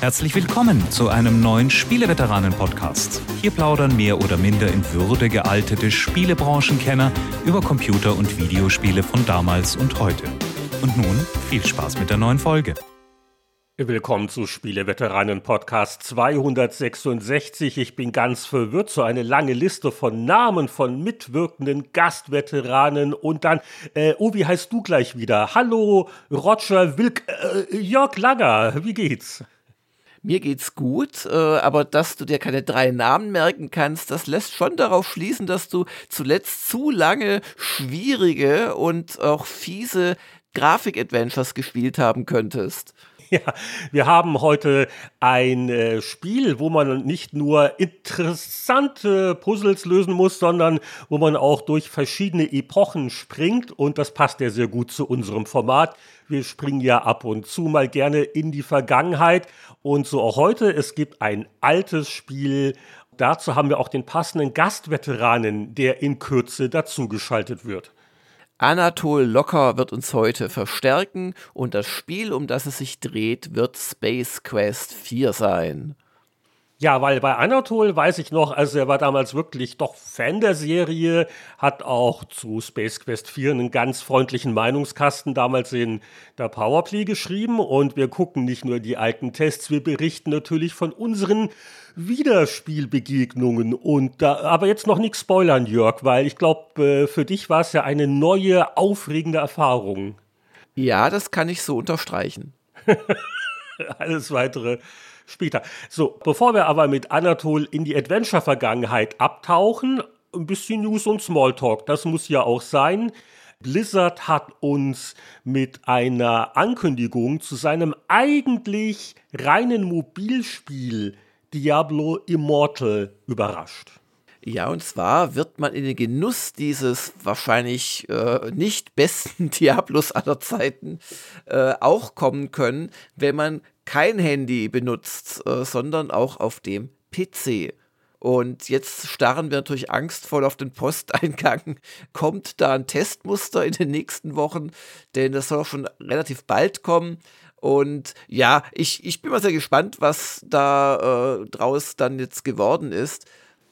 Herzlich willkommen zu einem neuen Spieleveteranen-Podcast. Hier plaudern mehr oder minder in Würde gealtete Spielebranchenkenner über Computer- und Videospiele von damals und heute. Und nun viel Spaß mit der neuen Folge. Willkommen zu Spieleveteranen Podcast 266. Ich bin ganz verwirrt. So eine lange Liste von Namen von mitwirkenden Gastveteranen und dann, äh, oh, wie heißt du gleich wieder? Hallo, Roger Wilk, äh, Jörg Langer, wie geht's? Mir geht's gut, äh, aber dass du dir keine drei Namen merken kannst, das lässt schon darauf schließen, dass du zuletzt zu lange schwierige und auch fiese Grafik-Adventures gespielt haben könntest. Ja, wir haben heute ein äh, Spiel, wo man nicht nur interessante Puzzles lösen muss, sondern wo man auch durch verschiedene Epochen springt. Und das passt ja sehr gut zu unserem Format. Wir springen ja ab und zu mal gerne in die Vergangenheit. Und so auch heute. Es gibt ein altes Spiel. Dazu haben wir auch den passenden Gastveteranen, der in Kürze dazugeschaltet wird. Anatol Locker wird uns heute verstärken und das Spiel, um das es sich dreht, wird Space Quest 4 sein. Ja, weil bei Anatol weiß ich noch, also er war damals wirklich doch Fan der Serie, hat auch zu Space Quest 4 einen ganz freundlichen Meinungskasten damals in der Powerplay geschrieben und wir gucken nicht nur die alten Tests, wir berichten natürlich von unseren Wiederspielbegegnungen und da, aber jetzt noch nichts spoilern, Jörg, weil ich glaube, äh, für dich war es ja eine neue, aufregende Erfahrung. Ja, das kann ich so unterstreichen. Alles weitere später. So, bevor wir aber mit Anatol in die Adventure-Vergangenheit abtauchen, ein bisschen News und Smalltalk, das muss ja auch sein. Blizzard hat uns mit einer Ankündigung zu seinem eigentlich reinen Mobilspiel Diablo Immortal überrascht. Ja, und zwar wird man in den Genuss dieses wahrscheinlich äh, nicht besten Diablos aller Zeiten äh, auch kommen können, wenn man kein Handy benutzt, äh, sondern auch auf dem PC. Und jetzt starren wir natürlich angstvoll auf den Posteingang. Kommt da ein Testmuster in den nächsten Wochen? Denn das soll auch schon relativ bald kommen. Und ja, ich, ich bin mal sehr gespannt, was da äh, draus dann jetzt geworden ist.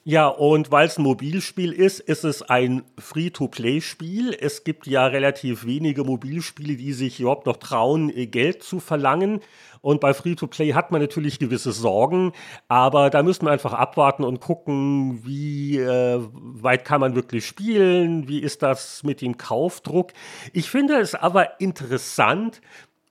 Ja, und weil es ein Mobilspiel ist, ist es ein Free-to-Play-Spiel. Es gibt ja relativ wenige Mobilspiele, die sich überhaupt noch trauen, Geld zu verlangen. Und bei Free-to-Play hat man natürlich gewisse Sorgen, aber da müssen wir einfach abwarten und gucken, wie äh, weit kann man wirklich spielen, wie ist das mit dem Kaufdruck. Ich finde es aber interessant,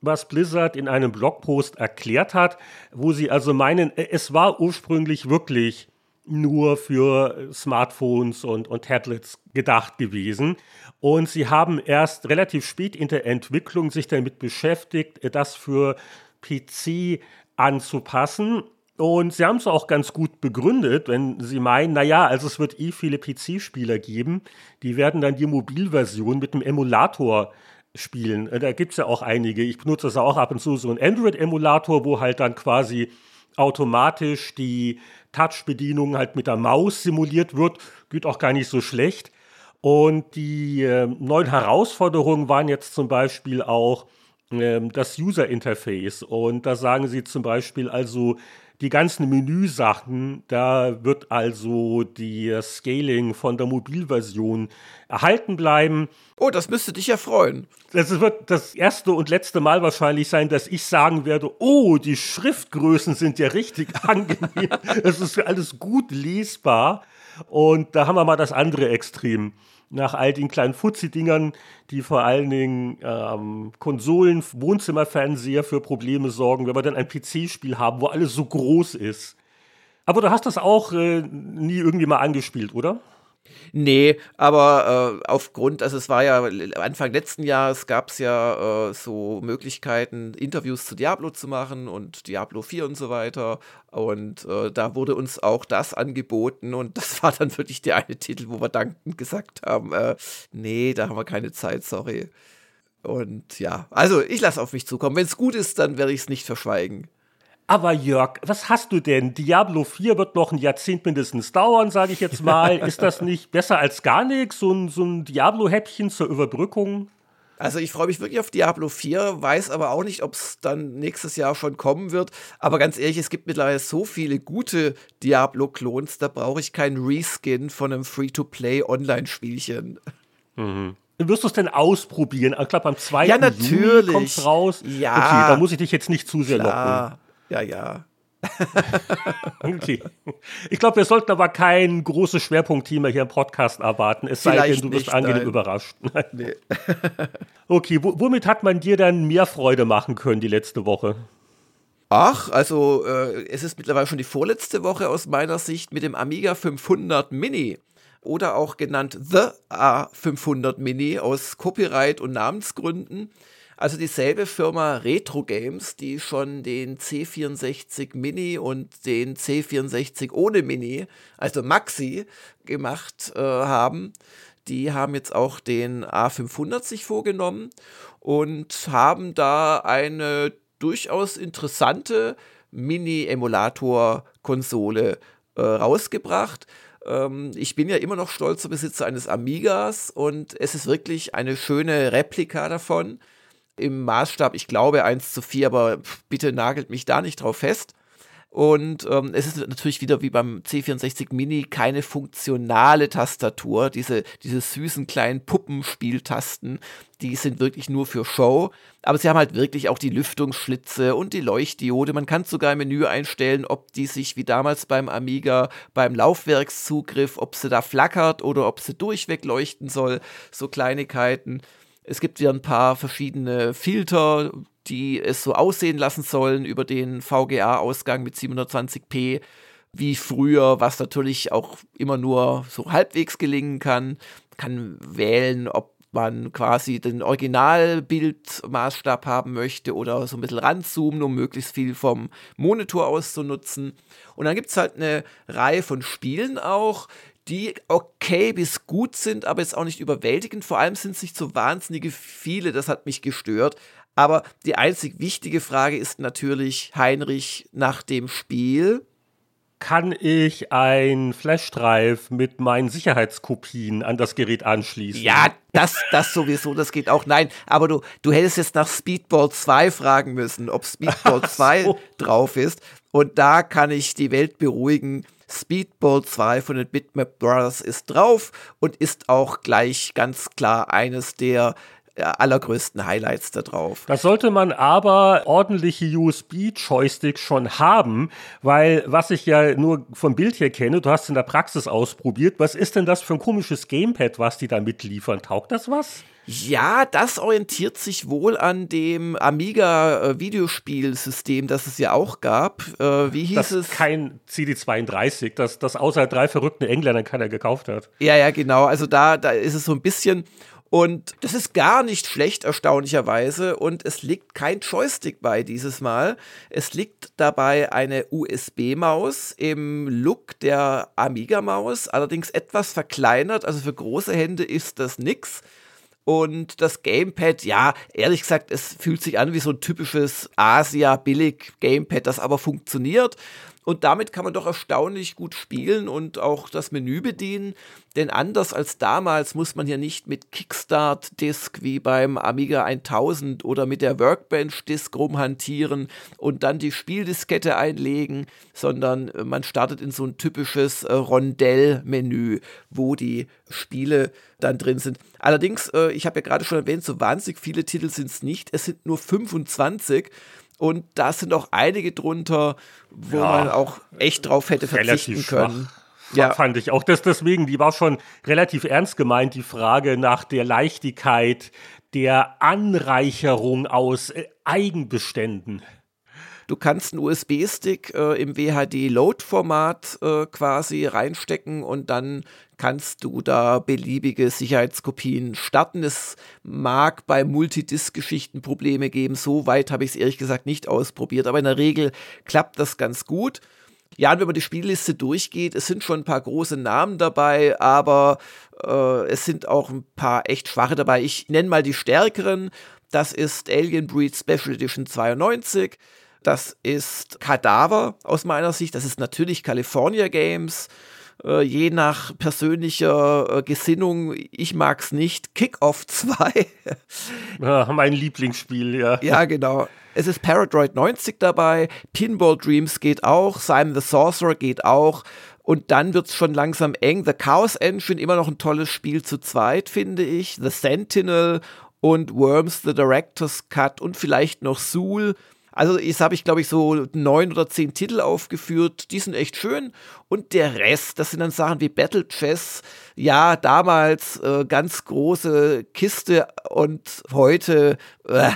was Blizzard in einem Blogpost erklärt hat, wo sie also meinen, äh, es war ursprünglich wirklich nur für Smartphones und, und Tablets gedacht gewesen. Und sie haben erst relativ spät in der Entwicklung sich damit beschäftigt, das für PC anzupassen. Und sie haben es auch ganz gut begründet, wenn sie meinen, naja, also es wird eh viele PC-Spieler geben, die werden dann die Mobilversion mit dem Emulator spielen. Da gibt es ja auch einige. Ich benutze das auch ab und zu, so ein Android-Emulator, wo halt dann quasi automatisch die Touch-Bedienung halt mit der Maus simuliert wird. Geht auch gar nicht so schlecht. Und die äh, neuen Herausforderungen waren jetzt zum Beispiel auch, ähm, das User Interface. Und da sagen sie zum Beispiel also, die ganzen Menüsachen, da wird also die Scaling von der Mobilversion erhalten bleiben. Oh, das müsste dich ja freuen. Das wird das erste und letzte Mal wahrscheinlich sein, dass ich sagen werde, oh, die Schriftgrößen sind ja richtig angenehm. Es ist alles gut lesbar. Und da haben wir mal das andere Extrem nach all den kleinen Fuzzi-Dingern, die vor allen Dingen ähm, Konsolen, Wohnzimmerfernseher für Probleme sorgen, wenn wir dann ein PC-Spiel haben, wo alles so groß ist. Aber du hast das auch äh, nie irgendwie mal angespielt, oder? Nee, aber äh, aufgrund, also es war ja Anfang letzten Jahres gab es ja äh, so Möglichkeiten, Interviews zu Diablo zu machen und Diablo 4 und so weiter. Und äh, da wurde uns auch das angeboten und das war dann wirklich der eine Titel, wo wir dankend gesagt haben, äh, nee, da haben wir keine Zeit, sorry. Und ja, also ich lasse auf mich zukommen. Wenn es gut ist, dann werde ich es nicht verschweigen. Aber Jörg, was hast du denn? Diablo 4 wird noch ein Jahrzehnt mindestens dauern, sage ich jetzt mal. Ist das nicht besser als gar nichts? So ein, so ein Diablo-Häppchen zur Überbrückung? Also ich freue mich wirklich auf Diablo 4, weiß aber auch nicht, ob es dann nächstes Jahr schon kommen wird. Aber ganz ehrlich, es gibt mittlerweile so viele gute Diablo-Klons, da brauche ich keinen Reskin von einem Free-to-Play-Online-Spielchen. Mhm. Wirst du es denn ausprobieren? Ich glaube, am 2. Ja, natürlich. kommt raus. Ja. Okay, da muss ich dich jetzt nicht zu sehr Klar. locken. Ja, ja. Okay. Ich glaube, wir sollten aber kein großes Schwerpunktthema hier im Podcast erwarten, es sei Vielleicht denn, du bist nicht, angenehm nein. überrascht. Nee. Okay, wo- womit hat man dir dann mehr Freude machen können die letzte Woche? Ach, also äh, es ist mittlerweile schon die vorletzte Woche aus meiner Sicht mit dem Amiga 500 Mini oder auch genannt The A500 Mini aus Copyright- und Namensgründen. Also dieselbe Firma Retro Games, die schon den C64 Mini und den C64 ohne Mini, also Maxi, gemacht äh, haben. Die haben jetzt auch den A500 sich vorgenommen und haben da eine durchaus interessante Mini-Emulator-Konsole äh, rausgebracht. Ähm, ich bin ja immer noch stolzer Besitzer eines Amigas und es ist wirklich eine schöne Replika davon. Im Maßstab, ich glaube 1 zu 4, aber bitte nagelt mich da nicht drauf fest. Und ähm, es ist natürlich wieder wie beim C64 Mini keine funktionale Tastatur. Diese, diese süßen kleinen Puppenspieltasten, die sind wirklich nur für Show. Aber sie haben halt wirklich auch die Lüftungsschlitze und die Leuchtdiode. Man kann sogar im Menü einstellen, ob die sich wie damals beim Amiga beim Laufwerkszugriff, ob sie da flackert oder ob sie durchweg leuchten soll. So Kleinigkeiten. Es gibt ja ein paar verschiedene Filter, die es so aussehen lassen sollen über den VGA-Ausgang mit 720p wie früher, was natürlich auch immer nur so halbwegs gelingen kann. Man kann wählen, ob man quasi den Originalbildmaßstab haben möchte oder so ein bisschen ranzoomen, um möglichst viel vom Monitor auszunutzen. Und dann gibt es halt eine Reihe von Spielen auch, die okay bis gut sind, aber jetzt auch nicht überwältigend. Vor allem sind es nicht so wahnsinnige viele, das hat mich gestört. Aber die einzig wichtige Frage ist natürlich, Heinrich, nach dem Spiel. Kann ich ein Flashdrive mit meinen Sicherheitskopien an das Gerät anschließen? Ja, das, das sowieso, das geht auch. Nein, aber du, du hättest jetzt nach Speedball 2 fragen müssen, ob Speedball 2 so. drauf ist. Und da kann ich die Welt beruhigen. Speedball 2 von den Bitmap Brothers ist drauf und ist auch gleich ganz klar eines der äh, allergrößten Highlights da drauf. Da sollte man aber ordentliche USB-Joysticks schon haben, weil was ich ja nur vom Bild her kenne, du hast in der Praxis ausprobiert, was ist denn das für ein komisches Gamepad, was die da mitliefern? Taugt das was? Ja, das orientiert sich wohl an dem Amiga-Videospielsystem, das es ja auch gab. Äh, wie hieß Das es? ist kein CD32, das, das außer drei verrückten Engländern keiner gekauft hat. Ja, ja, genau. Also da, da ist es so ein bisschen. Und das ist gar nicht schlecht, erstaunlicherweise. Und es liegt kein Joystick bei dieses Mal. Es liegt dabei eine USB-Maus im Look der Amiga-Maus, allerdings etwas verkleinert. Also für große Hände ist das nix. Und das Gamepad, ja, ehrlich gesagt, es fühlt sich an wie so ein typisches Asia-Billig-Gamepad, das aber funktioniert. Und damit kann man doch erstaunlich gut spielen und auch das Menü bedienen. Denn anders als damals muss man hier nicht mit Kickstart-Disk wie beim Amiga 1000 oder mit der Workbench-Disk rumhantieren und dann die Spieldiskette einlegen, sondern äh, man startet in so ein typisches äh, Rondell-Menü, wo die Spiele dann drin sind. Allerdings, äh, ich habe ja gerade schon erwähnt, so wahnsinnig viele Titel sind es nicht. Es sind nur 25. Und da sind auch einige drunter, wo Ja, man auch echt drauf hätte verzichten können. schwach. Ja. Fand ich auch. Das, deswegen, die war schon relativ ernst gemeint, die Frage nach der Leichtigkeit der Anreicherung aus äh, Eigenbeständen. Du kannst einen USB-Stick äh, im WHD-Load-Format äh, quasi reinstecken und dann kannst du da beliebige Sicherheitskopien starten. Es mag bei Multidisk-Geschichten Probleme geben. So weit habe ich es ehrlich gesagt nicht ausprobiert, aber in der Regel klappt das ganz gut. Ja, und wenn man die Spielliste durchgeht, es sind schon ein paar große Namen dabei, aber äh, es sind auch ein paar echt schwache dabei. Ich nenne mal die stärkeren. Das ist Alien Breed Special Edition 92. Das ist Cadaver aus meiner Sicht. Das ist natürlich California Games. äh, je nach persönlicher äh, Gesinnung, ich mag es nicht, Kick-Off 2. ja, mein Lieblingsspiel, ja. Ja, genau. Es ist Paradroid 90 dabei, Pinball Dreams geht auch, Simon the Sorcerer geht auch. Und dann wird es schon langsam eng. The Chaos Engine, immer noch ein tolles Spiel zu zweit, finde ich. The Sentinel und Worms, The Director's Cut und vielleicht noch Zool. Also jetzt habe ich, glaube ich, so neun oder zehn Titel aufgeführt. Die sind echt schön. Und der Rest, das sind dann Sachen wie Battle Chess. Ja, damals äh, ganz große Kiste und heute, äh,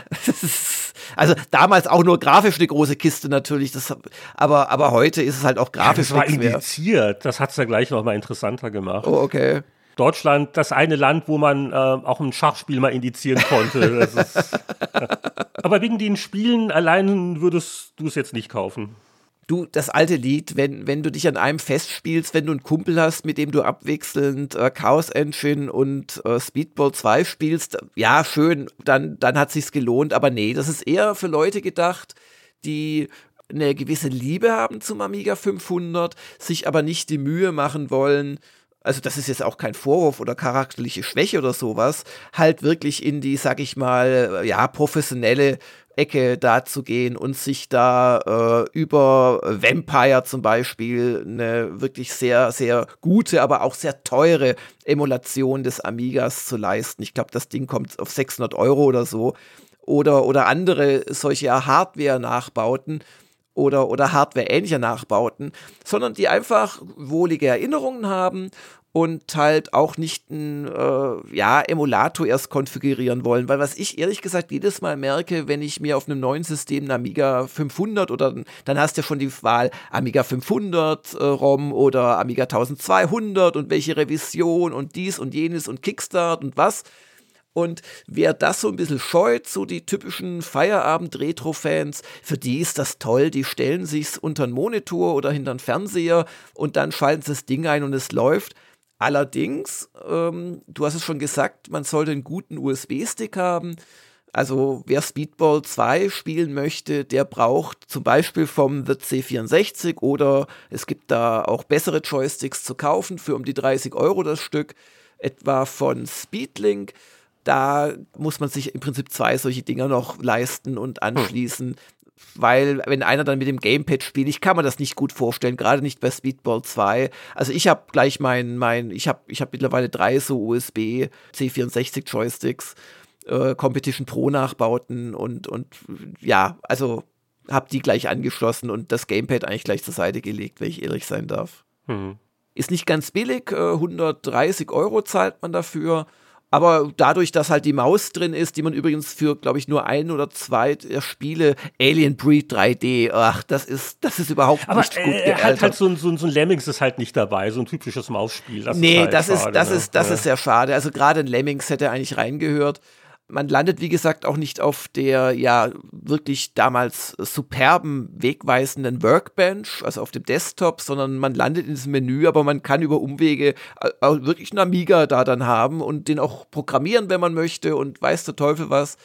also damals auch nur grafisch eine große Kiste natürlich. Das, aber, aber heute ist es halt auch grafisch. Ja, das war indiziert. Das hat es ja gleich noch mal interessanter gemacht. Oh, okay. Deutschland das eine Land, wo man äh, auch ein Schachspiel mal indizieren konnte. ist, aber wegen den Spielen allein würdest du es jetzt nicht kaufen. Du, das alte Lied, wenn, wenn du dich an einem festspielst, wenn du einen Kumpel hast, mit dem du abwechselnd äh, Chaos Engine und äh, Speedball 2 spielst, ja, schön, dann, dann hat sich's gelohnt, aber nee, das ist eher für Leute gedacht, die eine gewisse Liebe haben zum Amiga 500, sich aber nicht die Mühe machen wollen, also das ist jetzt auch kein Vorwurf oder charakterliche Schwäche oder sowas, halt wirklich in die, sag ich mal, ja, professionelle Ecke da zu gehen und sich da äh, über Vampire zum Beispiel eine wirklich sehr, sehr gute, aber auch sehr teure Emulation des Amigas zu leisten. Ich glaube, das Ding kommt auf 600 Euro oder so. Oder, oder andere solche Hardware-Nachbauten oder, oder Hardware-ähnliche Nachbauten, sondern die einfach wohlige Erinnerungen haben und halt auch nicht einen äh, ja, Emulator erst konfigurieren wollen. Weil was ich ehrlich gesagt jedes Mal merke, wenn ich mir auf einem neuen System einen Amiga 500 oder dann hast du ja schon die Wahl Amiga 500 äh, ROM oder Amiga 1200 und welche Revision und dies und jenes und Kickstart und was. Und wer das so ein bisschen scheut, so die typischen Feierabend-Retro-Fans, für die ist das toll. Die stellen sich's unter einen Monitor oder hinter einen Fernseher und dann schalten sie das Ding ein und es läuft. Allerdings, ähm, du hast es schon gesagt, man sollte einen guten USB-Stick haben. Also wer Speedball 2 spielen möchte, der braucht zum Beispiel vom The C64 oder es gibt da auch bessere Joysticks zu kaufen für um die 30 Euro das Stück, etwa von Speedlink da muss man sich im Prinzip zwei solche Dinger noch leisten und anschließen. Weil, wenn einer dann mit dem Gamepad spielt, ich kann mir das nicht gut vorstellen, gerade nicht bei Speedball 2. Also ich habe gleich mein, mein, ich habe ich hab mittlerweile drei so USB C64 Joysticks, äh, Competition Pro Nachbauten und, und ja, also habe die gleich angeschlossen und das Gamepad eigentlich gleich zur Seite gelegt, wenn ich ehrlich sein darf. Hm. Ist nicht ganz billig, äh, 130 Euro zahlt man dafür. Aber dadurch, dass halt die Maus drin ist, die man übrigens für, glaube ich, nur ein oder zwei Spiele, Alien Breed 3D, ach, das ist, das ist überhaupt Aber nicht gut äh, halt, halt so ein, so, ein, so ein Lemmings ist halt nicht dabei, so ein typisches Mausspiel. Das nee, ist halt das, schade, ist, das, ne? ist, das ja. ist sehr schade. Also gerade ein Lemmings hätte eigentlich reingehört man landet, wie gesagt, auch nicht auf der ja wirklich damals superben, wegweisenden Workbench, also auf dem Desktop, sondern man landet in diesem Menü, aber man kann über Umwege äh, wirklich einen Amiga da dann haben und den auch programmieren, wenn man möchte und weiß der Teufel was.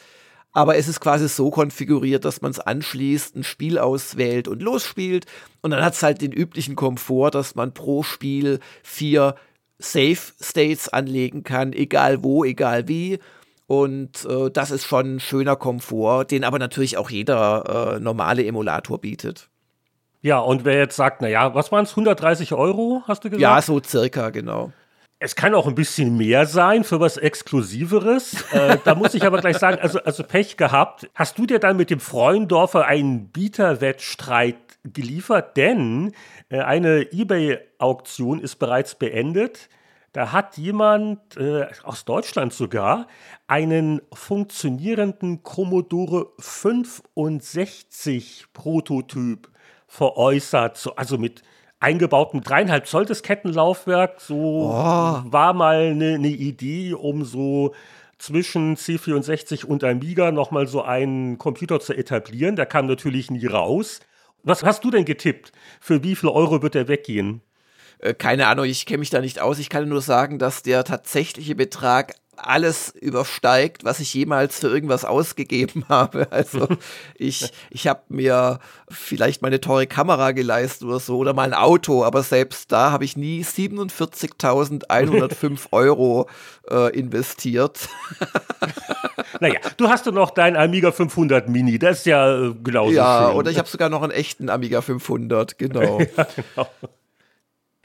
Aber es ist quasi so konfiguriert, dass man es anschließt, ein Spiel auswählt und losspielt. Und dann hat es halt den üblichen Komfort, dass man pro Spiel vier Safe States anlegen kann, egal wo, egal wie. Und äh, das ist schon ein schöner Komfort, den aber natürlich auch jeder äh, normale Emulator bietet. Ja, und wer jetzt sagt, naja, was waren es, 130 Euro, hast du gesagt? Ja, so circa, genau. Es kann auch ein bisschen mehr sein für was Exklusiveres. äh, da muss ich aber gleich sagen, also, also Pech gehabt. Hast du dir dann mit dem Freundorfer einen Bieterwettstreit geliefert? Denn äh, eine eBay-Auktion ist bereits beendet. Da hat jemand äh, aus Deutschland sogar einen funktionierenden Commodore 65 Prototyp veräußert, so, also mit eingebautem dreieinhalb Zoll Diskettenlaufwerk. So oh. war mal eine ne Idee, um so zwischen C64 und Amiga nochmal so einen Computer zu etablieren. Der kam natürlich nie raus. Was hast du denn getippt? Für wie viel Euro wird der weggehen? Äh, keine Ahnung, ich kenne mich da nicht aus. Ich kann nur sagen, dass der tatsächliche Betrag alles übersteigt, was ich jemals für irgendwas ausgegeben habe. Also ich, ich habe mir vielleicht meine teure Kamera geleistet oder so oder mal ein Auto, aber selbst da habe ich nie 47.105 Euro äh, investiert. naja, du hast doch noch dein Amiga 500 Mini, das ist ja äh, genauso Ja, schön. oder ich habe sogar noch einen echten Amiga 500, genau. ja, genau.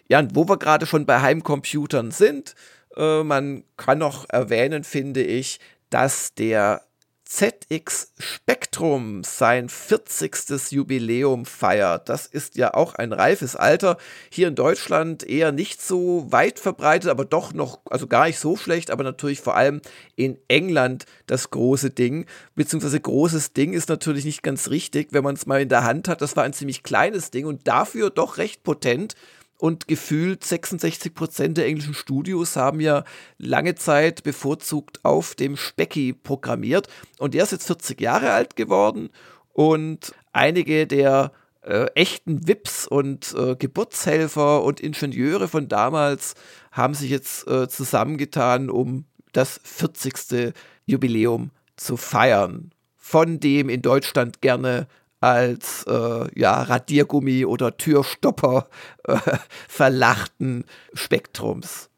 Ja, und wo wir gerade schon bei Heimcomputern sind, äh, man kann noch erwähnen, finde ich, dass der ZX Spectrum sein 40. Jubiläum feiert. Das ist ja auch ein reifes Alter. Hier in Deutschland eher nicht so weit verbreitet, aber doch noch, also gar nicht so schlecht, aber natürlich vor allem in England das große Ding. Beziehungsweise großes Ding ist natürlich nicht ganz richtig, wenn man es mal in der Hand hat. Das war ein ziemlich kleines Ding und dafür doch recht potent und gefühlt 66 Prozent der englischen Studios haben ja lange Zeit bevorzugt auf dem Specky programmiert. Und der ist jetzt 40 Jahre alt geworden und einige der äh, echten Wips und äh, Geburtshelfer und Ingenieure von damals haben sich jetzt äh, zusammengetan, um das 40. Jubiläum zu feiern. Von dem in Deutschland gerne als äh, ja, Radiergummi oder Türstopper äh, verlachten Spektrums.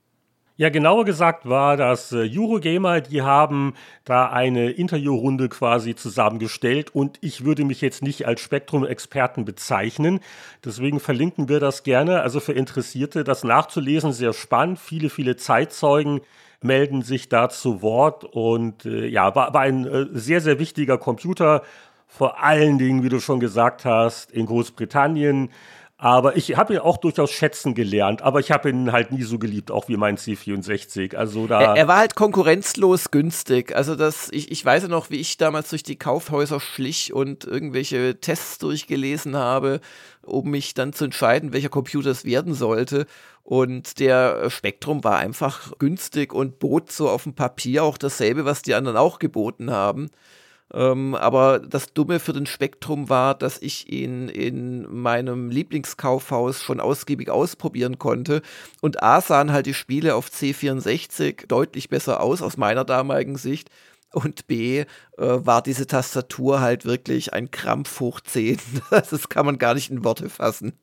Ja, genauer gesagt war das äh, Eurogamer, die haben da eine Interviewrunde quasi zusammengestellt und ich würde mich jetzt nicht als Spektrum-Experten bezeichnen. Deswegen verlinken wir das gerne. Also für Interessierte, das nachzulesen, sehr spannend. Viele, viele Zeitzeugen melden sich da zu Wort und äh, ja, war, war ein äh, sehr, sehr wichtiger Computer vor allen Dingen, wie du schon gesagt hast, in Großbritannien. Aber ich habe ihn auch durchaus schätzen gelernt, aber ich habe ihn halt nie so geliebt, auch wie mein C64. Also da er, er, war halt konkurrenzlos günstig. Also das, ich, ich weiß ja noch, wie ich damals durch die Kaufhäuser schlich und irgendwelche Tests durchgelesen habe, um mich dann zu entscheiden, welcher Computer es werden sollte. Und der Spektrum war einfach günstig und bot so auf dem Papier auch dasselbe, was die anderen auch geboten haben. Ähm, aber das Dumme für den Spektrum war, dass ich ihn in meinem Lieblingskaufhaus schon ausgiebig ausprobieren konnte. Und A sahen halt die Spiele auf C64 deutlich besser aus, aus meiner damaligen Sicht. Und B äh, war diese Tastatur halt wirklich ein Krampf hoch 10. Das kann man gar nicht in Worte fassen.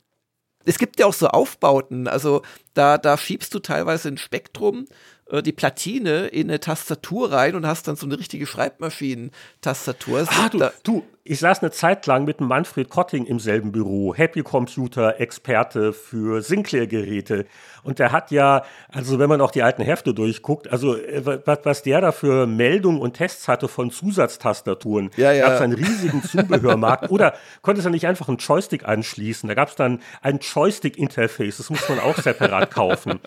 Es gibt ja auch so Aufbauten, also da, da schiebst du teilweise ein Spektrum äh, die Platine in eine Tastatur rein und hast dann so eine richtige Schreibmaschinentastatur. Ah, du, du, ich saß eine Zeit lang mit Manfred Kotting im selben Büro, Happy Computer, Experte für Sinclair-Geräte. Und der hat ja, also wenn man auch die alten Hefte durchguckt, also äh, was der da für Meldungen und Tests hatte von Zusatztastaturen. Ja, ja. Gab es einen riesigen Zubehörmarkt. Oder konntest du nicht einfach einen Joystick anschließen? Da gab es dann ein Joystick-Interface, das muss man auch separat kaufen.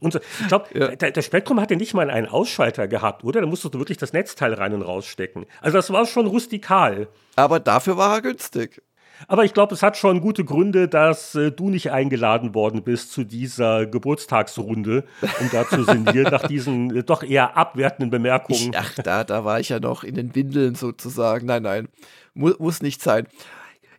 Und ich glaube, ja. der, der Spektrum hatte nicht mal einen Ausschalter gehabt, oder? Da musstest du wirklich das Netzteil rein und rausstecken. Also das war schon rustikal. Aber dafür war er günstig. Aber ich glaube, es hat schon gute Gründe, dass äh, du nicht eingeladen worden bist zu dieser Geburtstagsrunde, um da zu sinnieren, nach diesen äh, doch eher abwertenden Bemerkungen. Ich, ach, da, da war ich ja noch in den Windeln sozusagen. Nein, nein, Mu muss nicht sein.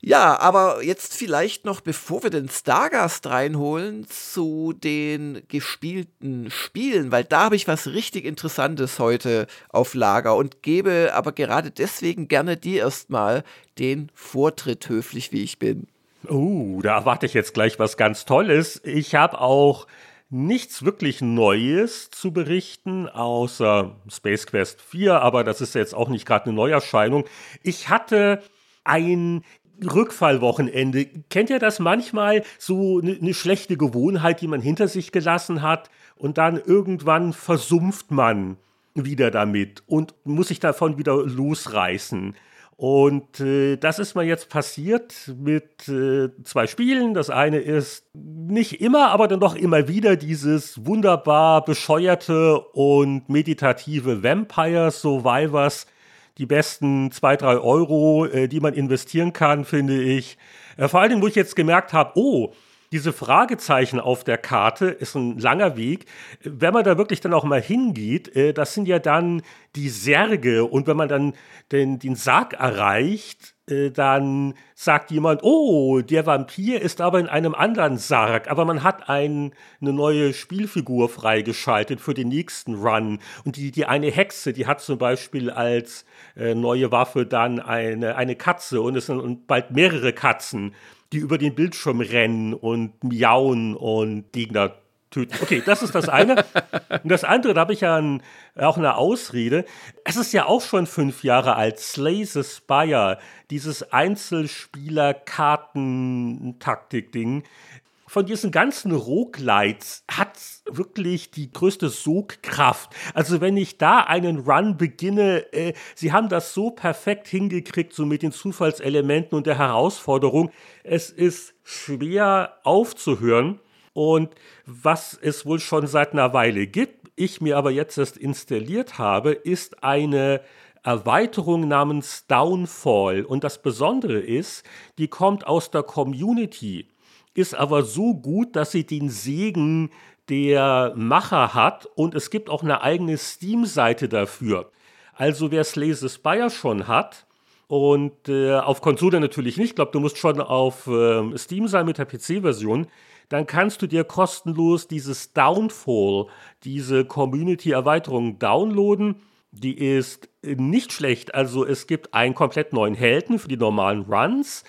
Ja, aber jetzt vielleicht noch, bevor wir den Stargast reinholen, zu den gespielten Spielen, weil da habe ich was richtig Interessantes heute auf Lager und gebe aber gerade deswegen gerne dir erstmal den Vortritt, höflich wie ich bin. Oh, da erwarte ich jetzt gleich was ganz Tolles. Ich habe auch nichts wirklich Neues zu berichten, außer Space Quest 4, aber das ist jetzt auch nicht gerade eine Neuerscheinung. Ich hatte ein Rückfallwochenende. Kennt ihr das manchmal? So eine ne schlechte Gewohnheit, die man hinter sich gelassen hat und dann irgendwann versumpft man wieder damit und muss sich davon wieder losreißen. Und äh, das ist mir jetzt passiert mit äh, zwei Spielen. Das eine ist nicht immer, aber dann doch immer wieder dieses wunderbar bescheuerte und meditative Vampire Survivors die besten zwei, drei Euro, äh, die man investieren kann, finde ich. Äh, vor allen Dingen, wo ich jetzt gemerkt habe, oh, diese Fragezeichen auf der Karte ist ein langer Weg. Wenn man da wirklich dann auch mal hingeht, äh, das sind ja dann die Särge. Und wenn man dann den, den Sarg erreicht, dann sagt jemand, oh, der Vampir ist aber in einem anderen Sarg, aber man hat ein, eine neue Spielfigur freigeschaltet für den nächsten Run. Und die, die eine Hexe, die hat zum Beispiel als äh, neue Waffe dann eine, eine Katze und es sind bald mehrere Katzen, die über den Bildschirm rennen und miauen und Gegner töten. Okay, das ist das eine. Und das andere, da habe ich ja ein, auch eine Ausrede. Es ist ja auch schon fünf Jahre alt. Slay the Spire, dieses Einzelspieler-Karten-Taktik-Ding. Von diesen ganzen Roguelites hat wirklich die größte Sogkraft. Also wenn ich da einen Run beginne, äh, sie haben das so perfekt hingekriegt, so mit den Zufallselementen und der Herausforderung. Es ist schwer aufzuhören. Und was es wohl schon seit einer Weile gibt, ich mir aber jetzt erst installiert habe, ist eine Erweiterung namens Downfall. Und das Besondere ist, die kommt aus der Community, ist aber so gut, dass sie den Segen der Macher hat und es gibt auch eine eigene Steam-Seite dafür. Also wer Slay the schon hat, und äh, auf Konsole natürlich nicht. Ich glaube, du musst schon auf äh, Steam sein mit der PC-Version dann kannst du dir kostenlos dieses Downfall, diese Community-Erweiterung downloaden. Die ist nicht schlecht. Also es gibt einen komplett neuen Helden für die normalen Runs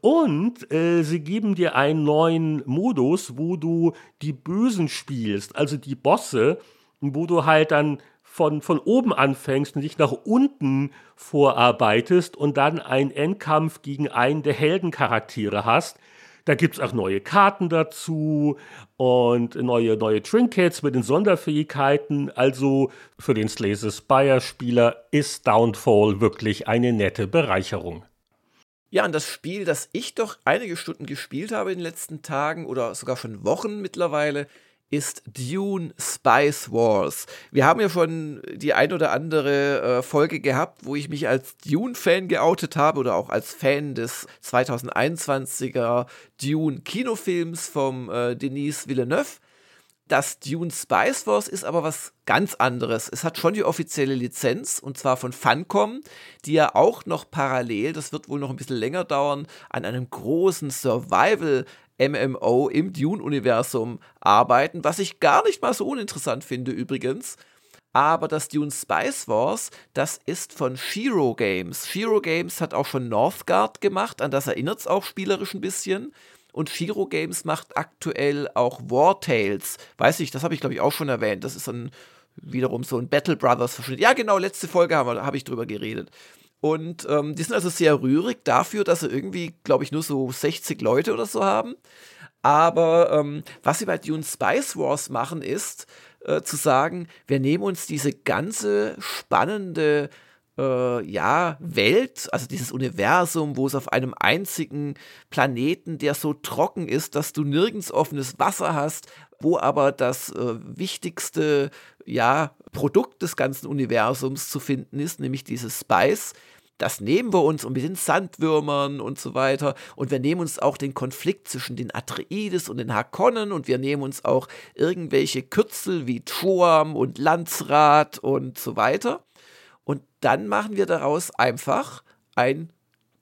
und äh, sie geben dir einen neuen Modus, wo du die Bösen spielst, also die Bosse, wo du halt dann von, von oben anfängst und dich nach unten vorarbeitest und dann einen Endkampf gegen einen der Heldencharaktere hast. Da gibt es auch neue Karten dazu und neue, neue Trinkets mit den Sonderfähigkeiten. Also für den Slay the Spire-Spieler ist Downfall wirklich eine nette Bereicherung. Ja, und das Spiel, das ich doch einige Stunden gespielt habe in den letzten Tagen oder sogar schon Wochen mittlerweile, ist Dune Spice Wars. Wir haben ja schon die ein oder andere äh, Folge gehabt, wo ich mich als Dune-Fan geoutet habe oder auch als Fan des 2021er Dune-Kinofilms vom äh, Denis Villeneuve. Das Dune Spice Wars ist aber was ganz anderes. Es hat schon die offizielle Lizenz und zwar von Funcom, die ja auch noch parallel, das wird wohl noch ein bisschen länger dauern, an einem großen Survival MMO im Dune-Universum arbeiten, was ich gar nicht mal so uninteressant finde übrigens. Aber das Dune Spice Wars, das ist von Shiro Games. Shiro Games hat auch schon Northgard gemacht, an das erinnert es auch spielerisch ein bisschen. Und Shiro Games macht aktuell auch War Tales. Weiß ich, das habe ich glaube ich auch schon erwähnt. Das ist ein, wiederum so ein Battle Brothers Verschnitt. Ja, genau, letzte Folge habe hab ich drüber geredet. Und ähm, die sind also sehr rührig dafür, dass sie irgendwie, glaube ich, nur so 60 Leute oder so haben. Aber ähm, was sie bei Dune Spice Wars machen, ist äh, zu sagen, wir nehmen uns diese ganze spannende äh, ja, Welt, also dieses Universum, wo es auf einem einzigen Planeten, der so trocken ist, dass du nirgends offenes Wasser hast, wo aber das äh, wichtigste ja, Produkt des ganzen Universums zu finden ist, nämlich dieses Spice, das nehmen wir uns und mit den Sandwürmern und so weiter. Und wir nehmen uns auch den Konflikt zwischen den Atreides und den Hakonnen und wir nehmen uns auch irgendwelche Kürzel wie Troam und Landsrat und so weiter. Und dann machen wir daraus einfach ein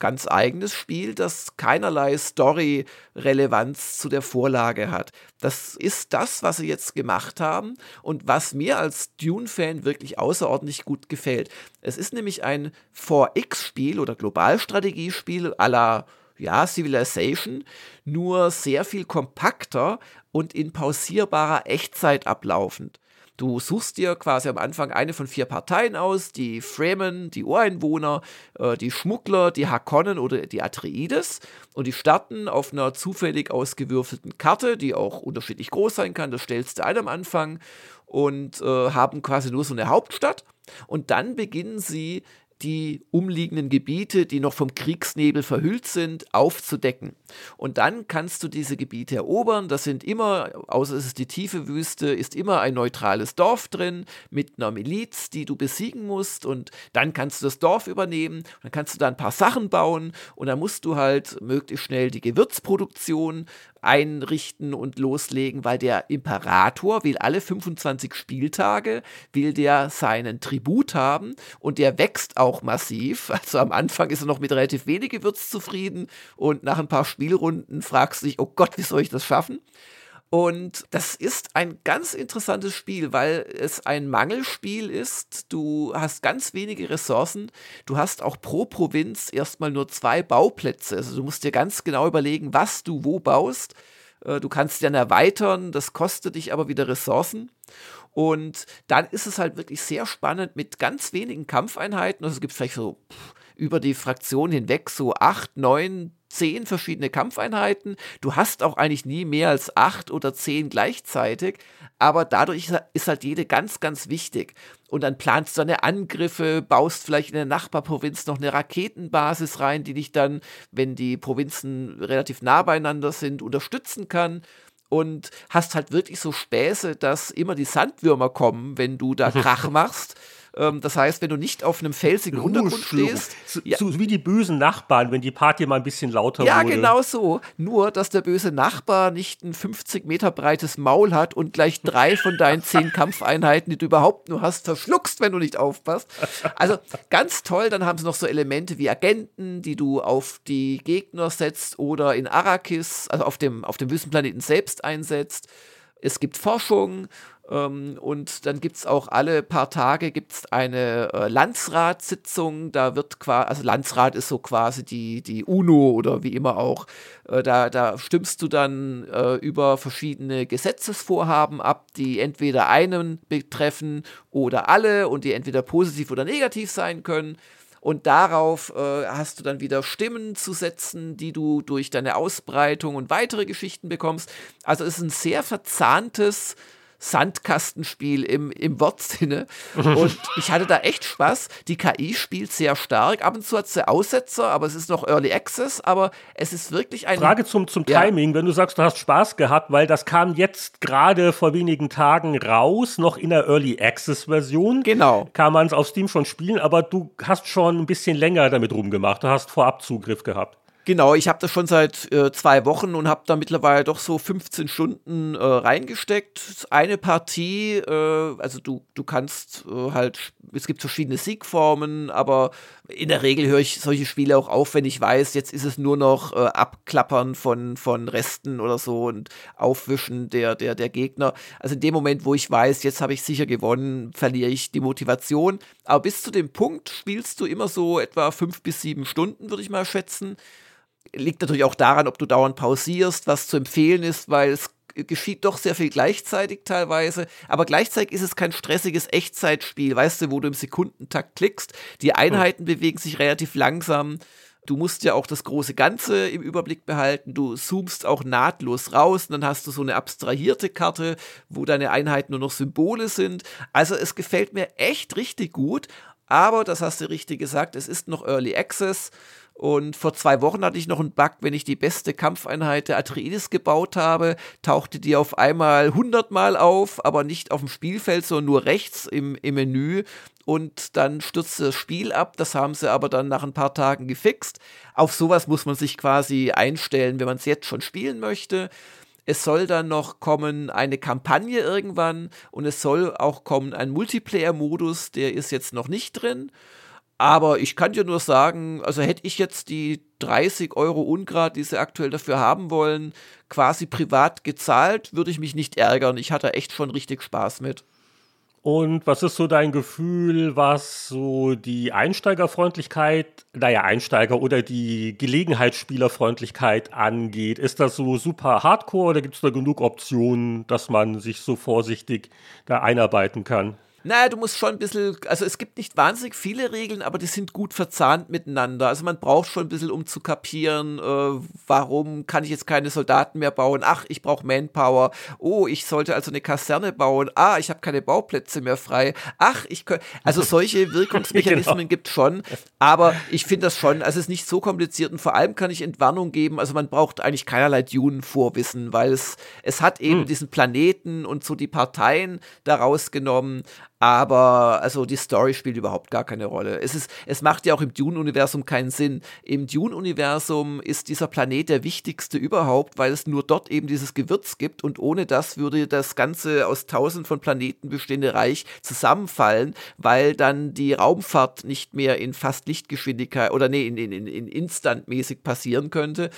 ganz eigenes Spiel, das keinerlei Story-Relevanz zu der Vorlage hat. Das ist das, was sie jetzt gemacht haben und was mir als Dune-Fan wirklich außerordentlich gut gefällt. Es ist nämlich ein 4X-Spiel oder Globalstrategiespiel la ja, Civilization, nur sehr viel kompakter und in pausierbarer Echtzeit ablaufend. Du suchst dir quasi am Anfang eine von vier Parteien aus, die Fremen, die Ureinwohner, äh, die Schmuggler, die Hakonnen oder die Atreides. Und die starten auf einer zufällig ausgewürfelten Karte, die auch unterschiedlich groß sein kann, das stellst du ein am Anfang und äh, haben quasi nur so eine Hauptstadt. Und dann beginnen sie die umliegenden Gebiete, die noch vom Kriegsnebel verhüllt sind, aufzudecken. Und dann kannst du diese Gebiete erobern. Das sind immer, außer es ist die tiefe Wüste, ist immer ein neutrales Dorf drin mit einer Miliz, die du besiegen musst. Und dann kannst du das Dorf übernehmen. Dann kannst du da ein paar Sachen bauen. Und dann musst du halt möglichst schnell die Gewürzproduktion einrichten und loslegen, weil der Imperator will alle 25 Spieltage, will der seinen Tribut haben und der wächst auch massiv. Also am Anfang ist er noch mit relativ wenig Gewürz zufrieden und nach ein paar Spielrunden fragst dich, oh Gott, wie soll ich das schaffen? Und das ist ein ganz interessantes Spiel, weil es ein Mangelspiel ist. Du hast ganz wenige Ressourcen. Du hast auch pro Provinz erstmal nur zwei Bauplätze. Also du musst dir ganz genau überlegen, was du wo baust. Äh, du kannst dann erweitern, das kostet dich aber wieder Ressourcen. Und dann ist es halt wirklich sehr spannend mit ganz wenigen Kampfeinheiten. Also es gibt vielleicht so über die Fraktion hinweg so acht, neun, zehn verschiedene Kampfeinheiten. Du hast auch eigentlich nie mehr als acht oder zehn gleichzeitig, aber dadurch ist halt jede ganz, ganz wichtig. Und dann planst du deine Angriffe, baust vielleicht in der Nachbarprovinz noch eine Raketenbasis rein, die dich dann, wenn die Provinzen relativ nah beieinander sind, unterstützen kann und hast halt wirklich so Späße, dass immer die Sandwürmer kommen, wenn du da Krach machst. Ähm, das heißt, wenn du nicht auf einem felsigen Untergrund stehst. So, ja. so, wie die bösen Nachbarn, wenn die Party mal ein bisschen lauter ja, wurde. Ja, genau so. Nur, dass der böse Nachbar nicht ein 50 Meter breites Maul hat und gleich drei von deinen zehn Kampfeinheiten, die du überhaupt nur hast, verschluckst, wenn du nicht aufpasst. Also ganz toll. Dann haben sie noch so Elemente wie Agenten, die du auf die Gegner setzt oder in Arrakis, also auf dem, auf dem Wüstenplaneten selbst einsetzt. Es gibt Forschung ähm, und dann gibt es auch alle paar Tage gibt's eine äh, Landsratssitzung. Da wird quasi, also Landsrat ist so quasi die, die UNO oder wie immer auch. Äh, da, da stimmst du dann äh, über verschiedene Gesetzesvorhaben ab, die entweder einen betreffen oder alle und die entweder positiv oder negativ sein können. Und darauf äh, hast du dann wieder Stimmen zu setzen, die du durch deine Ausbreitung und weitere Geschichten bekommst. Also es ist ein sehr verzahntes Sandkastenspiel im, im Wortsinne. Und ich hatte da echt Spaß. Die KI spielt sehr stark. Ab und zu hat sie Aussetzer, aber es ist noch Early Access. Aber es ist wirklich ein. Frage zum, zum Timing, ja. wenn du sagst, du hast Spaß gehabt, weil das kam jetzt gerade vor wenigen Tagen raus, noch in der Early Access Version. Genau. Kann man es auf Steam schon spielen, aber du hast schon ein bisschen länger damit rumgemacht. Du hast vorab Zugriff gehabt. Genau, ich habe das schon seit äh, zwei Wochen und habe da mittlerweile doch so 15 Stunden äh, reingesteckt. Eine Partie, äh, also du, du kannst äh, halt, es gibt verschiedene Siegformen, aber in der Regel höre ich solche Spiele auch auf, wenn ich weiß, jetzt ist es nur noch äh, Abklappern von, von Resten oder so und Aufwischen der, der, der Gegner. Also in dem Moment, wo ich weiß, jetzt habe ich sicher gewonnen, verliere ich die Motivation. Aber bis zu dem Punkt spielst du immer so etwa fünf bis sieben Stunden, würde ich mal schätzen liegt natürlich auch daran, ob du dauernd pausierst, was zu empfehlen ist, weil es geschieht doch sehr viel gleichzeitig teilweise, aber gleichzeitig ist es kein stressiges Echtzeitspiel, weißt du, wo du im Sekundentakt klickst, die Einheiten mhm. bewegen sich relativ langsam, du musst ja auch das große Ganze im Überblick behalten, du zoomst auch nahtlos raus und dann hast du so eine abstrahierte Karte, wo deine Einheiten nur noch Symbole sind, also es gefällt mir echt richtig gut, aber das hast du richtig gesagt, es ist noch Early Access, und vor zwei Wochen hatte ich noch einen Bug, wenn ich die beste Kampfeinheit der Atreides gebaut habe, tauchte die auf einmal 100 Mal auf, aber nicht auf dem Spielfeld, sondern nur rechts im, im Menü. Und dann stürzte das Spiel ab. Das haben sie aber dann nach ein paar Tagen gefixt. Auf sowas muss man sich quasi einstellen, wenn man es jetzt schon spielen möchte. Es soll dann noch kommen eine Kampagne irgendwann und es soll auch kommen ein Multiplayer-Modus, der ist jetzt noch nicht drin. Aber ich kann dir nur sagen, also hätte ich jetzt die 30 Euro Ungrad, die sie aktuell dafür haben wollen, quasi privat gezahlt, würde ich mich nicht ärgern. Ich hatte echt schon richtig Spaß mit. Und was ist so dein Gefühl, was so die Einsteigerfreundlichkeit, naja, Einsteiger oder die Gelegenheitsspielerfreundlichkeit angeht? Ist das so super hardcore oder gibt es da genug Optionen, dass man sich so vorsichtig da einarbeiten kann? Naja, du musst schon ein bisschen, also es gibt nicht wahnsinnig viele Regeln, aber die sind gut verzahnt miteinander. Also man braucht schon ein bisschen, um zu kapieren, äh, warum kann ich jetzt keine Soldaten mehr bauen? Ach, ich brauche Manpower. Oh, ich sollte also eine Kaserne bauen. Ah, ich habe keine Bauplätze mehr frei. Ach, ich könnte, also solche Wirkungsmechanismen genau. gibt schon, aber ich finde das schon, also es ist nicht so kompliziert und vor allem kann ich Entwarnung geben, also man braucht eigentlich keinerlei Dune-Vorwissen, weil es, es hat eben hm. diesen Planeten und so die Parteien daraus genommen aber also die Story spielt überhaupt gar keine Rolle. Es, ist, es macht ja auch im Dune-Universum keinen Sinn. Im Dune-Universum ist dieser Planet der wichtigste überhaupt, weil es nur dort eben dieses Gewürz gibt und ohne das würde das ganze aus tausend von Planeten bestehende Reich zusammenfallen, weil dann die Raumfahrt nicht mehr in fast Lichtgeschwindigkeit oder nee, in, in, in instantmäßig passieren könnte.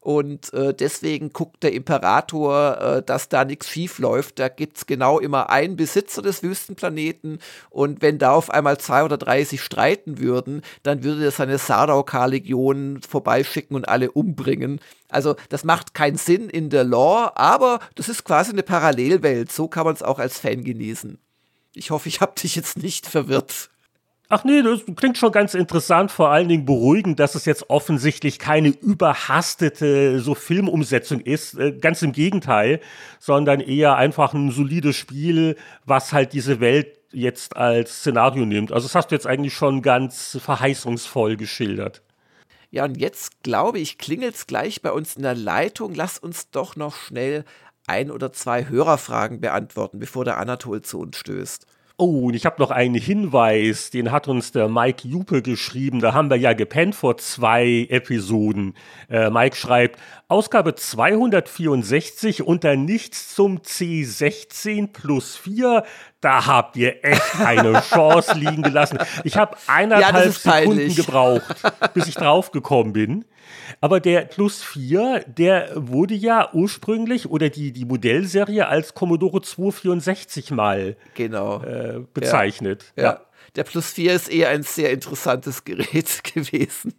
Und äh, deswegen guckt der Imperator, äh, dass da nichts schief läuft. Da gibt es genau immer einen Besitzer des Wüstenplaneten. Und wenn da auf einmal zwei oder drei sich streiten würden, dann würde er seine Sardaukar-Legion vorbeischicken und alle umbringen. Also das macht keinen Sinn in der Lore, aber das ist quasi eine Parallelwelt. So kann man es auch als Fan genießen. Ich hoffe, ich habe dich jetzt nicht verwirrt. Ach nee, das klingt schon ganz interessant, vor allen Dingen beruhigend, dass es jetzt offensichtlich keine überhastete so Filmumsetzung ist, äh, ganz im Gegenteil, sondern eher einfach ein solides Spiel, was halt diese Welt jetzt als Szenario nimmt. Also das hast du jetzt eigentlich schon ganz verheißungsvoll geschildert. Ja, und jetzt glaube ich, klingelt es gleich bei uns in der Leitung. Lass uns doch noch schnell ein oder zwei Hörerfragen beantworten, bevor der Anatol zu uns stößt. Oh, und ich habe noch einen Hinweis, den hat uns der Mike Jupe geschrieben. Da haben wir ja gepennt vor zwei Episoden. Äh, Mike schreibt, Ausgabe 264 unter nichts zum C16 plus 4. Da habt ihr echt eine Chance liegen gelassen. Ich habe eineinhalb ja, Sekunden gebraucht, bis ich draufgekommen bin. Aber der Plus 4, der wurde ja ursprünglich oder die, die Modellserie als Commodore 264 mal genau. äh, bezeichnet. ja. ja. Der Plus 4 ist eher ein sehr interessantes Gerät gewesen.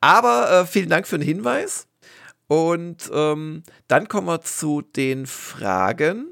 Aber äh, vielen Dank für den Hinweis. Und ähm, dann kommen wir zu den Fragen.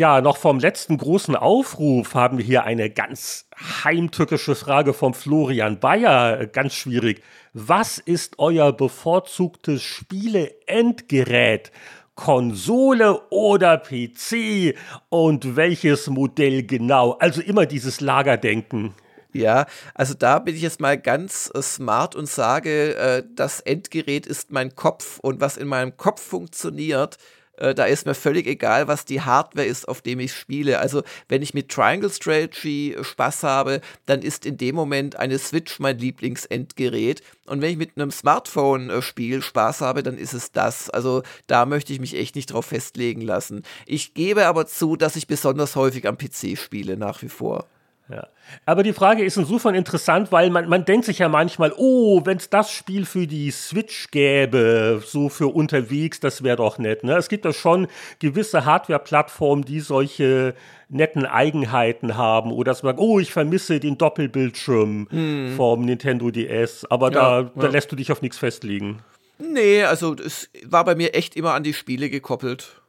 Ja, noch vom letzten großen Aufruf haben wir hier eine ganz heimtückische Frage vom Florian Bayer. Ganz schwierig. Was ist euer bevorzugtes Spiele-Endgerät? Konsole oder PC? Und welches Modell genau? Also immer dieses Lagerdenken. Ja, also da bin ich jetzt mal ganz äh, smart und sage, äh, das Endgerät ist mein Kopf und was in meinem Kopf funktioniert, äh, da ist mir völlig egal, was die Hardware ist, auf dem ich spiele. Also wenn ich mit Triangle Strategy äh, Spaß habe, dann ist in dem Moment eine Switch mein Lieblingsendgerät. Und wenn ich mit einem Smartphone-Spiel äh, Spaß habe, dann ist es das. Also da möchte ich mich echt nicht drauf festlegen lassen. Ich gebe aber zu, dass ich besonders häufig am PC spiele, nach wie vor. Ja. Aber die Frage ist insofern interessant, weil man, man denkt sich ja manchmal, oh, wenn es das Spiel für die Switch gäbe, so für unterwegs, das wäre doch nett. Ne? Es gibt ja schon gewisse Hardware-Plattformen, die solche netten Eigenheiten haben oder dass man, oh, ich vermisse den Doppelbildschirm hm. vom Nintendo DS, aber ja, da, da ja. lässt du dich auf nichts festlegen. Nee, also es war bei mir echt immer an die Spiele gekoppelt.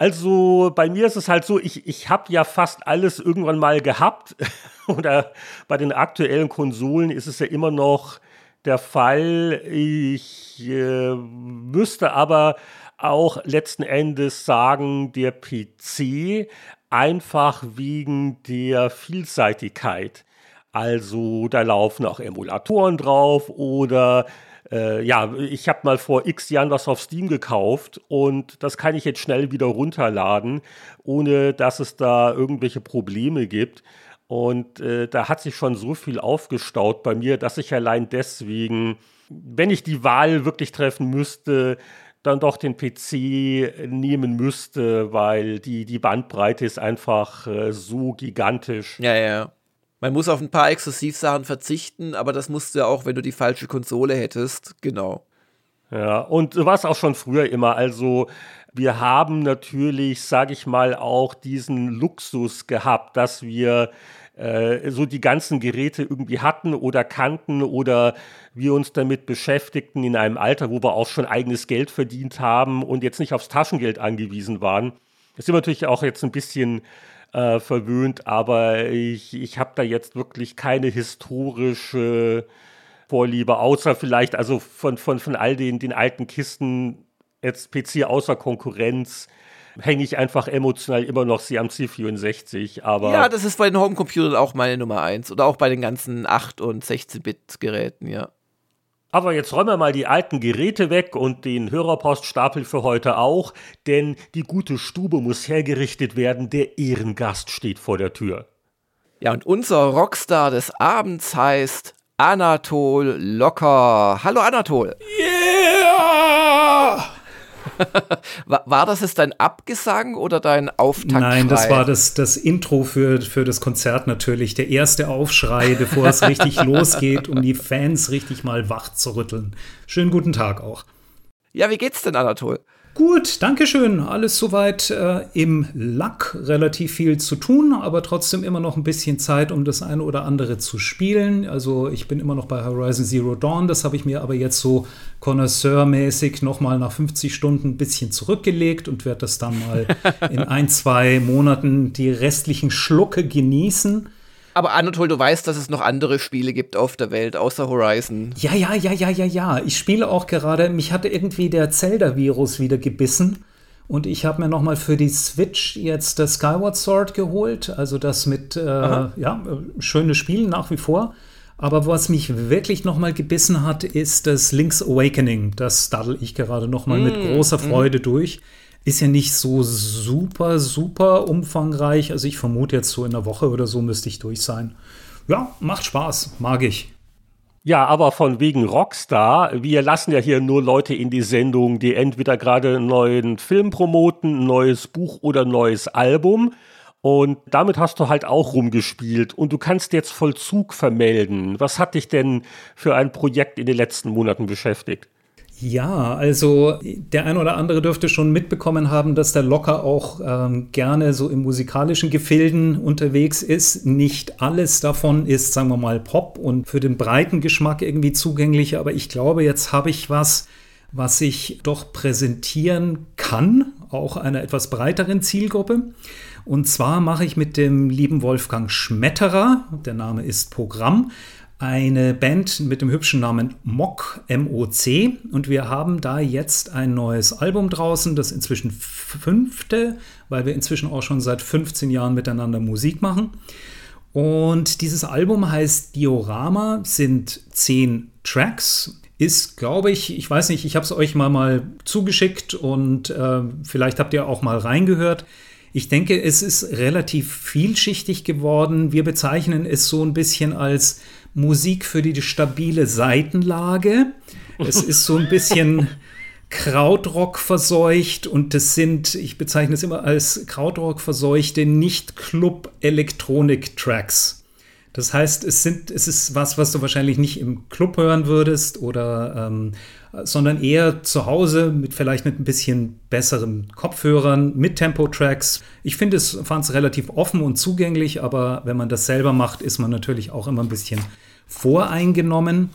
Also bei mir ist es halt so, ich, ich habe ja fast alles irgendwann mal gehabt. Oder bei den aktuellen Konsolen ist es ja immer noch der Fall. Ich äh, müsste aber auch letzten Endes sagen, der PC einfach wegen der Vielseitigkeit. Also da laufen auch Emulatoren drauf oder äh, ja, ich habe mal vor x Jahren was auf Steam gekauft und das kann ich jetzt schnell wieder runterladen, ohne dass es da irgendwelche Probleme gibt. Und äh, da hat sich schon so viel aufgestaut bei mir, dass ich allein deswegen, wenn ich die Wahl wirklich treffen müsste, dann doch den PC nehmen müsste, weil die, die Bandbreite ist einfach äh, so gigantisch. Ja, ja. Man muss auf ein paar Exklusivsachen verzichten, aber das musst du ja auch, wenn du die falsche Konsole hättest. Genau. Ja, und war es auch schon früher immer. Also, wir haben natürlich, sage ich mal, auch diesen Luxus gehabt, dass wir äh, so die ganzen Geräte irgendwie hatten oder kannten oder wir uns damit beschäftigten in einem Alter, wo wir auch schon eigenes Geld verdient haben und jetzt nicht aufs Taschengeld angewiesen waren. Das ist natürlich auch jetzt ein bisschen äh, verwöhnt, aber ich, ich habe da jetzt wirklich keine historische Vorliebe, außer vielleicht also von, von, von all den, den alten Kisten, jetzt PC außer Konkurrenz, hänge ich einfach emotional immer noch sie am C64, aber. Ja, das ist bei den Homecomputern auch meine Nummer 1 oder auch bei den ganzen 8- und 16-Bit-Geräten, ja. Aber jetzt räumen wir mal die alten Geräte weg und den Hörerpoststapel für heute auch, denn die gute Stube muss hergerichtet werden, der Ehrengast steht vor der Tür. Ja, und unser Rockstar des Abends heißt Anatol Locker. Hallo Anatol. Yeah! war, war, das jetzt dein Abgesang oder dein Auftakt? Nein, das war das, das Intro für, für das Konzert natürlich. Der erste Aufschrei, bevor es richtig losgeht, um die Fans richtig mal wach zu rütteln. Schönen guten Tag auch. Ja, wie geht's denn, Anatol? Gut, danke schön. Alles soweit äh, im Lack. Relativ viel zu tun, aber trotzdem immer noch ein bisschen Zeit, um das eine oder andere zu spielen. Also ich bin immer noch bei Horizon Zero Dawn. Das habe ich mir aber jetzt so Connoisseur-mäßig nochmal nach 50 Stunden ein bisschen zurückgelegt und werde das dann mal in ein, zwei Monaten die restlichen Schlucke genießen. Aber Anatol, du weißt, dass es noch andere Spiele gibt auf der Welt, außer Horizon. Ja, ja, ja, ja, ja, ja. Ich spiele auch gerade, mich hatte irgendwie der Zelda-Virus wieder gebissen. Und ich habe mir noch mal für die Switch jetzt das Skyward Sword geholt. Also das mit, äh, ja, schönes Spiel nach wie vor. Aber was mich wirklich noch mal gebissen hat, ist das Link's Awakening. Das daddel ich gerade noch mal mm, mit großer mm. Freude mm. durch. Ist ja nicht so super, super umfangreich. Also ich vermute jetzt so in einer Woche oder so müsste ich durch sein. Ja, macht Spaß, mag ich. Ja, aber von wegen Rockstar. Wir lassen ja hier nur Leute in die Sendung, die entweder gerade einen neuen Film promoten, ein neues Buch oder ein neues Album. Und damit hast du halt auch rumgespielt und du kannst jetzt Vollzug vermelden. Was hat dich denn für ein Projekt in den letzten Monaten beschäftigt? Ja, also der ein oder andere dürfte schon mitbekommen haben, dass der Locker auch ähm, gerne so im musikalischen Gefilden unterwegs ist. Nicht alles davon ist, sagen wir mal, Pop und für den breiten Geschmack irgendwie zugänglich, aber ich glaube, jetzt habe ich was, was ich doch präsentieren kann, auch einer etwas breiteren Zielgruppe. Und zwar mache ich mit dem lieben Wolfgang Schmetterer, der Name ist Programm, eine Band mit dem hübschen Namen Mock, M-O-C. Und wir haben da jetzt ein neues Album draußen, das inzwischen fünfte, weil wir inzwischen auch schon seit 15 Jahren miteinander Musik machen. Und dieses Album heißt Diorama, sind zehn Tracks. Ist, glaube ich, ich weiß nicht, ich habe es euch mal, mal zugeschickt und äh, vielleicht habt ihr auch mal reingehört. Ich denke, es ist relativ vielschichtig geworden. Wir bezeichnen es so ein bisschen als Musik für die stabile Seitenlage. Es ist so ein bisschen Krautrock verseucht und das sind, ich bezeichne es immer als Krautrock verseuchte Nicht-Club-Elektronik-Tracks. Das heißt, es sind, es ist was, was du wahrscheinlich nicht im Club hören würdest oder ähm, sondern eher zu Hause mit vielleicht mit ein bisschen besseren Kopfhörern, mit Tempo-Tracks. Ich finde es, fand es relativ offen und zugänglich, aber wenn man das selber macht, ist man natürlich auch immer ein bisschen voreingenommen.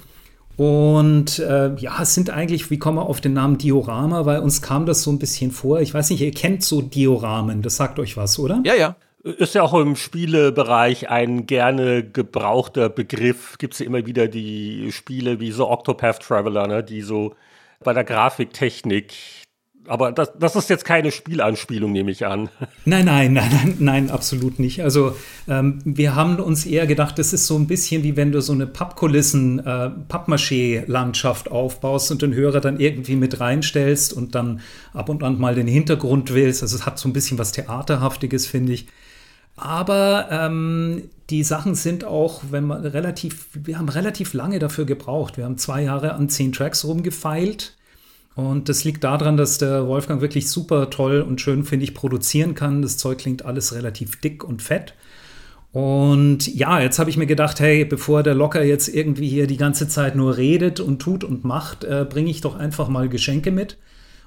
Und äh, ja, es sind eigentlich, wie kommen wir auf den Namen Diorama, weil uns kam das so ein bisschen vor. Ich weiß nicht, ihr kennt so Dioramen, das sagt euch was, oder? Ja, ja. Ist ja auch im Spielebereich ein gerne gebrauchter Begriff. Gibt es ja immer wieder die Spiele wie so Octopath Traveler, ne, die so bei der Grafiktechnik aber das, das ist jetzt keine Spielanspielung, nehme ich an. Nein, nein, nein, nein, nein, absolut nicht. Also ähm, wir haben uns eher gedacht, das ist so ein bisschen wie wenn du so eine Pappkulissen, äh, Pappmaché-Landschaft aufbaust und den Hörer dann irgendwie mit reinstellst und dann ab und an mal den Hintergrund willst. Also es hat so ein bisschen was Theaterhaftiges, finde ich. Aber ähm, die Sachen sind auch, wenn man relativ, wir haben relativ lange dafür gebraucht. Wir haben zwei Jahre an zehn Tracks rumgefeilt. Und das liegt daran, dass der Wolfgang wirklich super toll und schön, finde ich, produzieren kann. Das Zeug klingt alles relativ dick und fett. Und ja, jetzt habe ich mir gedacht, hey, bevor der Locker jetzt irgendwie hier die ganze Zeit nur redet und tut und macht, äh, bringe ich doch einfach mal Geschenke mit.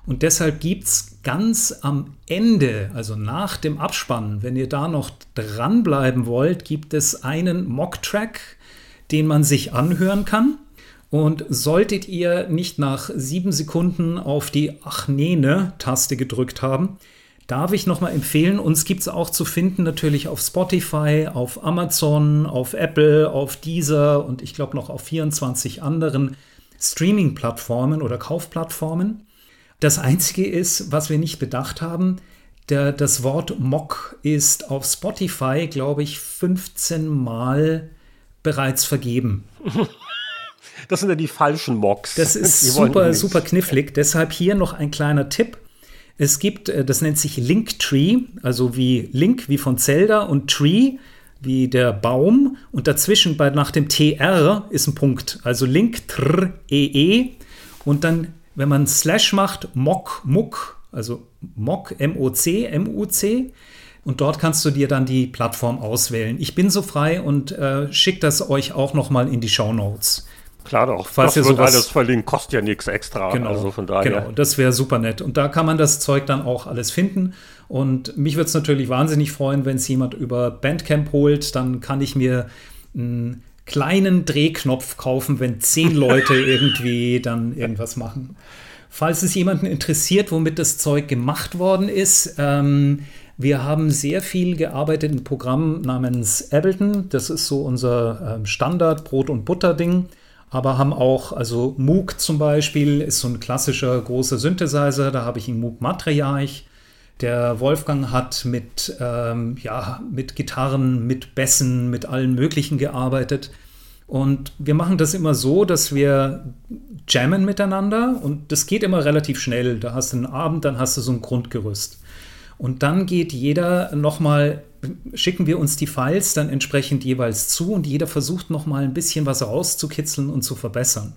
Und deshalb gibt es ganz am Ende, also nach dem Abspannen, wenn ihr da noch dranbleiben wollt, gibt es einen Mock-Track, den man sich anhören kann. Und solltet ihr nicht nach sieben Sekunden auf die Ach nee ne Taste gedrückt haben, Darf ich nochmal empfehlen, uns gibt es auch zu finden natürlich auf Spotify, auf Amazon, auf Apple, auf Deezer und ich glaube noch auf 24 anderen Streaming-Plattformen oder Kaufplattformen. Das Einzige ist, was wir nicht bedacht haben, der, das Wort Mock ist auf Spotify, glaube ich, 15 Mal bereits vergeben. Das sind ja die falschen Mocks. Das ist super, super knifflig. Deshalb hier noch ein kleiner Tipp. Es gibt, äh, das nennt sich Linktree, also wie Link wie von Zelda und Tree wie der Baum und dazwischen bei, nach dem TR ist ein Punkt. Also Link tr e e und dann, wenn man Slash macht, Mock Muck, also Mock M O C M U C und dort kannst du dir dann die Plattform auswählen. Ich bin so frei und äh, schicke das euch auch noch mal in die Show Notes. Klar doch. Falls das wird alles verlinkt, kostet ja nichts extra. Genau, also von daher. Genau, das wäre super nett. Und da kann man das Zeug dann auch alles finden. Und mich würde es natürlich wahnsinnig freuen, wenn es jemand über Bandcamp holt. Dann kann ich mir einen kleinen Drehknopf kaufen, wenn zehn Leute irgendwie dann irgendwas machen. Falls es jemanden interessiert, womit das Zeug gemacht worden ist, ähm, wir haben sehr viel gearbeitet in einem Programm namens Ableton. Das ist so unser ähm, Standard Brot- und Butter-Ding aber haben auch, also Moog zum Beispiel ist so ein klassischer großer Synthesizer, da habe ich einen Moog Matriarch. Der Wolfgang hat mit, ähm, ja, mit Gitarren, mit Bässen, mit allen möglichen gearbeitet. Und wir machen das immer so, dass wir jammen miteinander und das geht immer relativ schnell. Da hast du einen Abend, dann hast du so ein Grundgerüst. Und dann geht jeder nochmal, schicken wir uns die Files dann entsprechend jeweils zu und jeder versucht nochmal ein bisschen was rauszukitzeln und zu verbessern.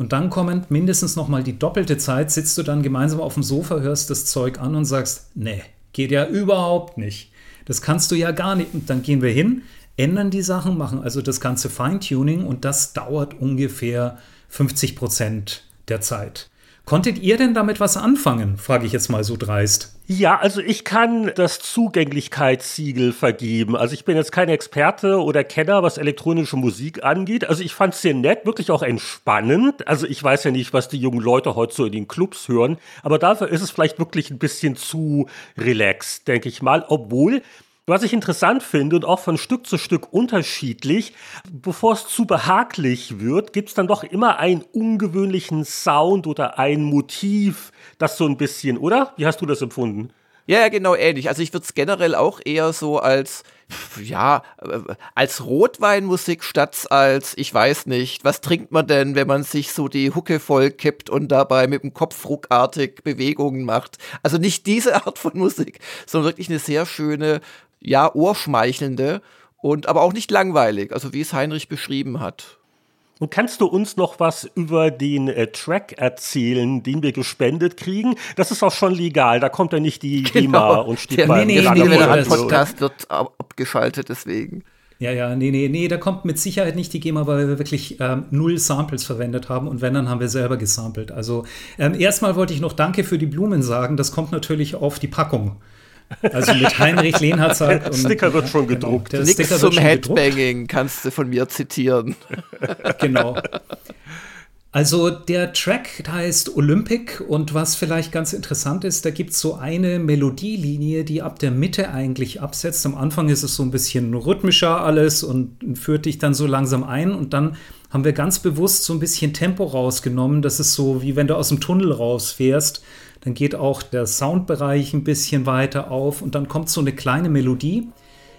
Und dann kommt mindestens nochmal die doppelte Zeit, sitzt du dann gemeinsam auf dem Sofa, hörst das Zeug an und sagst, nee, geht ja überhaupt nicht. Das kannst du ja gar nicht. Und dann gehen wir hin, ändern die Sachen, machen also das ganze Feintuning und das dauert ungefähr 50 Prozent der Zeit. Konntet ihr denn damit was anfangen? Frage ich jetzt mal so dreist. Ja, also ich kann das Zugänglichkeitssiegel vergeben. Also ich bin jetzt kein Experte oder Kenner, was elektronische Musik angeht. Also ich fand es sehr nett, wirklich auch entspannend. Also ich weiß ja nicht, was die jungen Leute heute so in den Clubs hören, aber dafür ist es vielleicht wirklich ein bisschen zu relaxed, denke ich mal. Obwohl was ich interessant finde und auch von Stück zu Stück unterschiedlich, bevor es zu behaglich wird, gibt es dann doch immer einen ungewöhnlichen Sound oder ein Motiv, das so ein bisschen, oder? Wie hast du das empfunden? Ja, genau ähnlich. Also ich würde es generell auch eher so als, ja, äh, als Rotweinmusik statt als, ich weiß nicht, was trinkt man denn, wenn man sich so die Hucke voll kippt und dabei mit dem Kopf ruckartig Bewegungen macht. Also nicht diese Art von Musik, sondern wirklich eine sehr schöne, ja, ohrschmeichelnde und aber auch nicht langweilig, also wie es Heinrich beschrieben hat. Und kannst du uns noch was über den äh, Track erzählen, den wir gespendet kriegen? Das ist auch schon legal, da kommt ja nicht die genau. GEMA und steht der, bei nee, nee, nee, der Podcast wird abgeschaltet, deswegen. Ja, ja, nee, nee, nee, da kommt mit Sicherheit nicht die GEMA, weil wir wirklich ähm, null Samples verwendet haben und wenn, dann haben wir selber gesampelt. Also ähm, erstmal wollte ich noch Danke für die Blumen sagen, das kommt natürlich auf die Packung. Also mit Heinrich Lehnhardt. Der Sticker wird schon genau, gedruckt. Genau, Nichts zum Headbanging kannst du von mir zitieren. Genau. Also der Track heißt Olympic und was vielleicht ganz interessant ist, da gibt es so eine Melodielinie, die ab der Mitte eigentlich absetzt. Am Anfang ist es so ein bisschen rhythmischer alles und führt dich dann so langsam ein und dann haben wir ganz bewusst so ein bisschen Tempo rausgenommen. Das ist so, wie wenn du aus dem Tunnel rausfährst dann geht auch der Soundbereich ein bisschen weiter auf und dann kommt so eine kleine Melodie.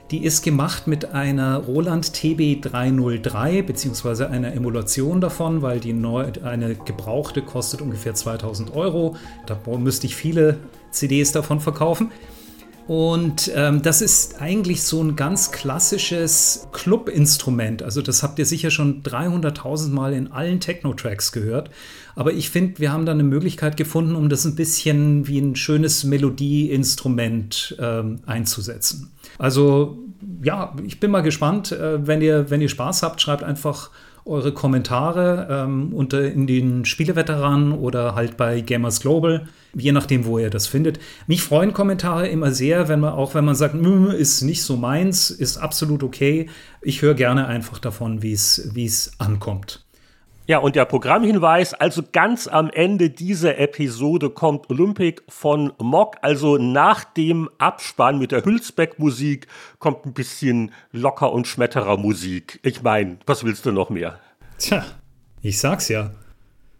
Die ist gemacht mit einer Roland TB303 beziehungsweise einer Emulation davon, weil die neu, eine gebrauchte kostet ungefähr 2000 Euro. Da müsste ich viele CDs davon verkaufen. Und ähm, das ist eigentlich so ein ganz klassisches Club-Instrument. Also das habt ihr sicher schon 300.000 Mal in allen Techno-Tracks gehört. Aber ich finde, wir haben da eine Möglichkeit gefunden, um das ein bisschen wie ein schönes Melodieinstrument ähm, einzusetzen. Also ja, ich bin mal gespannt. Äh, wenn, ihr, wenn ihr Spaß habt, schreibt einfach eure Kommentare ähm, unter in den Spieleveteranen oder halt bei Gamers Global, je nachdem, wo ihr das findet. Mich freuen Kommentare immer sehr, wenn man auch wenn man sagt, ist nicht so meins, ist absolut okay. Ich höre gerne einfach davon, wie es ankommt. Ja, und der Programmhinweis, also ganz am Ende dieser Episode kommt Olympic von Mock, also nach dem Abspann mit der Hülsbeck-Musik kommt ein bisschen locker und schmetterer Musik. Ich meine, was willst du noch mehr? Tja, ich sag's ja.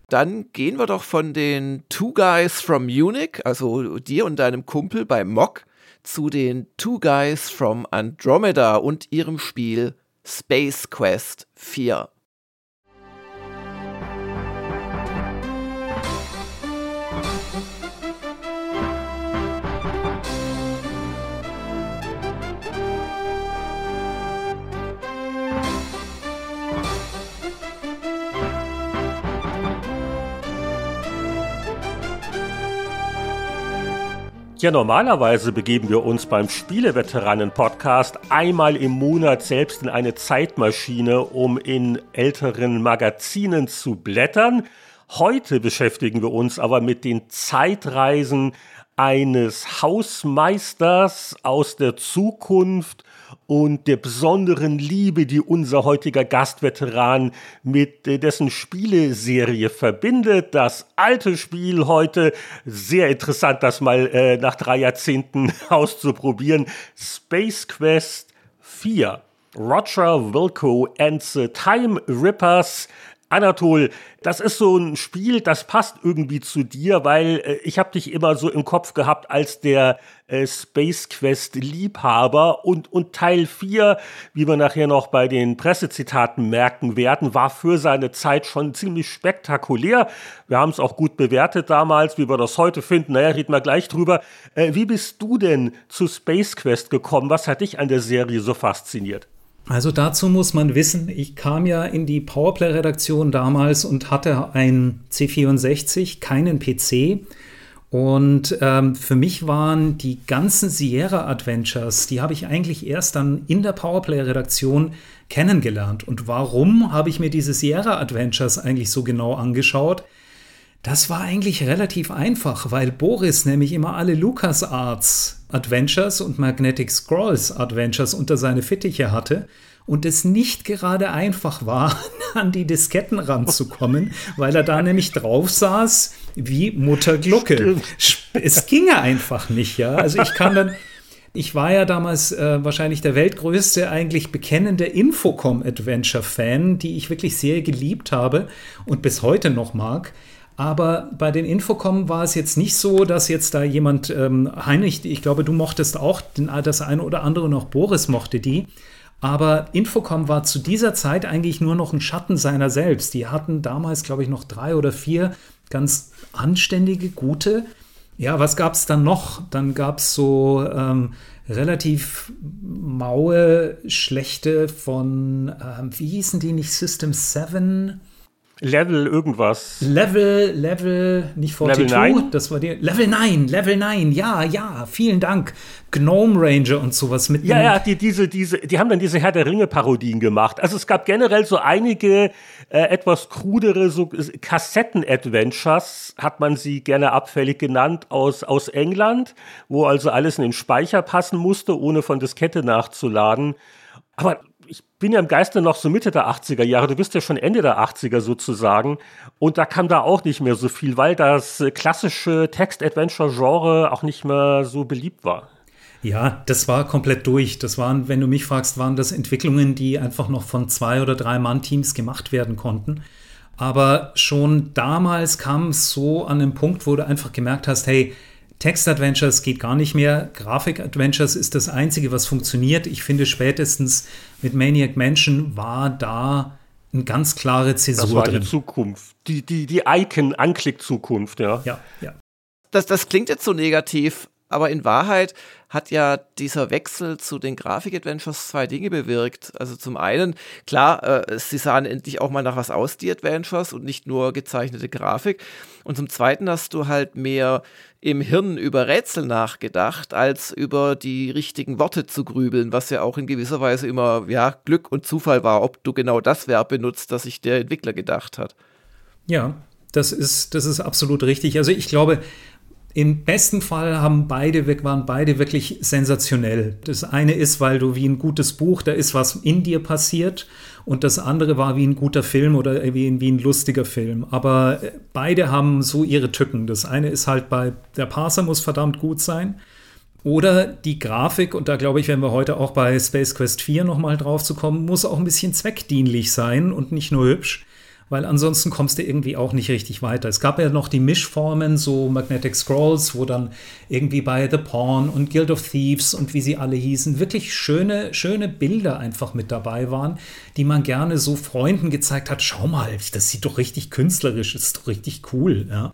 Dann gehen wir doch von den Two Guys from Munich, also dir und deinem Kumpel bei Mock, zu den Two Guys from Andromeda und ihrem Spiel Space Quest 4. Ja, normalerweise begeben wir uns beim Spieleveteranen-Podcast einmal im Monat selbst in eine Zeitmaschine, um in älteren Magazinen zu blättern. Heute beschäftigen wir uns aber mit den Zeitreisen eines Hausmeisters aus der Zukunft und der besonderen Liebe, die unser heutiger Gastveteran mit äh, dessen Spieleserie verbindet. Das alte Spiel heute, sehr interessant, das mal äh, nach drei Jahrzehnten auszuprobieren. Space Quest 4. Roger Wilco and the Time Rippers Anatol, das ist so ein Spiel, das passt irgendwie zu dir, weil äh, ich habe dich immer so im Kopf gehabt als der äh, Space Quest Liebhaber und, und Teil 4, wie wir nachher noch bei den Pressezitaten merken werden, war für seine Zeit schon ziemlich spektakulär. Wir haben es auch gut bewertet damals, wie wir das heute finden. Naja, reden wir gleich drüber. Äh, wie bist du denn zu Space Quest gekommen? Was hat dich an der Serie so fasziniert? Also dazu muss man wissen, ich kam ja in die Powerplay-Redaktion damals und hatte ein C64, keinen PC. Und ähm, für mich waren die ganzen Sierra Adventures, die habe ich eigentlich erst dann in der Powerplay-Redaktion kennengelernt. Und warum habe ich mir diese Sierra Adventures eigentlich so genau angeschaut? Das war eigentlich relativ einfach, weil Boris nämlich immer alle LucasArts Adventures und Magnetic Scrolls Adventures unter seine Fittiche hatte und es nicht gerade einfach war, an die Disketten ranzukommen, weil er da nämlich drauf saß wie Mutter Glucke. Es ginge einfach nicht, ja. Also ich kann dann, ich war ja damals äh, wahrscheinlich der weltgrößte, eigentlich bekennende Infocom-Adventure-Fan, die ich wirklich sehr geliebt habe und bis heute noch mag. Aber bei den Infocom war es jetzt nicht so, dass jetzt da jemand, ähm, Heinrich, ich glaube, du mochtest auch den, das eine oder andere noch, Boris mochte die. Aber Infocom war zu dieser Zeit eigentlich nur noch ein Schatten seiner selbst. Die hatten damals, glaube ich, noch drei oder vier ganz anständige, gute. Ja, was gab es dann noch? Dann gab es so ähm, relativ maue, schlechte von, ähm, wie hießen die nicht, System 7? Level irgendwas. Level, Level, nicht 42, Level 9? das war die. Level 9, Level 9, ja, ja, vielen Dank. Gnome Ranger und sowas mit. Ja, ja, die, diese, diese, die haben dann diese Herr der Ringe-Parodien gemacht. Also es gab generell so einige äh, etwas krudere so Kassetten-Adventures, hat man sie gerne abfällig genannt, aus, aus England, wo also alles in den Speicher passen musste, ohne von Diskette nachzuladen. Aber ich bin ja im Geiste noch so Mitte der 80er Jahre, du bist ja schon Ende der 80er sozusagen. Und da kam da auch nicht mehr so viel, weil das klassische Text-Adventure-Genre auch nicht mehr so beliebt war. Ja, das war komplett durch. Das waren, wenn du mich fragst, waren das Entwicklungen, die einfach noch von zwei oder drei Mann-Teams gemacht werden konnten. Aber schon damals kam es so an den Punkt, wo du einfach gemerkt hast, hey, Text-Adventures geht gar nicht mehr. Grafik-Adventures ist das Einzige, was funktioniert. Ich finde, spätestens mit Maniac Mansion war da eine ganz klare Zäsur das war drin. Die Zukunft. Die, die, die Icon-Anklick-Zukunft, ja. Ja, ja. Das, das klingt jetzt so negativ, aber in Wahrheit hat ja dieser Wechsel zu den Grafik-Adventures zwei Dinge bewirkt. Also zum einen, klar, äh, sie sahen endlich auch mal nach was aus, die Adventures, und nicht nur gezeichnete Grafik. Und zum zweiten hast du halt mehr im Hirn über Rätsel nachgedacht, als über die richtigen Worte zu grübeln, was ja auch in gewisser Weise immer ja, Glück und Zufall war, ob du genau das Verb benutzt, das sich der Entwickler gedacht hat. Ja, das ist, das ist absolut richtig. Also ich glaube, Im besten Fall haben beide, waren beide wirklich sensationell. Das eine ist, weil du wie ein gutes Buch, da ist was in dir passiert. Und das andere war wie ein guter Film oder wie, wie ein lustiger Film. Aber äh, beide haben so ihre Tücken. Das eine ist halt bei, der Parser muss verdammt gut sein. Oder die Grafik, und da glaube ich, werden wir heute auch bei Space Quest 4 nochmal drauf zu kommen, muss auch ein bisschen zweckdienlich sein und nicht nur hübsch weil ansonsten kommst du irgendwie auch nicht richtig weiter. Es gab ja noch die Mischformen, so Magnetic Scrolls, wo dann irgendwie bei The Pawn und Guild of Thieves und wie sie alle hießen, wirklich schöne, schöne Bilder einfach mit dabei waren, die man gerne so Freunden gezeigt hat. Schau mal, das sieht doch richtig künstlerisch, ist doch richtig cool. Ja.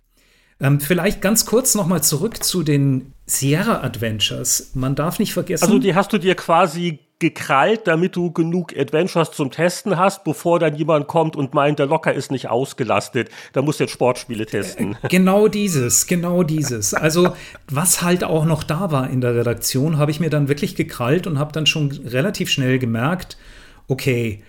Ähm, vielleicht ganz kurz nochmal zurück zu den Sierra Adventures. Man darf nicht vergessen. Also die hast du dir quasi gekrallt, damit du genug Adventures zum Testen hast, bevor dann jemand kommt und meint, der Locker ist nicht ausgelastet. Da muss jetzt Sportspiele testen. Äh, genau dieses, genau dieses. Also was halt auch noch da war in der Redaktion, habe ich mir dann wirklich gekrallt und habe dann schon relativ schnell gemerkt, okay,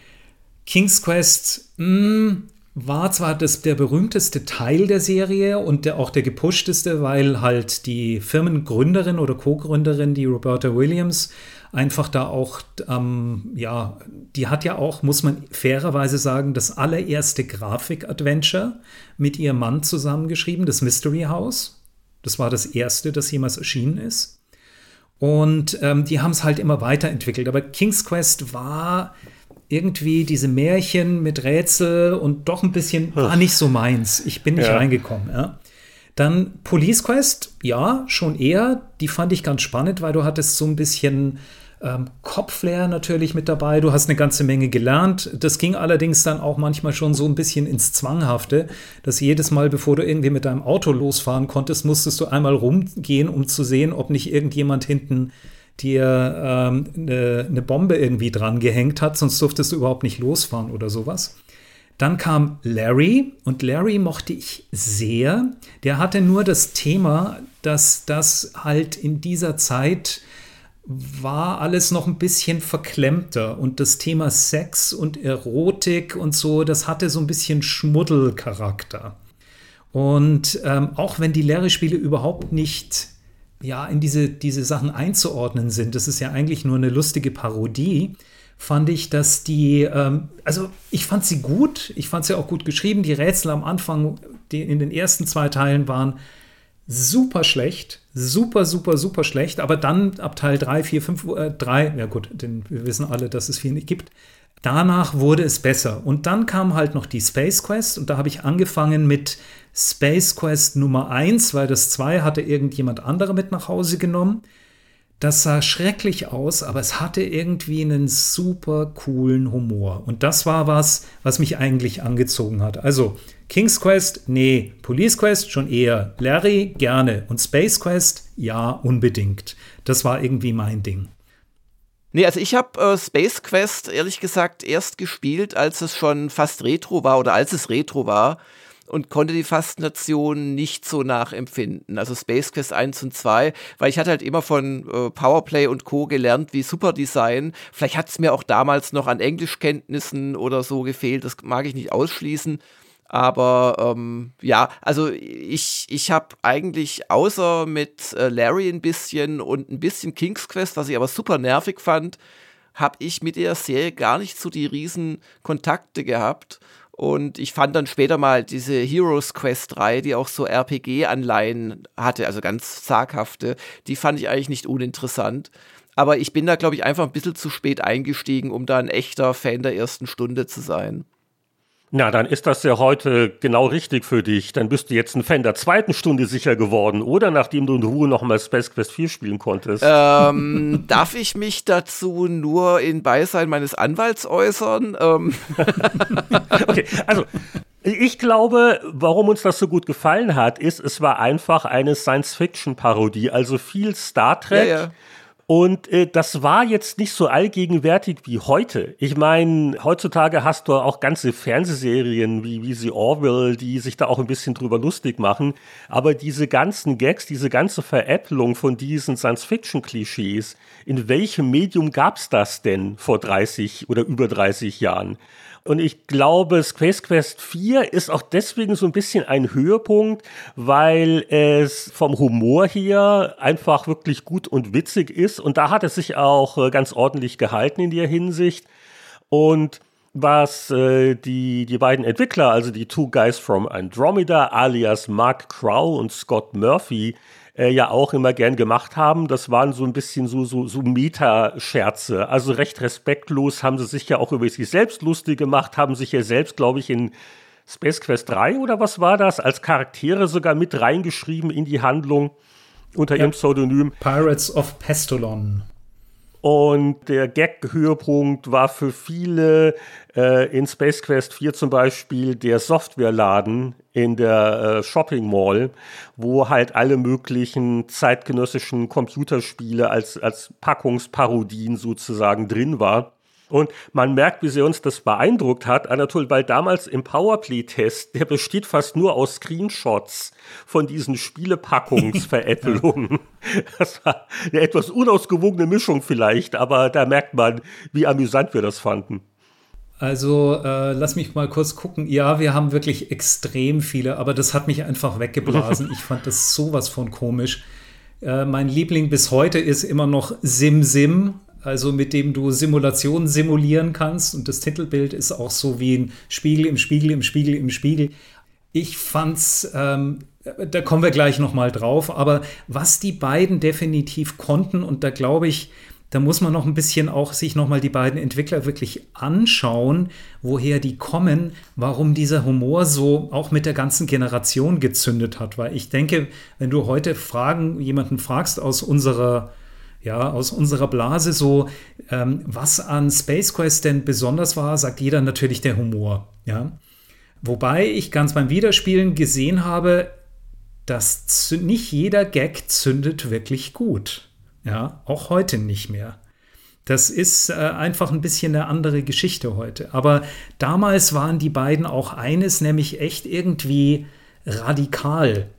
King's Quest, mh, hm, war zwar das, der berühmteste Teil der Serie und der, auch der gepushteste, weil halt die Firmengründerin oder Co-Gründerin, die Roberta Williams, einfach da auch, ähm, ja, die hat ja auch, muss man fairerweise sagen, das allererste Grafik-Adventure mit ihrem Mann zusammengeschrieben, das Mystery House. Das war das erste, das jemals erschienen ist. Und ähm, die haben es halt immer weiterentwickelt. Aber King's Quest war irgendwie diese Märchen mit Rätsel und doch ein bisschen war nicht so meins. Ich bin nicht ja. reingekommen. Ja. Dann Police Quest, ja, schon eher. Die fand ich ganz spannend, weil du hattest so ein bisschen ähm, Kopflair natürlich mit dabei. Du hast eine ganze Menge gelernt. Das ging allerdings dann auch manchmal schon so ein bisschen ins Zwanghafte, dass jedes Mal, bevor du irgendwie mit deinem Auto losfahren konntest, musstest du einmal rumgehen, um zu sehen, ob nicht irgendjemand hinten dir ähm, eine, eine Bombe irgendwie dran gehängt hat, sonst durftest du überhaupt nicht losfahren oder sowas. Dann kam Larry und Larry mochte ich sehr. Der hatte nur das Thema, dass das halt in dieser Zeit war alles noch ein bisschen verklemmter und das Thema Sex und Erotik und so, das hatte so ein bisschen Schmuddelcharakter. Und ähm, auch wenn die Larry-Spiele überhaupt nicht ja, in diese, diese Sachen einzuordnen sind, das ist ja eigentlich nur eine lustige Parodie, fand ich, dass die, ähm, also ich fand sie gut, ich fand sie auch gut geschrieben. Die Rätsel am Anfang, die in den ersten zwei Teilen waren super schlecht, super, super, super schlecht, aber dann ab Teil 3, 4, 5, 3, ja gut, denn wir wissen alle, dass es viel nicht gibt. Danach wurde es besser. Und dann kam halt noch die Space Quest und da habe ich angefangen mit Space Quest Nummer 1, weil das 2 hatte irgendjemand andere mit nach Hause genommen. Das sah schrecklich aus, aber es hatte irgendwie einen super coolen Humor. Und das war was, was mich eigentlich angezogen hat. Also King's Quest, nee. Police Quest schon eher. Larry, gerne. Und Space Quest, ja, unbedingt. Das war irgendwie mein Ding. Nee, also ich habe äh, Space Quest ehrlich gesagt erst gespielt, als es schon fast Retro war oder als es Retro war und konnte die Faszination nicht so nachempfinden. Also Space Quest 1 und 2, weil ich hatte halt immer von äh, Powerplay und Co. gelernt, wie Super Design. Vielleicht hat es mir auch damals noch an Englischkenntnissen oder so gefehlt, das mag ich nicht ausschließen. Aber ähm, ja, also ich, ich habe eigentlich außer mit äh, Larry ein bisschen und ein bisschen King's Quest, was ich aber super nervig fand, habe ich mit der Serie gar nicht so die riesen Kontakte gehabt. Und ich fand dann später mal diese Heroes Quest 3, die auch so RPG-Anleihen hatte, also ganz zaghafte, die fand ich eigentlich nicht uninteressant. Aber ich bin da, glaube ich, einfach ein bisschen zu spät eingestiegen, um da ein echter Fan der ersten Stunde zu sein. Na, dann ist das ja heute genau richtig für dich. Dann bist du jetzt ein Fan der zweiten Stunde sicher geworden, oder? Nachdem du in Ruhe nochmal Space Quest 4 spielen konntest. Ähm, darf ich mich dazu nur in Beisein meines Anwalts äußern? Ähm. okay, also ich glaube, warum uns das so gut gefallen hat, ist, es war einfach eine Science-Fiction-Parodie, also viel Star Trek. Ja, ja und äh, das war jetzt nicht so allgegenwärtig wie heute. Ich meine, heutzutage hast du auch ganze Fernsehserien wie, wie sie Orwell, die sich da auch ein bisschen drüber lustig machen. Aber diese ganzen Gags, diese ganze Veräpplung von diesen Science-Fiction-Klischees, in welchem Medium gab's das denn vor 30 oder über 30 Jahren? Und ich glaube, Space Quest 4 ist auch deswegen so ein bisschen ein Höhepunkt, weil es vom Humor hier einfach wirklich gut und witzig ist. Und da hat es sich auch äh, ganz ordentlich gehalten in der Hinsicht. Und was äh, die, die beiden Entwickler, also die Two Guys from Andromeda, alias Mark Crow und Scott Murphy, äh, ja auch immer gern gemacht haben. Das waren so ein bisschen so, so, so Meta-Scherze. Also recht respektlos haben sie sich ja auch über sich selbst lustig gemacht, haben sich ja selbst, glaube ich, in Space Quest 3 oder was war das, als Charaktere sogar mit reingeschrieben in die Handlung unter ja. ihrem Pseudonym. Pirates of Pestolon. Und der Gag-Höhepunkt war für viele äh, in Space Quest 4 zum Beispiel der Softwareladen in der äh, Shopping Mall, wo halt alle möglichen zeitgenössischen Computerspiele als, als Packungsparodien sozusagen drin war. Und man merkt, wie sehr uns das beeindruckt hat, Anatol, weil damals im Powerplay-Test, der besteht fast nur aus Screenshots von diesen Spielepackungsveräppelungen. das war eine etwas unausgewogene Mischung vielleicht, aber da merkt man, wie amüsant wir das fanden. Also äh, lass mich mal kurz gucken. Ja, wir haben wirklich extrem viele, aber das hat mich einfach weggeblasen. Ich fand das sowas von komisch. Äh, mein Liebling bis heute ist immer noch Sim Sim, also mit dem du Simulationen simulieren kannst. Und das Titelbild ist auch so wie ein Spiegel im Spiegel im Spiegel im Spiegel. Ich fand's, ähm, da kommen wir gleich noch mal drauf. Aber was die beiden definitiv konnten, und da glaube ich, da muss man noch ein bisschen auch sich noch mal die beiden Entwickler wirklich anschauen, woher die kommen, warum dieser Humor so auch mit der ganzen Generation gezündet hat. Weil ich denke, wenn du heute Fragen, jemanden fragst aus unserer ja, aus unserer Blase so, ähm, was an Space Quest denn besonders war, sagt jeder natürlich der Humor, ja. Wobei ich ganz beim Wiederspielen gesehen habe, dass nicht jeder Gag zündet wirklich gut. Ja, auch heute nicht mehr. Das ist äh, einfach ein bisschen eine andere Geschichte heute. Aber damals waren die beiden auch eines, nämlich echt irgendwie radikal,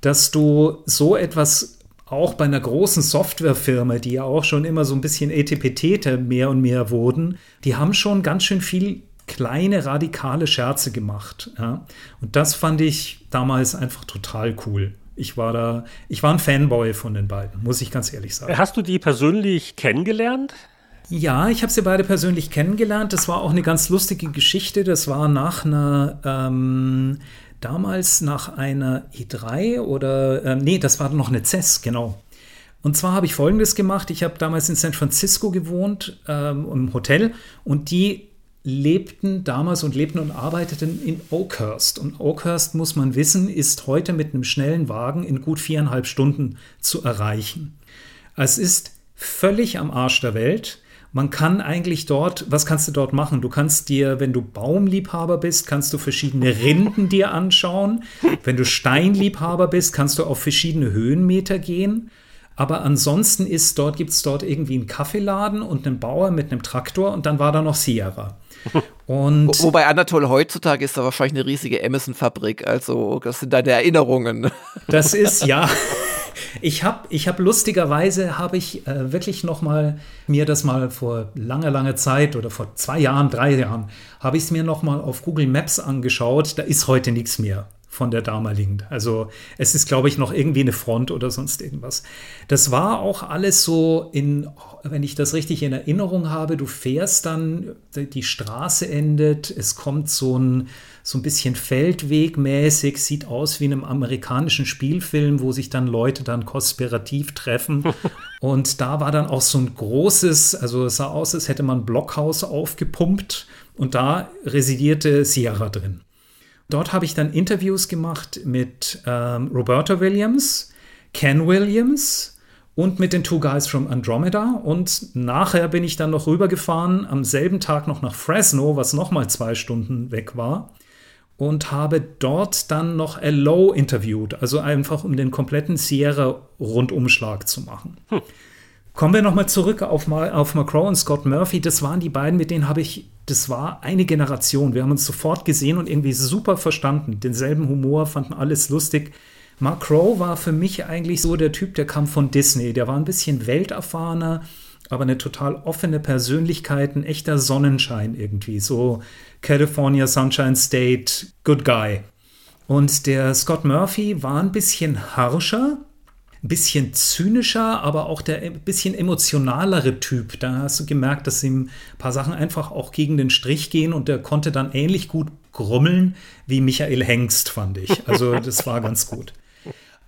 dass du so etwas auch bei einer großen Softwarefirma, die ja auch schon immer so ein bisschen Etipetete mehr und mehr wurden, die haben schon ganz schön viel kleine radikale Scherze gemacht. Ja? Und das fand ich damals einfach total cool ich war da, ich war ein Fanboy von den beiden, muss ich ganz ehrlich sagen. Hast du die persönlich kennengelernt? Ja, ich habe sie beide persönlich kennengelernt. Das war auch eine ganz lustige Geschichte. Das war nach einer, ähm, damals nach einer E3 oder, ähm, nee, das war noch eine CES, genau. Und zwar habe ich Folgendes gemacht. Ich habe damals in San Francisco gewohnt, ähm, im Hotel, und die lebten damals und lebten und arbeiteten in Oakhurst. Und Oakhurst, muss man wissen, ist heute mit einem schnellen Wagen in gut viereinhalb Stunden zu erreichen. Es ist völlig am Arsch der Welt. Man kann eigentlich dort, was kannst du dort machen? Du kannst dir, wenn du Baumliebhaber bist, kannst du verschiedene Rinden dir anschauen. Wenn du Steinliebhaber bist, kannst du auf verschiedene Höhenmeter gehen. Aber ansonsten ist dort, gibt es dort irgendwie einen Kaffeeladen und einen Bauer mit einem Traktor und dann war da noch Sierra. Und Wo, wobei Anatole heutzutage ist da wahrscheinlich eine riesige Emerson-Fabrik. Also, das sind deine Erinnerungen. Das ist, ja. Ich habe ich hab lustigerweise, habe ich äh, wirklich noch mal mir das mal vor langer, langer Zeit oder vor zwei Jahren, drei Jahren, habe ich es mir noch mal auf Google Maps angeschaut. Da ist heute nichts mehr von der damaligen. Also es ist, glaube ich, noch irgendwie eine Front oder sonst irgendwas. Das war auch alles so in, wenn ich das richtig in Erinnerung habe, du fährst dann, die Straße endet, es kommt so ein, so ein bisschen Feldwegmäßig, sieht aus wie in einem amerikanischen Spielfilm, wo sich dann Leute dann konspirativ treffen. Und da war dann auch so ein großes, also es sah aus, als hätte man ein Blockhaus aufgepumpt und da residierte Sierra drin. Dort habe ich dann Interviews gemacht mit ähm, Roberta Williams, Ken Williams und mit den Two Guys from Andromeda. Und nachher bin ich dann noch rübergefahren, am selben Tag noch nach Fresno, was nochmal zwei Stunden weg war. Und habe dort dann noch L.O. interviewt, also einfach um den kompletten Sierra-Rundumschlag zu machen. Hm. Kommen wir nochmal zurück auf, auf McCrow und Scott Murphy. Das waren die beiden, mit denen habe ich, das war eine Generation. Wir haben uns sofort gesehen und irgendwie super verstanden. Denselben Humor, fanden alles lustig. Mark Crow war für mich eigentlich so der Typ, der kam von Disney. Der war ein bisschen welterfahrener, aber eine total offene Persönlichkeit, ein echter Sonnenschein irgendwie. So California Sunshine State, good guy. Und der Scott Murphy war ein bisschen harscher, ein bisschen zynischer, aber auch der ein bisschen emotionalere Typ. Da hast du gemerkt, dass ihm ein paar Sachen einfach auch gegen den Strich gehen und der konnte dann ähnlich gut grummeln wie Michael Hengst, fand ich. Also das war ganz gut.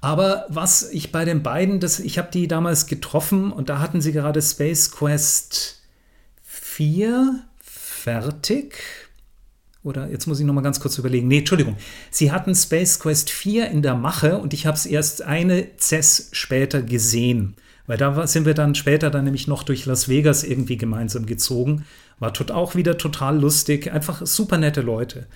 Aber was ich bei den beiden, das, ich habe die damals getroffen und da hatten sie gerade Space Quest 4 fertig. Oder jetzt muss ich noch mal ganz kurz überlegen. Nee, Entschuldigung. Sie hatten Space Quest 4 in der Mache und ich habe es erst eine CES später gesehen. Weil da sind wir dann später dann nämlich noch durch Las Vegas irgendwie gemeinsam gezogen. War tot auch wieder total lustig. Einfach super nette Leute.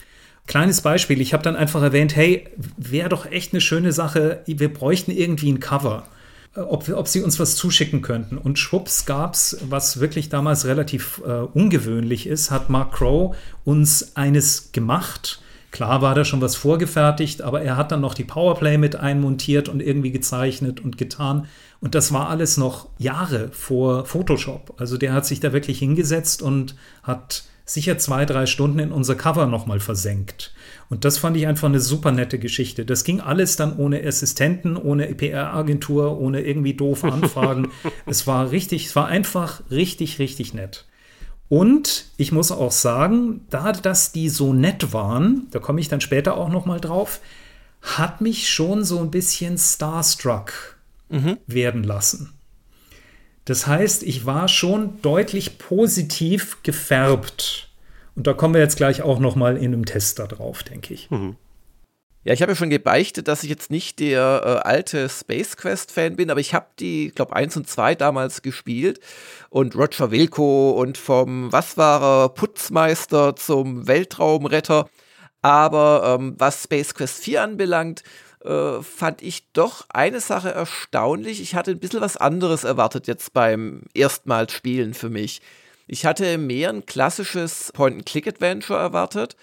Kleines Beispiel, ich habe dann einfach erwähnt, hey, wäre doch echt eine schöne Sache, wir bräuchten irgendwie ein Cover. Äh, ob, ob sie uns was zuschicken könnten. Und schwupps gab es, was wirklich damals relativ äh, ungewöhnlich ist, hat Mark Crow uns eines gemacht. Klar war da schon was vorgefertigt, aber er hat dann noch die Powerplay mit einmontiert und irgendwie gezeichnet und getan. Und das war alles noch Jahre vor Photoshop. Also der hat sich da wirklich hingesetzt und hat sicher zwei, drei Stunden in unser Cover nochmal versenkt. Und das fand ich einfach eine super nette Geschichte. Das ging alles dann ohne Assistenten, ohne PR-Agentur, ohne irgendwie doofe Anfragen. es war richtig, es war einfach richtig, richtig nett. Und ich muss auch sagen, da dass die so nett waren, da komme ich dann später auch nochmal drauf, hat mich schon so ein bisschen starstruck mhm. werden lassen. Das heißt, ich war schon deutlich positiv gefärbt. Und da kommen wir jetzt gleich auch noch mal in einem Test da drauf, denke ich. Mhm. Ja, ich habe ja schon gebeichtet, dass ich jetzt nicht der äh, alte Space Quest-Fan bin, aber ich habe die, ich glaube, 1 und 2 damals gespielt. Und Roger Wilco und vom, was war er, Putzmeister zum Weltraumretter. Aber ähm, was Space Quest 4 anbelangt, äh, fand ich doch eine Sache erstaunlich. Ich hatte ein bisschen was anderes erwartet jetzt beim erstmals Spielen für mich. Ich hatte mehr ein klassisches Point-and-Click-Adventure erwartet,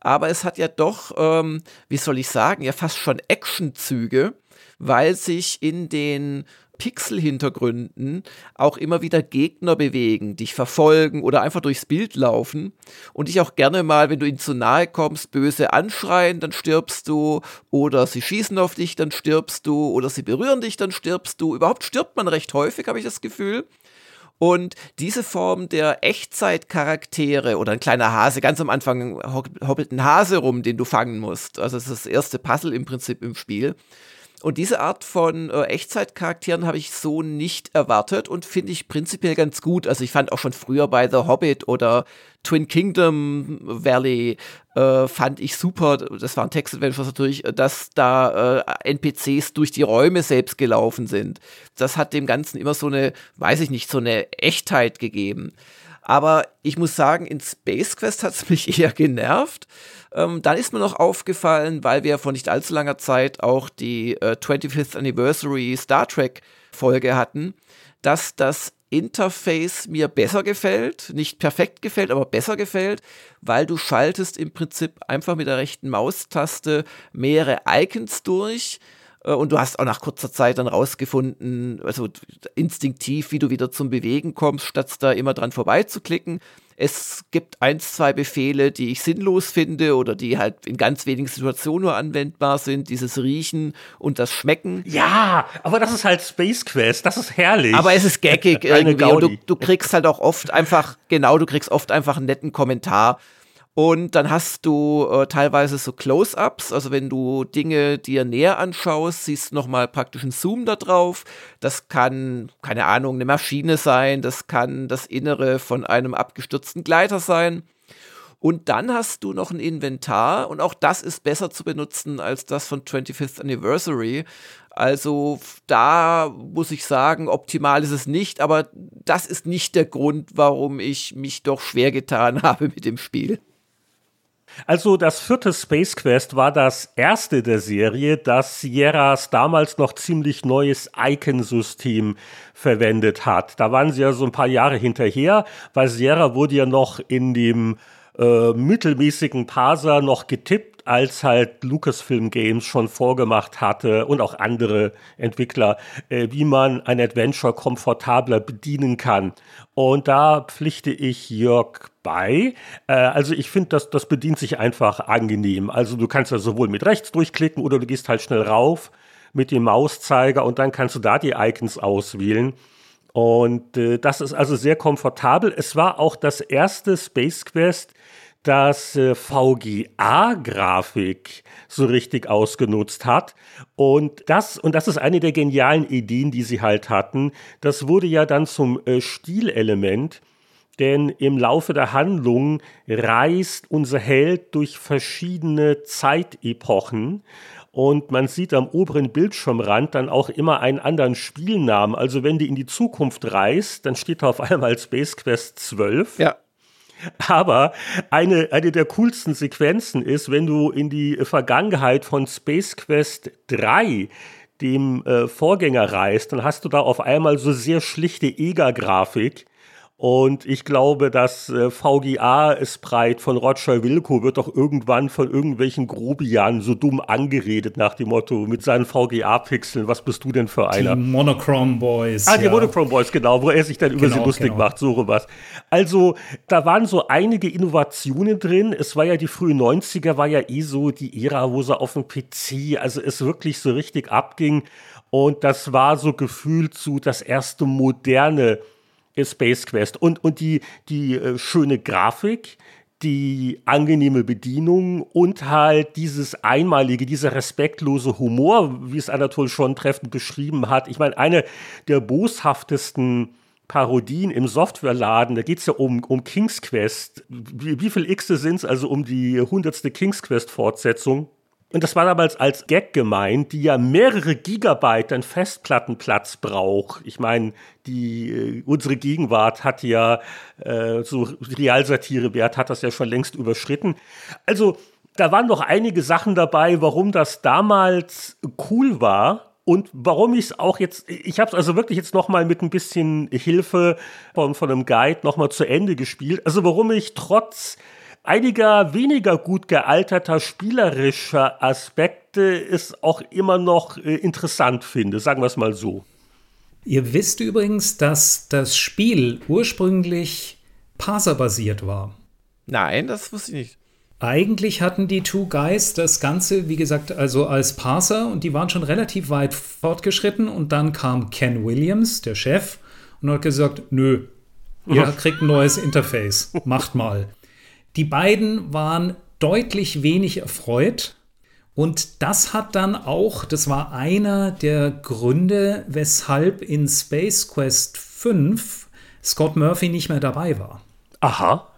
aber es hat ja doch, ähm, wie soll ich sagen, ja fast schon Actionzüge, weil sich in den Pixel-Hintergründen auch immer wieder Gegner bewegen, dich verfolgen oder einfach durchs Bild laufen und dich auch gerne mal, wenn du ihnen zu nahe kommst, böse anschreien, dann stirbst du oder sie schießen auf dich, dann stirbst du oder sie berühren dich, dann stirbst du. Überhaupt stirbt man recht häufig, habe ich das Gefühl. Und diese Form der Echtzeitcharaktere oder ein kleiner Hase, ganz am Anfang hoppelt ein Hase rum, den du fangen musst. Also das ist das erste Puzzle im Prinzip im Spiel. Und diese Art von äh, Echtzeitcharakteren habe ich so nicht erwartet und finde ich prinzipiell ganz gut. Also ich fand auch schon früher bei The Hobbit oder Twin Kingdom Valley äh, fand ich super. Das waren Text-Adventures natürlich, dass da äh, NPCs durch die Räume selbst gelaufen sind. Das hat dem Ganzen immer so eine, weiß ich nicht, so eine Echtheit gegeben. Aber ich muss sagen, in Space Quest hat es mich eher genervt. Ähm, dann ist mir noch aufgefallen, weil wir vor nicht allzu langer Zeit auch die äh, 25th Anniversary Star Trek Folge hatten, dass das Interface mir besser gefällt, nicht perfekt gefällt, aber besser gefällt, weil du schaltest im Prinzip einfach mit der rechten Maustaste mehrere Icons durch und du hast auch nach kurzer Zeit dann rausgefunden, also instinktiv, wie du wieder zum Bewegen kommst, statt da immer dran vorbeizuklicken. Es gibt ein, zwei Befehle, die ich sinnlos finde oder die halt in ganz wenigen Situationen nur anwendbar sind. Dieses Riechen und das Schmecken. Ja, aber das ist halt Space Quest, das ist herrlich. Aber es ist gaggig irgendwie und du, du kriegst halt auch oft einfach, genau, du kriegst oft einfach einen netten Kommentar und dann hast du äh, teilweise so Close-ups, also wenn du Dinge dir näher anschaust, siehst du nochmal praktisch einen Zoom da drauf. Das kann, keine Ahnung, eine Maschine sein, das kann das Innere von einem abgestürzten Gleiter sein. Und dann hast du noch ein Inventar und auch das ist besser zu benutzen als das von 25th Anniversary. Also da muss ich sagen, optimal ist es nicht, aber das ist nicht der Grund, warum ich mich doch schwer getan habe mit dem Spiel. Also das vierte Space Quest war das erste der Serie, das Sierras damals noch ziemlich neues Icon-System verwendet hat. Da waren sie ja so ein paar Jahre hinterher, weil Sierra wurde ja noch in dem äh, mittelmäßigen Parser noch getippt als halt Lucasfilm Games schon vorgemacht hatte und auch andere Entwickler, äh, wie man ein Adventure komfortabler bedienen kann. Und da pflichte ich Jörg bei. Äh, also ich finde, das, das bedient sich einfach angenehm. Also du kannst ja sowohl mit rechts durchklicken oder du gehst halt schnell rauf mit dem Mauszeiger und dann kannst du da die Icons auswählen. Und äh, das ist also sehr komfortabel. Es war auch das erste Space Quest, das äh, VGA-Grafik so richtig ausgenutzt hat. Und das, und das ist eine der genialen Ideen, die sie halt hatten. Das wurde ja dann zum äh, Stilelement. Denn im Laufe der Handlung reist unser Held durch verschiedene Zeitepochen und man sieht am oberen Bildschirmrand dann auch immer einen anderen Spielnamen. Also wenn die in die Zukunft reist, dann steht da auf einmal Space Quest 12. Ja. Aber eine, eine der coolsten Sequenzen ist, wenn du in die Vergangenheit von Space Quest 3 dem äh, Vorgänger reist, dann hast du da auf einmal so sehr schlichte EGA-Grafik und ich glaube, das äh, VGA-Sprite von Roger Wilco wird doch irgendwann von irgendwelchen Grobianen so dumm angeredet nach dem Motto mit seinen VGA-Pixeln, was bist du denn für einer? Die Monochrome Boys. Ah, die ja. Monochrome Boys, genau, wo er sich dann über genau, sie lustig genau. macht, so was. Also, da waren so einige Innovationen drin. Es war ja die frühen 90er, war ja eh so die Ära, wo sie auf dem PC, also es wirklich so richtig abging. Und das war so gefühlt so das erste moderne Space Quest. Und, und die, die äh, schöne Grafik, die angenehme Bedienung und halt dieses einmalige, dieser respektlose Humor, wie es Anatol schon treffend beschrieben hat. Ich meine, eine der boshaftesten Parodien im Softwareladen, da geht es ja um, um King's Quest. Wie, wie viel X sind es? Also um die hundertste King's Quest-Fortsetzung. Und das war damals als Gag gemeint, die ja mehrere Gigabyte an Festplattenplatz braucht. Ich meine, die äh, unsere Gegenwart hat ja äh, so Realsatirewert hat das ja schon längst überschritten. Also da waren noch einige Sachen dabei, warum das damals cool war und warum ich es auch jetzt, ich habe es also wirklich jetzt noch mal mit ein bisschen Hilfe von, von einem Guide noch mal zu Ende gespielt. Also warum ich trotz einiger weniger gut gealterter spielerischer Aspekte es auch immer noch äh, interessant finde, sagen wir es mal so. Ihr wisst übrigens, dass das Spiel ursprünglich parserbasiert war. Nein, das wusste ich nicht. Eigentlich hatten die Two Guys das Ganze, wie gesagt, also als Parser und die waren schon relativ weit fortgeschritten und dann kam Ken Williams, der Chef, und hat gesagt, nö, ihr kriegt ein neues Interface, macht mal. Die beiden waren deutlich wenig erfreut. Und das hat dann auch, das war einer der Gründe, weshalb in Space Quest 5 Scott Murphy nicht mehr dabei war. Aha.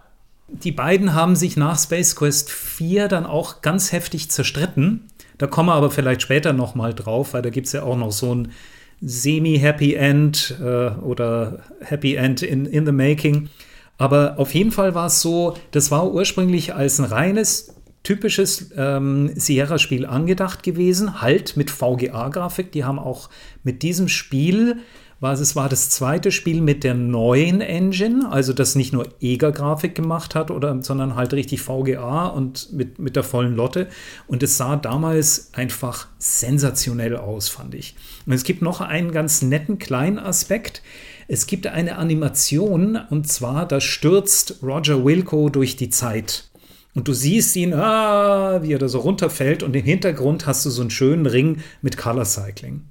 Die beiden haben sich nach Space Quest 4 dann auch ganz heftig zerstritten. Da kommen wir aber vielleicht später noch mal drauf, weil da gibt es ja auch noch so ein Semi-Happy End äh, oder Happy End in, in the Making. Aber auf jeden Fall war es so, das war ursprünglich als ein reines typisches ähm, Sierra-Spiel angedacht gewesen, halt mit VGA-Grafik. Die haben auch mit diesem Spiel, war es war das zweite Spiel mit der neuen Engine, also das nicht nur EGA-Grafik gemacht hat, oder, sondern halt richtig VGA und mit, mit der vollen Lotte. Und es sah damals einfach sensationell aus, fand ich. Und es gibt noch einen ganz netten kleinen Aspekt. Es gibt eine Animation und zwar, da stürzt Roger Wilco durch die Zeit. Und du siehst ihn, ah, wie er da so runterfällt und im Hintergrund hast du so einen schönen Ring mit Color Cycling.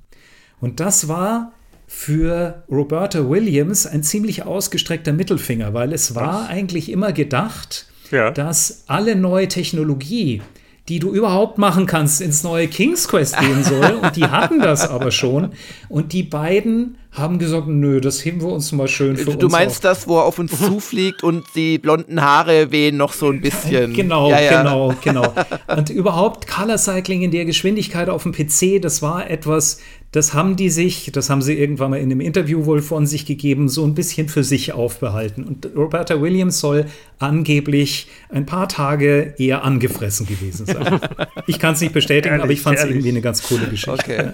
Und das war für Roberta Williams ein ziemlich ausgestreckter Mittelfinger, weil es war Was? eigentlich immer gedacht, ja. dass alle neue Technologie, die du überhaupt machen kannst, ins neue King's Quest gehen soll. Und die hatten das aber schon. Und die beiden haben gesagt, nö, das heben wir uns mal schön für du uns Du meinst auf. das, wo er auf uns zufliegt und die blonden Haare wehen noch so ein bisschen. Genau, ja, ja. genau, genau. Und überhaupt Color Cycling in der Geschwindigkeit auf dem PC, das war etwas, das haben die sich, das haben sie irgendwann mal in einem Interview wohl von sich gegeben, so ein bisschen für sich aufbehalten. Und Roberta Williams soll angeblich ein paar Tage eher angefressen gewesen sein. ich kann es nicht bestätigen, ehrlich, aber ich fand es irgendwie eine ganz coole Geschichte. Okay.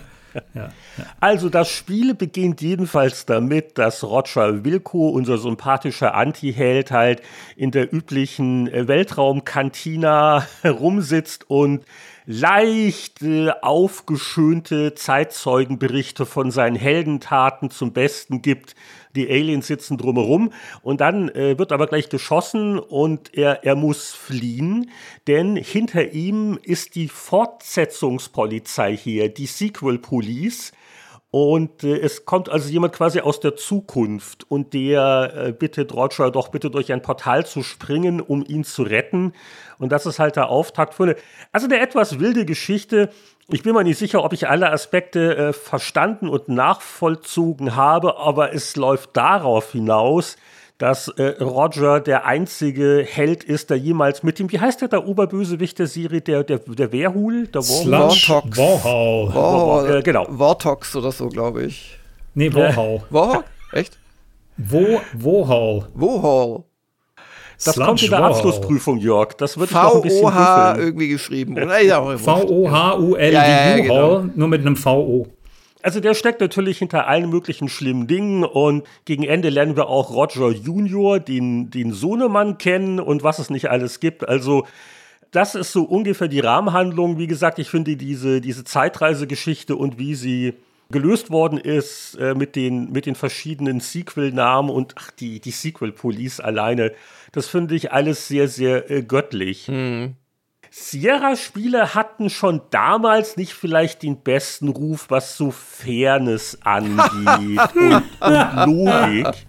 Also das Spiel beginnt jedenfalls damit, dass Roger Wilco, unser sympathischer Anti-Held, halt in der üblichen äh, Weltraumkantina rumsitzt und leicht äh, aufgeschönte Zeitzeugenberichte von seinen Heldentaten zum Besten gibt. Die Aliens sitzen drumherum und dann äh, wird aber gleich geschossen und er, er muss fliehen, denn hinter ihm ist die Fortsetzungspolizei hier, die Sequel Police. Und äh, es kommt also jemand quasi aus der Zukunft und der äh, bittet Roger doch bitte durch ein Portal zu springen, um ihn zu retten. Und das ist halt der Auftakt für eine, also eine etwas wilde Geschichte. Ich bin mir nicht sicher, ob ich alle Aspekte äh, verstanden und nachvollzogen habe, aber es läuft darauf hinaus, dass äh, Roger der einzige Held ist, der jemals mit dem, wie heißt der, der Oberbösewicht der Serie, der, der, der Wehrhul? Der Warhol? Warhol. Warhol. Äh, genau. Wartox oder so, glaube ich. Nee, Warhol. Warhol? Echt? Wo, Wohol. Wohol. Das Sludge kommt in der Abschlussprüfung, Jörg. Das wird noch ein bisschen V-O-H irgendwie geschrieben. V-O-H-U-L, ja, ja, genau. nur mit einem V-O. Also der steckt natürlich hinter allen möglichen schlimmen Dingen und gegen Ende lernen wir auch Roger Junior, den, den Sohnemann kennen und was es nicht alles gibt. Also das ist so ungefähr die Rahmenhandlung. Wie gesagt, ich finde diese, diese Zeitreisegeschichte und wie sie gelöst worden ist äh, mit, den, mit den verschiedenen Sequel-Namen und ach, die, die Sequel-Police alleine, das finde ich alles sehr, sehr äh, göttlich. Mhm. Sierra-Spiele hatten schon damals nicht vielleicht den besten Ruf, was so Fairness angeht und, und, Logik.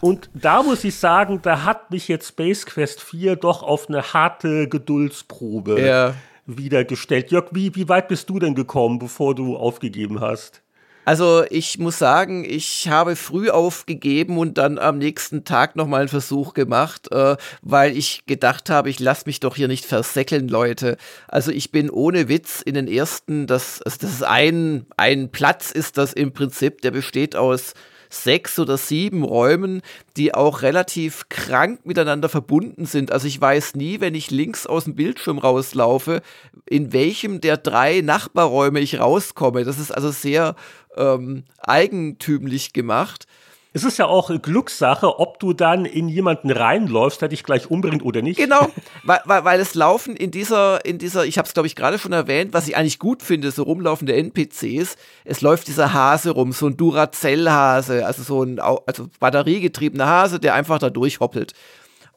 Und da muss ich sagen, da hat mich jetzt Space Quest 4 doch auf eine harte Geduldsprobe ja. wiedergestellt. Jörg, wie, wie weit bist du denn gekommen, bevor du aufgegeben hast? Also ich muss sagen, ich habe früh aufgegeben und dann am nächsten Tag nochmal einen Versuch gemacht, äh, weil ich gedacht habe, ich lasse mich doch hier nicht versäckeln, Leute. Also ich bin ohne Witz in den ersten, das, also das ist ein, ein Platz ist das im Prinzip, der besteht aus sechs oder sieben Räumen, die auch relativ krank miteinander verbunden sind. Also ich weiß nie, wenn ich links aus dem Bildschirm rauslaufe, in welchem der drei Nachbarräume ich rauskomme. Das ist also sehr ähm, eigentümlich gemacht. Es ist ja auch Glückssache, ob du dann in jemanden reinläufst, der dich gleich umbringt oder nicht. Genau, weil, weil, weil es laufen in dieser, in dieser, ich habe es glaube ich gerade schon erwähnt, was ich eigentlich gut finde, so rumlaufende NPCs, es läuft dieser Hase rum, so ein Duracell-Hase, also so ein also batteriegetriebener Hase, der einfach da durchhoppelt.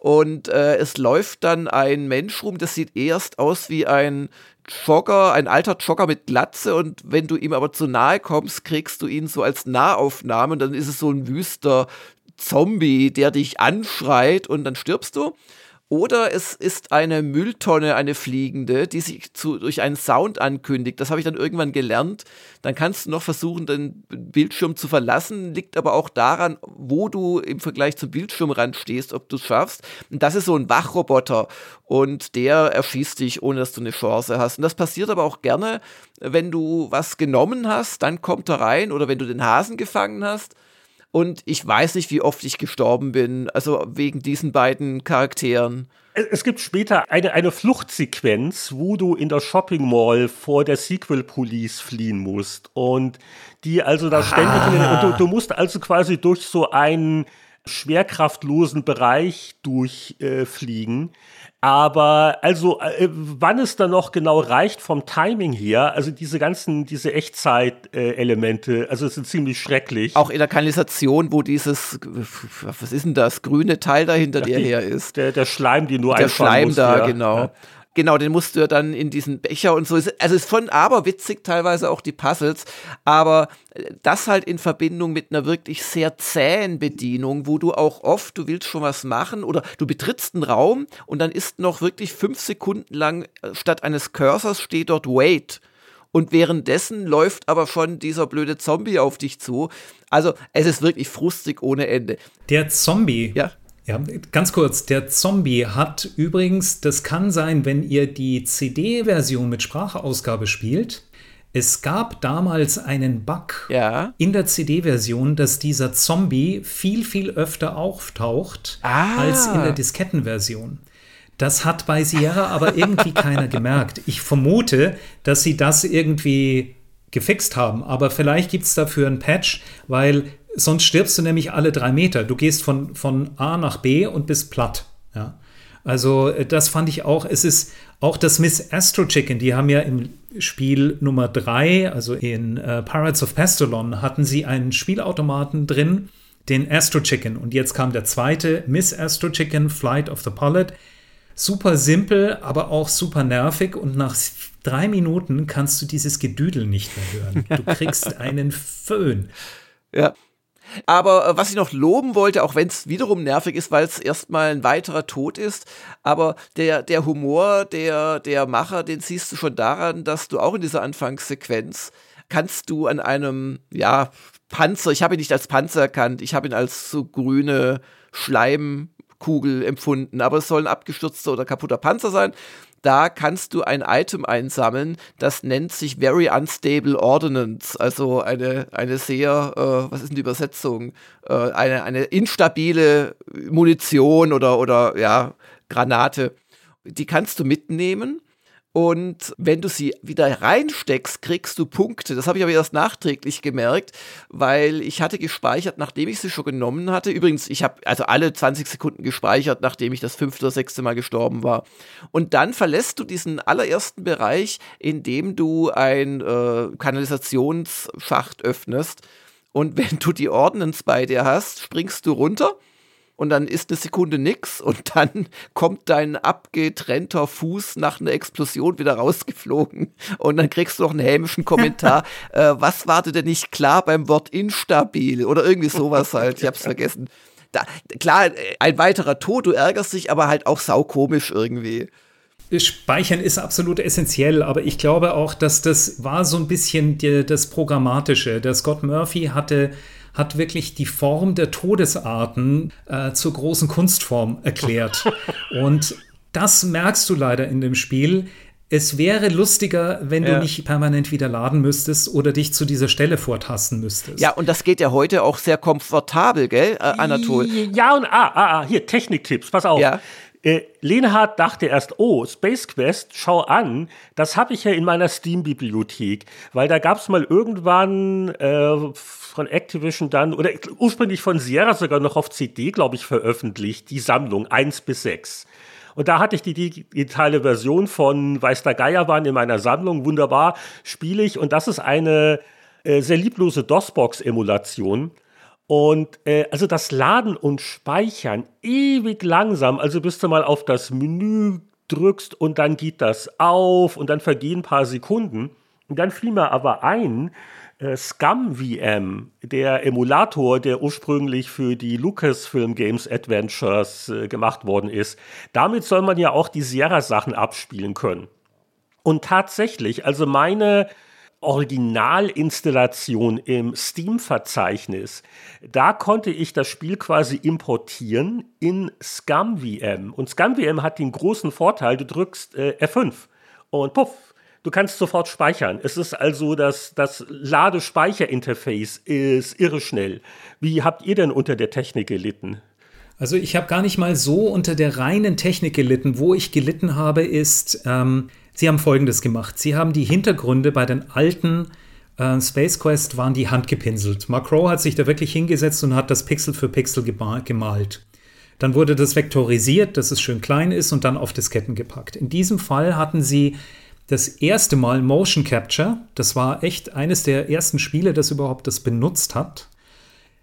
Und äh, es läuft dann ein Mensch rum, das sieht erst aus wie ein Jogger, ein alter Jogger mit Glatze und wenn du ihm aber zu nahe kommst, kriegst du ihn so als Nahaufnahme und dann ist es so ein wüster Zombie, der dich anschreit und dann stirbst du. Oder es ist eine Mülltonne, eine fliegende, die sich zu, durch einen Sound ankündigt. Das habe ich dann irgendwann gelernt. Dann kannst du noch versuchen, den Bildschirm zu verlassen. Liegt aber auch daran, wo du im Vergleich zum Bildschirmrand stehst, ob du es schaffst. Und das ist so ein Wachroboter. Und der erschießt dich, ohne dass du eine Chance hast. Und das passiert aber auch gerne, wenn du was genommen hast, dann kommt er rein. Oder wenn du den Hasen gefangen hast und ich weiß nicht, wie oft ich gestorben bin, also wegen diesen beiden Charakteren. Es gibt später eine, eine Fluchtsequenz, wo du in der Shopping Mall vor der Sequel Police fliehen musst. Und die also da ständig. Ah. Du, du musst also quasi durch so einen schwerkraftlosen Bereich durchfliegen. Äh, aber also, äh, wann es dann noch genau reicht vom Timing her, also diese ganzen, diese Echtzeit-Elemente, äh, also es sind ziemlich schrecklich. Auch in der Kanalisation, wo dieses, was ist denn das, grüne Teil dahinter dir her ist. Der, der Schleim, die nur Der Schleim musst, da, ja. genau. Ja. Genau, den musst du ja dann in diesen Becher und so. Also es ist von aberwitzig teilweise auch die Puzzles, aber äh, das halt in Verbindung mit einer wirklich sehr zähen Bedienung, wo du auch oft, du willst schon was machen oder du betrittst einen Raum und dann ist noch wirklich fünf Sekunden lang äh, statt eines Cursors steht dort Wait. Und währenddessen läuft aber schon dieser blöde Zombie auf dich zu. Also es ist wirklich frustig ohne Ende. Der Zombie. Ja. Ja, ganz kurz, der Zombie hat übrigens, das kann sein, wenn ihr die CD-Version mit Sprachausgabe spielt. Es gab damals einen Bug ja. in der CD-Version, dass dieser Zombie viel, viel öfter auftaucht ah. als in der Diskettenversion. Das hat bei Sierra aber irgendwie keiner gemerkt. Ich vermute, dass sie das irgendwie gefixt haben. Aber vielleicht gibt es dafür einen Patch, weil sonst stirbst du nämlich alle drei Meter. Du gehst von, von A nach B und bist platt. Ja. Also äh, das fand ich auch. Es ist auch das Miss Astro Chicken, die haben ja im Spiel Nummer 3, also in äh, Pirates of Pestalon, hatten sie einen Spielautomaten drin, den Astro Chicken. Und jetzt kam der zweite, Miss Astro Chicken, Flight of the Pollet. Super simpel, aber auch super nervig. Und nach drei Minuten kannst du dieses Gedüdel nicht mehr hören. Du kriegst einen Föhn. Ja. Aber äh, was ich noch loben wollte, auch wenn es wiederum nervig ist, weil es erstmal ein weiterer Tod ist, aber der, der Humor der, der Macher, den siehst du schon daran, dass du auch in dieser Anfangssequenz kannst du an einem, ja, Panzer, ich habe ihn nicht als Panzer erkannt, ich habe ihn als so grüne Schleimkugel empfunden, aber es soll ein abgestürzter oder kaputter Panzer sein da kannst du ein Item einsammeln, das nennt sich Very Unstable Ordnance, also eine, eine sehr, äh, was ist denn die Übersetzung? Äh, eine, eine instabile Munition oder, oder ja, Granate. Die kannst du mitnehmen und wenn du sie wieder reinsteckst, kriegst du Punkte. Das habe ich aber erst nachträglich gemerkt, weil ich hatte gespeichert, nachdem ich sie schon genommen hatte. Übrigens, ich habe also alle 20 Sekunden gespeichert, nachdem ich das fünfte oder sechste Mal gestorben war. Und dann verlässt du diesen allerersten Bereich, indem du ein äh, Kanalisationsschacht öffnest. Und wenn du die Ordnance bei dir hast, springst du runter und dann ist eine Sekunde nix und dann kommt dein abgetrennter Fuß nach einer Explosion wieder rausgeflogen und dann kriegst du noch einen hämischen Kommentar. äh, was war dir denn nicht klar beim Wort instabil oder irgendwie sowas halt? Ich hab's vergessen. Da, klar, ein weiterer Tod, du ärgerst dich, aber halt auch saukomisch irgendwie. Speichern ist absolut essentiell, aber ich glaube auch, dass das war so ein bisschen die, das Programmatische. Der Scott Murphy hatte hat wirklich die Form der Todesarten äh, zur großen Kunstform erklärt. Und das merkst du leider in dem Spiel. Es wäre lustiger, wenn ja. du nicht permanent wieder laden müsstest oder dich zu dieser Stelle vortasten müsstest. Ja, und das geht ja heute auch sehr komfortabel, gell, äh, Anatol? Ja, und ah, ah, ah, hier, Techniktipps, pass auf. Ja. Äh, Lenhardt dachte erst, oh, Space Quest, schau an, das habe ich ja in meiner Steam-Bibliothek, weil da gab es mal irgendwann äh, von Activision dann, oder ursprünglich von Sierra sogar noch auf CD, glaube ich, veröffentlicht, die Sammlung 1 bis 6. Und da hatte ich die digitale Version von Weiß der Geier waren in meiner Sammlung, wunderbar, spiele ich. Und das ist eine äh, sehr lieblose DOS-Box-Emulation. Und äh, also das Laden und Speichern ewig langsam, also bis du mal auf das Menü drückst und dann geht das auf und dann vergehen ein paar Sekunden. Und dann fiel mir aber ein, Scum VM, der Emulator, der ursprünglich für die Lucasfilm Games Adventures äh, gemacht worden ist, damit soll man ja auch die Sierra-Sachen abspielen können. Und tatsächlich, also meine Originalinstallation im Steam-Verzeichnis, da konnte ich das Spiel quasi importieren in ScumVM. Und ScumVM hat den großen Vorteil, du drückst äh, F5 und puff, Du kannst sofort speichern. Es ist also das, das Ladespeicherinterface ist irre schnell. Wie habt ihr denn unter der Technik gelitten? Also ich habe gar nicht mal so unter der reinen Technik gelitten. Wo ich gelitten habe, ist, ähm, sie haben Folgendes gemacht. Sie haben die Hintergründe bei den alten äh, Space Quest waren die handgepinselt. Macro hat sich da wirklich hingesetzt und hat das Pixel für Pixel gemalt. Dann wurde das vektorisiert, dass es schön klein ist und dann auf Disketten gepackt. In diesem Fall hatten sie das erste Mal Motion Capture. Das war echt eines der ersten Spiele, das überhaupt das benutzt hat.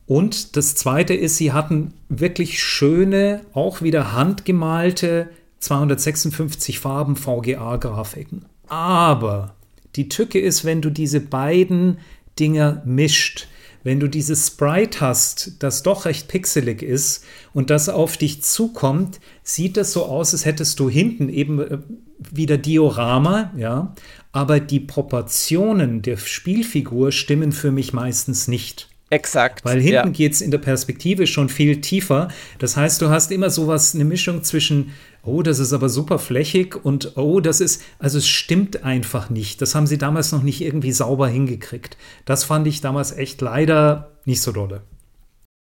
Und das zweite ist, sie hatten wirklich schöne, auch wieder handgemalte 256 Farben VGA-Grafiken. Aber die Tücke ist, wenn du diese beiden Dinger mischt, wenn du dieses Sprite hast, das doch recht pixelig ist und das auf dich zukommt, sieht das so aus, als hättest du hinten eben äh, wieder Diorama, ja, aber die Proportionen der Spielfigur stimmen für mich meistens nicht. Exakt. Weil hinten ja. geht es in der Perspektive schon viel tiefer. Das heißt, du hast immer sowas, eine Mischung zwischen, oh, das ist aber super flächig und oh, das ist, also es stimmt einfach nicht. Das haben sie damals noch nicht irgendwie sauber hingekriegt. Das fand ich damals echt leider nicht so dolle.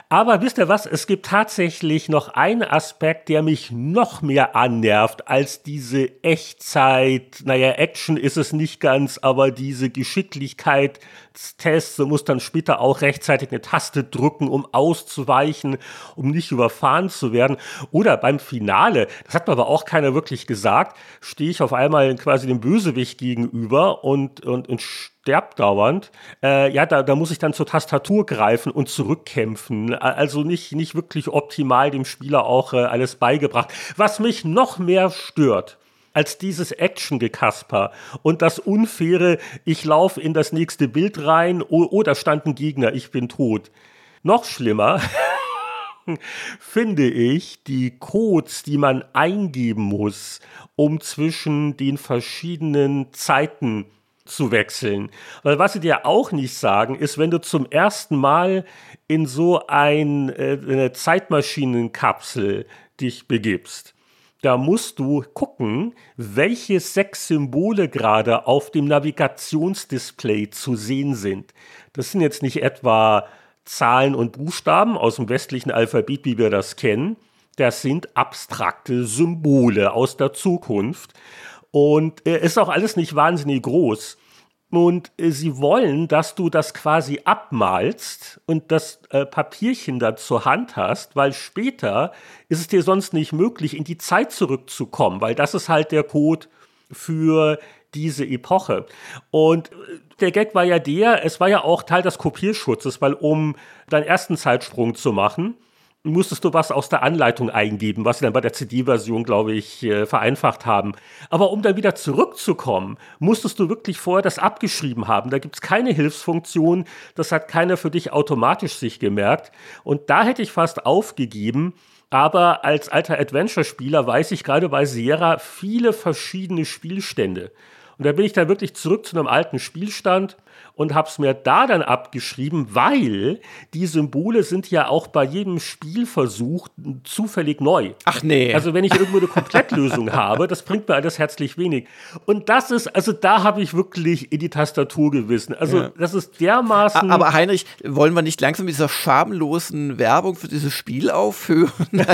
Aber wisst ihr was? Es gibt tatsächlich noch einen Aspekt, der mich noch mehr annervt als diese Echtzeit. Naja, Action ist es nicht ganz, aber diese Geschicklichkeitstests. Du musst dann später auch rechtzeitig eine Taste drücken, um auszuweichen, um nicht überfahren zu werden. Oder beim Finale, das hat mir aber auch keiner wirklich gesagt, stehe ich auf einmal quasi dem Bösewicht gegenüber und, und, und sterbt dauernd. Äh, ja, da, da muss ich dann zur Tastatur greifen und zurückkämpfen. Also nicht, nicht wirklich optimal dem Spieler auch äh, alles beigebracht. Was mich noch mehr stört, als dieses Action-Gekasper und das unfaire, ich laufe in das nächste Bild rein, oh, oh, stand ein Gegner, ich bin tot. Noch schlimmer finde ich die Codes, die man eingeben muss, um zwischen den verschiedenen Zeiten zu wechseln. Weil was sie dir auch nicht sagen, ist, wenn du zum ersten Mal in so ein, äh, eine Zeitmaschinenkapsel dich begibst, da musst du gucken, welche sechs Symbole gerade auf dem Navigationsdisplay zu sehen sind. Das sind jetzt nicht etwa Zahlen und Buchstaben aus dem westlichen Alphabet, wie wir das kennen. Das sind abstrakte Symbole aus der Zukunft. Und äh, ist auch alles nicht wahnsinnig groß. Und äh, sie wollen, dass du das quasi abmalst und das äh, Papierchen dann zur Hand hast, weil später ist es dir sonst nicht möglich, in die Zeit zurückzukommen, weil das ist halt der Code für diese Epoche. Und äh, der Gag war ja der, es war ja auch Teil des Kopierschutzes, weil um deinen ersten Zeitsprung zu machen, musstest du was aus der Anleitung eingeben, was sie dann bei der CD-Version, glaube ich, äh, vereinfacht haben. Aber um dann wieder zurückzukommen, musstest du wirklich vorher das abgeschrieben haben. Da gibt es keine Hilfsfunktion, das hat keiner für dich automatisch sich gemerkt. Und da hätte ich fast aufgegeben. Aber als alter Adventure-Spieler weiß ich gerade bei Sierra viele verschiedene Spielstände. Und da bin ich dann wirklich zurück zu einem alten Spielstand und habe es mir da dann abgeschrieben, weil die Symbole sind ja auch bei jedem Spielversuch zufällig neu. Ach nee. Also wenn ich irgendwo eine Komplettlösung habe, das bringt mir alles herzlich wenig. Und das ist, also da habe ich wirklich in die Tastatur gewissen. Also ja. das ist dermaßen. Aber Heinrich, wollen wir nicht langsam mit dieser schamlosen Werbung für dieses Spiel aufhören?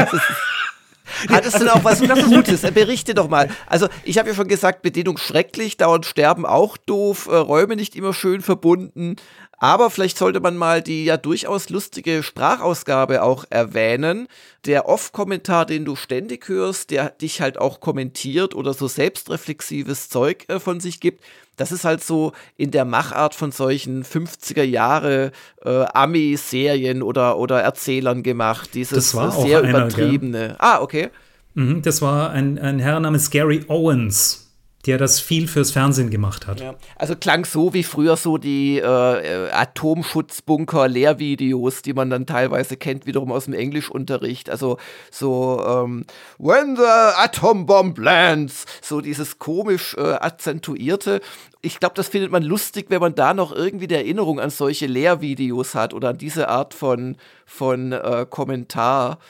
Hat es denn auch was Gutes? Berichte doch mal. Also, ich habe ja schon gesagt, Bedienung schrecklich, dauernd sterben auch doof, äh, Räume nicht immer schön verbunden. Aber vielleicht sollte man mal die ja durchaus lustige Sprachausgabe auch erwähnen. Der Off-Kommentar, den du ständig hörst, der dich halt auch kommentiert oder so selbstreflexives Zeug äh, von sich gibt, das ist halt so in der Machart von solchen 50er Jahre äh, Ami-Serien oder, oder Erzählern gemacht. Dieses sehr übertriebene. Gell? Ah, okay. Mhm, das war ein, ein Herr namens Gary Owens der das viel fürs Fernsehen gemacht hat. Ja, also klang so wie früher so die äh, Atomschutzbunker-Lehrvideos, die man dann teilweise kennt, wiederum aus dem Englischunterricht. Also so ähm, When the Atom Bomb lands, so dieses komisch äh, akzentuierte. Ich glaube, das findet man lustig, wenn man da noch irgendwie die Erinnerung an solche Lehrvideos hat oder an diese Art von, von äh, Kommentar.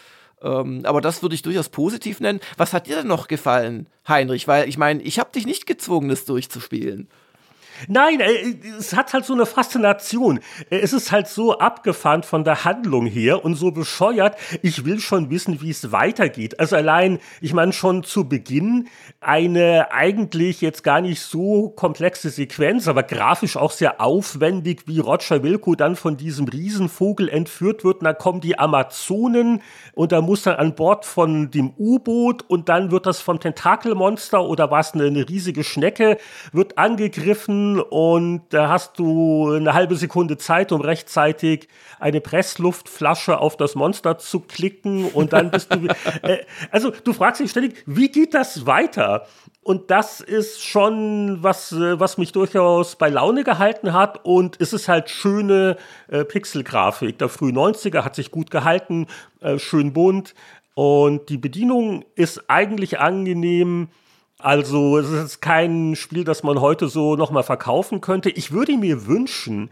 Ähm, aber das würde ich durchaus positiv nennen. Was hat dir denn noch gefallen, Heinrich? Weil ich meine, ich habe dich nicht gezwungen, das durchzuspielen. Nein, äh, es hat halt so eine Faszination. Äh, es ist halt so abgefahren von der Handlung her und so bescheuert. Ich will schon wissen, wie es weitergeht. Also allein, ich meine schon zu Beginn eine eigentlich jetzt gar nicht so komplexe Sequenz, aber grafisch auch sehr aufwendig, wie Roger Wilco dann von diesem Riesenvogel entführt wird. Und dann kommen die Amazonen und da muss dann an Bord von dem U-Boot und dann wird das vom Tentakelmonster oder was eine, eine riesige Schnecke wird angegriffen und da hast du eine halbe Sekunde Zeit, um rechtzeitig eine Pressluftflasche auf das Monster zu klicken und dann bist du. Äh, also du fragst dich ständig, wie geht das weiter? Und das ist schon was, äh, was mich durchaus bei Laune gehalten hat. Und es ist halt schöne äh, Pixelgrafik. Der frühen 90er hat sich gut gehalten, äh, schön bunt. Und die Bedienung ist eigentlich angenehm. Also es ist kein Spiel, das man heute so nochmal verkaufen könnte. Ich würde mir wünschen,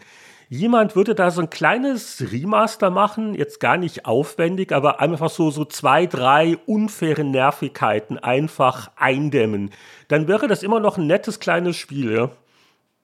jemand würde da so ein kleines Remaster machen, jetzt gar nicht aufwendig, aber einfach so, so zwei, drei unfaire Nervigkeiten einfach eindämmen. Dann wäre das immer noch ein nettes kleines Spiel, ja.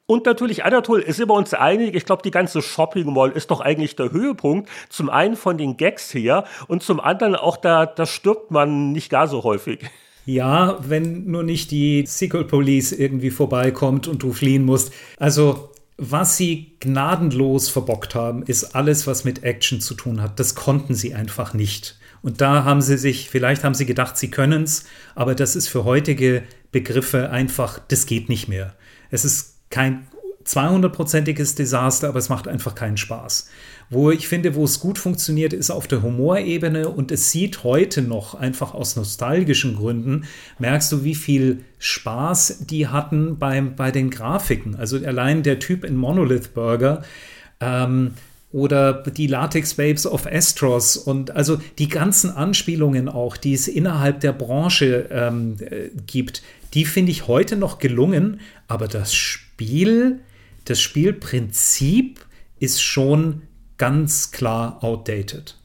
Und natürlich, Anatol, sind wir uns einig, ich glaube, die ganze Shopping Mall ist doch eigentlich der Höhepunkt. Zum einen von den Gags her und zum anderen auch, da, da stirbt man nicht gar so häufig. Ja, wenn nur nicht die Sequel Police irgendwie vorbeikommt und du fliehen musst. Also, was sie gnadenlos verbockt haben, ist alles, was mit Action zu tun hat. Das konnten sie einfach nicht. Und da haben sie sich, vielleicht haben sie gedacht, sie können es, aber das ist für heutige Begriffe einfach, das geht nicht mehr. Es ist kein 200-prozentiges Desaster, aber es macht einfach keinen Spaß. Wo ich finde, wo es gut funktioniert, ist auf der Humorebene und es sieht heute noch einfach aus nostalgischen Gründen, merkst du, wie viel Spaß die hatten beim, bei den Grafiken. Also allein der Typ in Monolith Burger, ähm, oder die Latex Babes of Estros und also die ganzen Anspielungen auch, die es innerhalb der Branche ähm, äh, gibt, die finde ich heute noch gelungen, aber das Spiel, das Spielprinzip ist schon ganz klar outdated.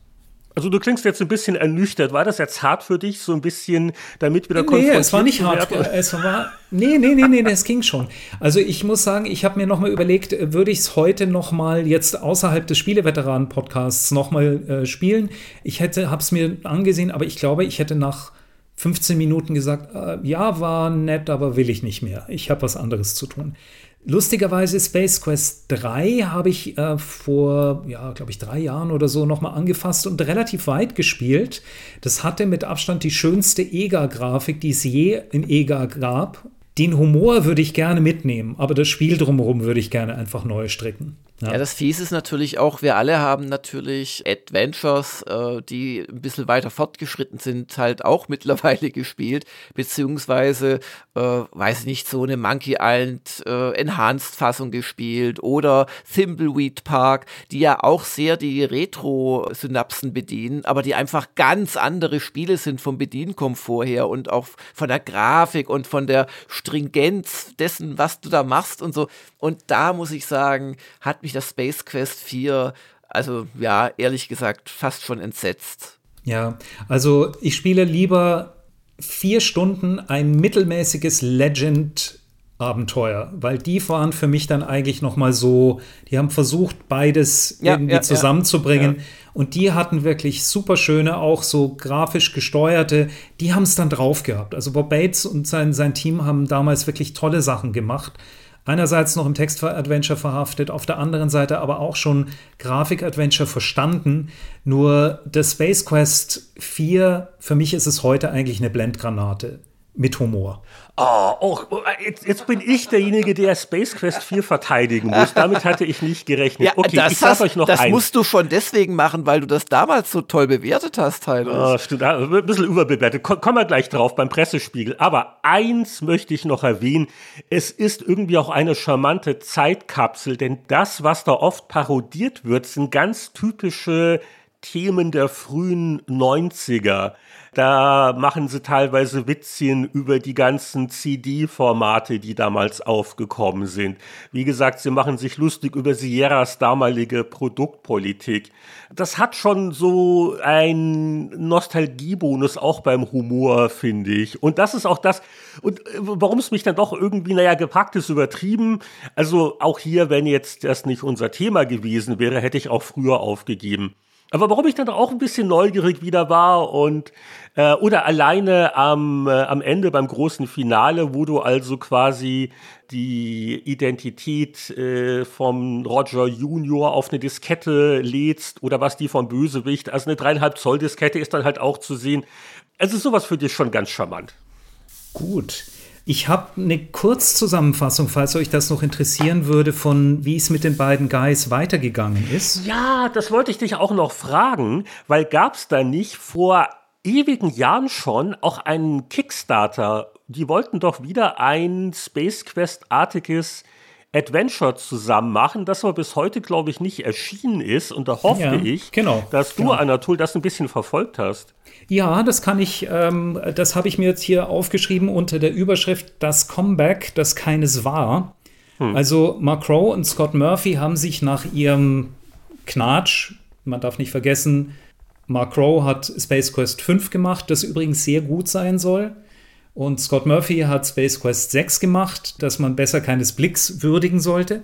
Also du klingst jetzt ein bisschen ernüchtert. War das jetzt hart für dich, so ein bisschen damit wieder Nee, es war nicht hart. Es war nee, nee, nee, nee, es ging schon. Also ich muss sagen, ich habe mir noch mal überlegt, würde ich es heute noch mal jetzt außerhalb des Spieleveteranen Podcasts noch mal äh, spielen? Ich hätte habe es mir angesehen, aber ich glaube, ich hätte nach 15 Minuten gesagt, äh, ja, war nett, aber will ich nicht mehr. Ich habe was anderes zu tun. Lustigerweise Space Quest 3 habe ich äh, vor, ja, glaube ich, drei Jahren oder so nochmal angefasst und relativ weit gespielt. Das hatte mit Abstand die schönste EGA-Grafik, die es je in EGA gab. Den Humor würde ich gerne mitnehmen, aber das Spiel drumherum würde ich gerne einfach neu stricken. Ja. ja. das Fies ist natürlich auch, wir alle haben natürlich Adventures, äh, die ein bisschen weiter fortgeschritten sind, halt auch mittlerweile gespielt, beziehungsweise, äh, weiß ich nicht, so eine Monkey Island äh, Enhanced-Fassung gespielt oder Thimbleweed Park, die ja auch sehr die Retro-Synapsen bedienen, aber die einfach ganz andere Spiele sind vom Bedienkomfort her und auch von der Grafik und von der Stringenz dessen, was du da machst und so. Und da muss ich sagen, hat mich das Space Quest 4, also ja, ehrlich gesagt, fast schon entsetzt. Ja, also ich spiele lieber vier Stunden ein mittelmäßiges Legend Abenteuer, weil die waren für mich dann eigentlich noch mal so, die haben versucht beides ja, irgendwie ja, zusammenzubringen ja. und die hatten wirklich super schöne, auch so grafisch gesteuerte, die haben es dann drauf gehabt. Also Bob Bates und sein, sein Team haben damals wirklich tolle Sachen gemacht einerseits noch im Text-Adventure verhaftet, auf der anderen Seite aber auch schon Grafik-Adventure verstanden. Nur das Space Quest 4, für mich ist es heute eigentlich eine Blendgranate mit Humor. Oh, oh, jetzt, jetzt, bin ich derjenige, der Space Quest 4 verteidigen muss. Damit hatte ich nicht gerechnet. Ja, okay, ich sag euch noch Das eins. musst du schon deswegen machen, weil du das damals so toll bewertet hast, Heinrich. Oh, stimmt, ein bisschen überbewertet. Kommen wir gleich drauf beim Pressespiegel. Aber eins möchte ich noch erwähnen. Es ist irgendwie auch eine charmante Zeitkapsel, denn das, was da oft parodiert wird, sind ganz typische Themen der frühen 90er. Da machen sie teilweise Witzchen über die ganzen CD-Formate, die damals aufgekommen sind. Wie gesagt, sie machen sich lustig über Sierras damalige Produktpolitik. Das hat schon so ein Nostalgiebonus auch beim Humor, finde ich. Und das ist auch das, und äh, warum es mich dann doch irgendwie, naja, gepackt ist, übertrieben. Also auch hier, wenn jetzt das nicht unser Thema gewesen wäre, hätte ich auch früher aufgegeben. Aber warum ich dann auch ein bisschen neugierig wieder war und äh, oder alleine am, äh, am Ende beim großen Finale, wo du also quasi die Identität äh, vom Roger Junior auf eine Diskette lädst oder was die vom Bösewicht. Also eine dreieinhalb Zoll Diskette ist dann halt auch zu sehen. Also sowas für dich schon ganz charmant. Gut. Ich habe eine Kurzzusammenfassung, falls euch das noch interessieren würde, von wie es mit den beiden Guys weitergegangen ist. Ja, das wollte ich dich auch noch fragen, weil gab es da nicht vor ewigen Jahren schon auch einen Kickstarter? Die wollten doch wieder ein Space Quest-artiges Adventure zusammen machen, das aber bis heute, glaube ich, nicht erschienen ist. Und da hoffe ja, ich, genau, dass du, genau. Anatol, das ein bisschen verfolgt hast. Ja, das kann ich, ähm, das habe ich mir jetzt hier aufgeschrieben unter der Überschrift Das Comeback, das keines war. Hm. Also Mark Crow und Scott Murphy haben sich nach ihrem Knatsch, man darf nicht vergessen, Mark Crow hat Space Quest 5 gemacht, das übrigens sehr gut sein soll. Und Scott Murphy hat Space Quest 6 gemacht, dass man besser keines Blicks würdigen sollte.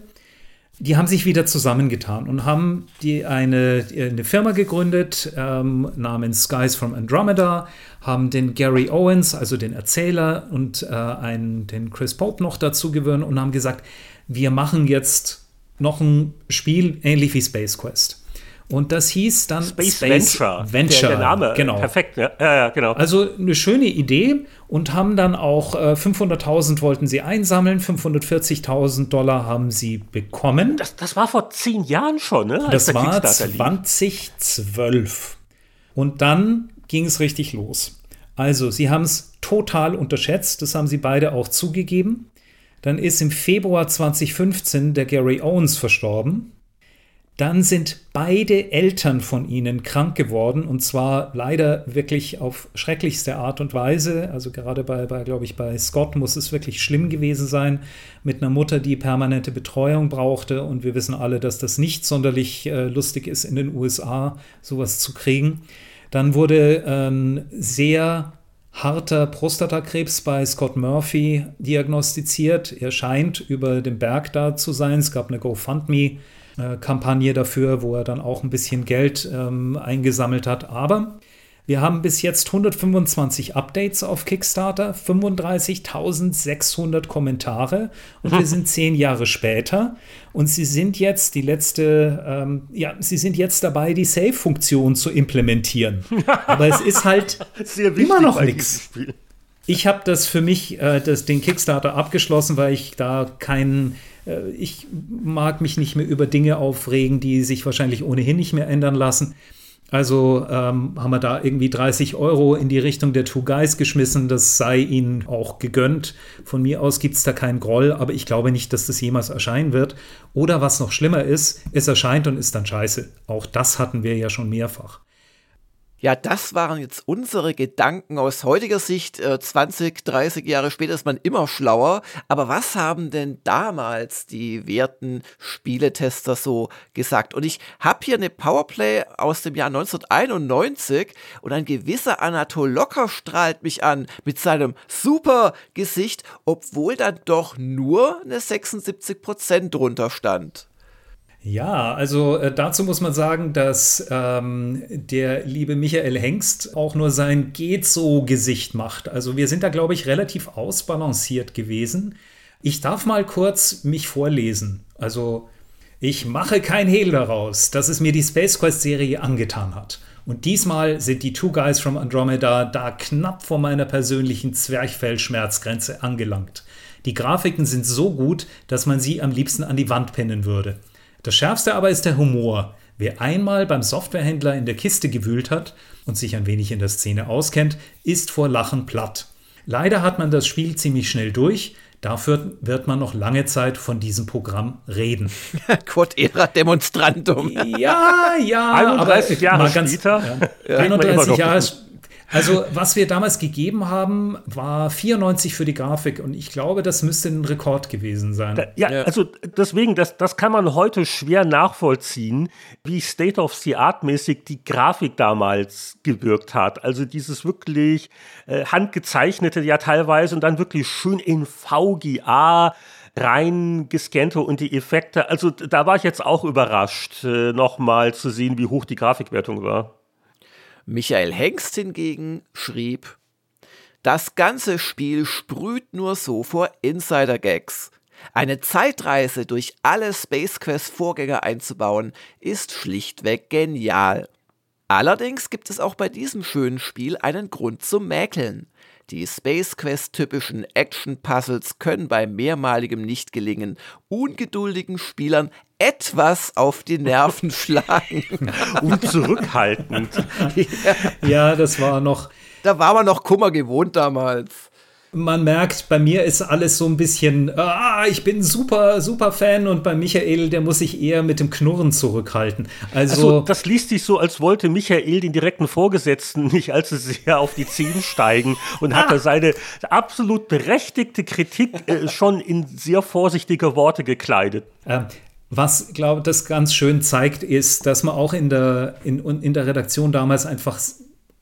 Die haben sich wieder zusammengetan und haben die eine, eine Firma gegründet ähm, namens Skies from Andromeda, haben den Gary Owens, also den Erzähler, und äh, einen, den Chris Pope noch dazu gewöhnt und haben gesagt, wir machen jetzt noch ein Spiel ähnlich wie Space Quest. Und das hieß dann Space, Space Venture. Venture. Der, der, Name, genau. Perfekt, ja. ja, ja, genau. Also eine schöne Idee und haben dann auch äh, 500.000 wollten sie einsammeln, 540.000 Dollar haben sie bekommen. Das, das war vor zehn Jahren schon, ne? das war 2012. Und dann ging es richtig los. Also, sie haben es total unterschätzt, das haben sie beide auch zugegeben. Dann ist im Februar 2015 der Gary Owens verstorben. Dann sind beide Eltern von ihnen krank geworden und zwar leider wirklich auf schrecklichste Art und Weise. Also gerade bei, bei glaube ich, bei Scott muss es wirklich schlimm gewesen sein mit einer Mutter, die permanente Betreuung brauchte und wir wissen alle, dass das nicht sonderlich äh, lustig ist in den USA, sowas zu kriegen. Dann wurde ähm, sehr harter Prostatakrebs bei Scott Murphy diagnostiziert. Er scheint über dem Berg da zu sein. Es gab eine GoFundMe Kampagne dafür, wo er dann auch ein bisschen Geld ähm, eingesammelt hat. Aber wir haben bis jetzt 125 Updates auf Kickstarter, 35.600 Kommentare und wir sind zehn Jahre später und sie sind jetzt die letzte, ähm, ja, sie sind jetzt dabei, die Save-Funktion zu implementieren. Aber es ist halt immer noch nichts. Ich habe das für mich, äh, das, den Kickstarter abgeschlossen, weil ich da keinen äh, ich mag mich nicht mehr über Dinge aufregen, die sich wahrscheinlich ohnehin nicht mehr ändern lassen. Also ähm, haben wir da irgendwie 30 Euro in die Richtung der Two Guys geschmissen. Das sei ihnen auch gegönnt. Von mir aus gibt es da keinen Groll, aber ich glaube nicht, dass das jemals erscheinen wird. Oder was noch schlimmer ist, es erscheint und ist dann scheiße. Auch das hatten wir ja schon mehrfach. Ja, das waren jetzt unsere Gedanken aus heutiger Sicht. Äh, 20, 30 Jahre später ist man immer schlauer. Aber was haben denn damals die werten Spieletester so gesagt? Und ich habe hier eine Powerplay aus dem Jahr 1991 und ein gewisser Anatol Locker strahlt mich an mit seinem super Gesicht, obwohl dann doch nur eine 76% drunter stand. Ja, also äh, dazu muss man sagen, dass ähm, der liebe Michael Hengst auch nur sein geht so Gesicht macht. Also wir sind da, glaube ich, relativ ausbalanciert gewesen. Ich darf mal kurz mich vorlesen. Also ich mache kein Hehl daraus, dass es mir die Space Quest Serie angetan hat. Und diesmal sind die Two Guys from Andromeda da knapp vor meiner persönlichen Zwerchfell-Schmerzgrenze angelangt. Die Grafiken sind so gut, dass man sie am liebsten an die Wand pinnen würde. Das Schärfste aber ist der Humor. Wer einmal beim Softwarehändler in der Kiste gewühlt hat und sich ein wenig in der Szene auskennt, ist vor Lachen platt. Leider hat man das Spiel ziemlich schnell durch. Dafür wird man noch lange Zeit von diesem Programm reden. Quod era demonstrandum. Ja, ja, 31 Jahre ganz, später. Ja, 31 Jahre also, was wir damals gegeben haben, war 94 für die Grafik und ich glaube, das müsste ein Rekord gewesen sein. Ja, ja. also deswegen, das, das kann man heute schwer nachvollziehen, wie State of the Art mäßig die Grafik damals gewirkt hat. Also dieses wirklich äh, handgezeichnete ja teilweise und dann wirklich schön in VGA rein gescannte und die Effekte. Also da war ich jetzt auch überrascht, äh, nochmal zu sehen, wie hoch die Grafikwertung war. Michael Hengst hingegen schrieb, das ganze Spiel sprüht nur so vor Insider-Gags. Eine Zeitreise durch alle Space Quest Vorgänger einzubauen, ist schlichtweg genial. Allerdings gibt es auch bei diesem schönen Spiel einen Grund zum Mäkeln. Die Space Quest typischen Action-Puzzles können bei mehrmaligem Nichtgelingen ungeduldigen Spielern etwas auf die Nerven schlagen. Und zurückhaltend. ja, das war noch. Da war man noch Kummer gewohnt damals man merkt, bei mir ist alles so ein bisschen, ah, ich bin super, super Fan und bei Michael, der muss sich eher mit dem Knurren zurückhalten. Also, also das liest sich so, als wollte Michael den direkten Vorgesetzten nicht allzu sehr auf die Zehen steigen und hatte ah. seine absolut berechtigte Kritik äh, schon in sehr vorsichtige Worte gekleidet. Ähm, was, glaube ich, das ganz schön zeigt, ist, dass man auch in der, in, in der Redaktion damals einfach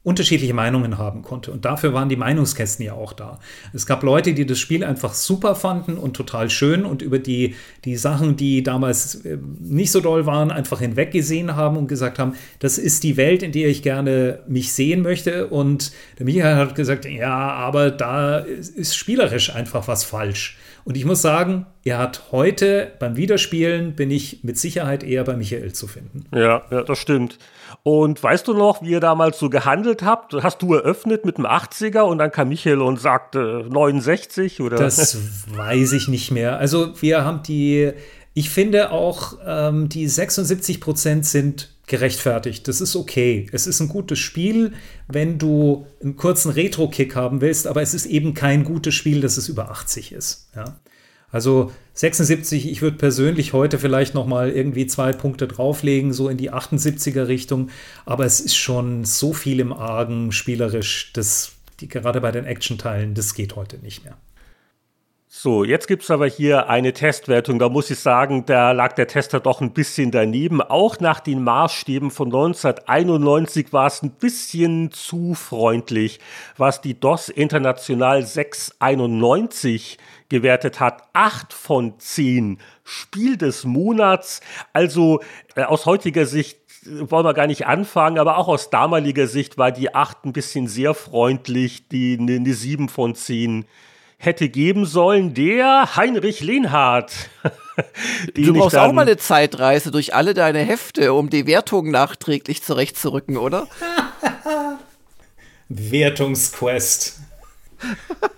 unterschiedliche Meinungen haben konnte. Und dafür waren die Meinungskästen ja auch da. Es gab Leute, die das Spiel einfach super fanden und total schön und über die, die Sachen, die damals äh, nicht so doll waren, einfach hinweggesehen haben und gesagt haben, das ist die Welt, in der ich gerne mich sehen möchte. Und der Michael hat gesagt, ja, aber da ist spielerisch einfach was falsch. Und ich muss sagen, er hat heute beim Wiederspielen bin ich mit Sicherheit eher bei Michael zu finden. Ja, ja, das stimmt. Und weißt du noch, wie ihr damals so gehandelt habt? Hast du eröffnet mit einem 80er und dann kam Michael und sagte 69 oder? Das weiß ich nicht mehr. Also wir haben die, ich finde auch, ähm, die 76 Prozent sind gerechtfertigt. Das ist okay. Es ist ein gutes Spiel, wenn du einen kurzen Retro-Kick haben willst, aber es ist eben kein gutes Spiel, dass es über 80 ist. Ja. Also 76, ich würde persönlich heute vielleicht noch mal irgendwie zwei Punkte drauflegen, so in die 78er Richtung, aber es ist schon so viel im Argen spielerisch, dass die, gerade bei den Action-Teilen, das geht heute nicht mehr. So, jetzt gibt es aber hier eine Testwertung. Da muss ich sagen, da lag der Tester doch ein bisschen daneben. Auch nach den Maßstäben von 1991 war es ein bisschen zu freundlich, was die DOS International 691 gewertet hat. Acht von zehn Spiel des Monats. Also äh, aus heutiger Sicht äh, wollen wir gar nicht anfangen, aber auch aus damaliger Sicht war die 8 ein bisschen sehr freundlich, die eine ne 7 von 10 hätte geben sollen, der Heinrich Lehnhardt. du brauchst auch mal eine Zeitreise durch alle deine Hefte, um die Wertung nachträglich zurechtzurücken, oder? Wertungsquest.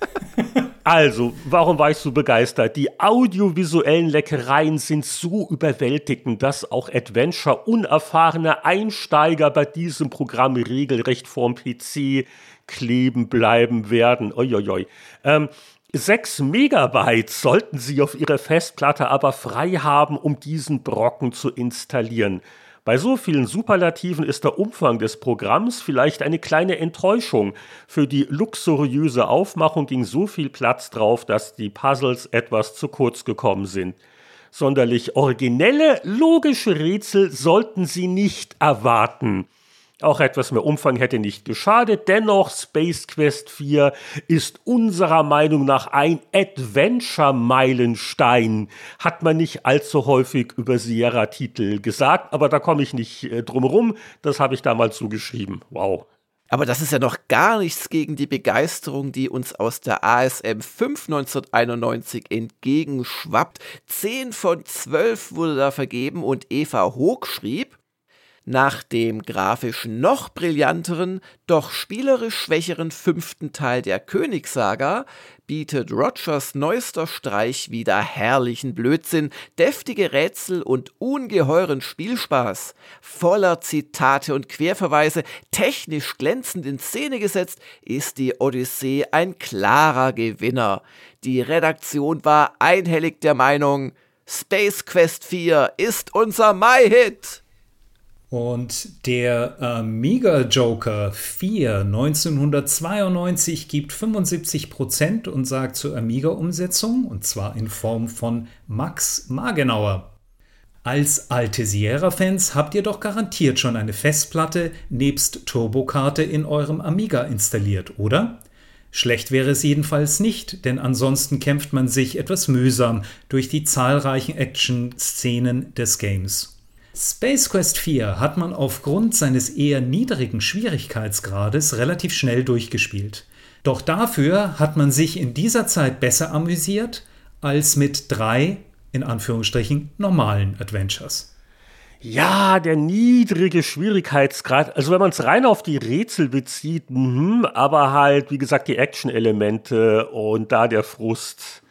Also, warum war ich so begeistert? Die audiovisuellen Leckereien sind so überwältigend, dass auch Adventure-unerfahrene Einsteiger bei diesem Programm regelrecht vorm PC kleben bleiben werden. Uiuiui. Ähm, 6 Megabyte sollten Sie auf Ihrer Festplatte aber frei haben, um diesen Brocken zu installieren. Bei so vielen Superlativen ist der Umfang des Programms vielleicht eine kleine Enttäuschung. Für die luxuriöse Aufmachung ging so viel Platz drauf, dass die Puzzles etwas zu kurz gekommen sind. Sonderlich originelle, logische Rätsel sollten Sie nicht erwarten. Auch etwas mehr Umfang hätte nicht geschadet. Dennoch, Space Quest 4 ist unserer Meinung nach ein Adventure-Meilenstein. Hat man nicht allzu häufig über Sierra-Titel gesagt, aber da komme ich nicht äh, drum rum. Das habe ich damals so geschrieben. Wow. Aber das ist ja noch gar nichts gegen die Begeisterung, die uns aus der ASM 5 1991 entgegenschwappt. 10 von 12 wurde da vergeben und Eva Hoog schrieb, nach dem grafisch noch brillanteren, doch spielerisch schwächeren fünften Teil der Königssaga bietet Rogers neuester Streich wieder herrlichen Blödsinn, deftige Rätsel und ungeheuren Spielspaß. Voller Zitate und Querverweise, technisch glänzend in Szene gesetzt, ist die Odyssee ein klarer Gewinner. Die Redaktion war einhellig der Meinung, Space Quest 4 ist unser Mai-Hit. Und der Amiga Joker 4 1992 gibt 75% und sagt zur Amiga-Umsetzung, und zwar in Form von Max Magenauer. Als alte Sierra-Fans habt ihr doch garantiert schon eine Festplatte nebst Turbokarte in eurem Amiga installiert, oder? Schlecht wäre es jedenfalls nicht, denn ansonsten kämpft man sich etwas mühsam durch die zahlreichen Action-Szenen des Games. Space Quest 4 hat man aufgrund seines eher niedrigen Schwierigkeitsgrades relativ schnell durchgespielt. Doch dafür hat man sich in dieser Zeit besser amüsiert als mit drei, in Anführungsstrichen, normalen Adventures. Ja, der niedrige Schwierigkeitsgrad. Also wenn man es rein auf die Rätsel bezieht, mh, aber halt, wie gesagt, die Action-Elemente und da der Frust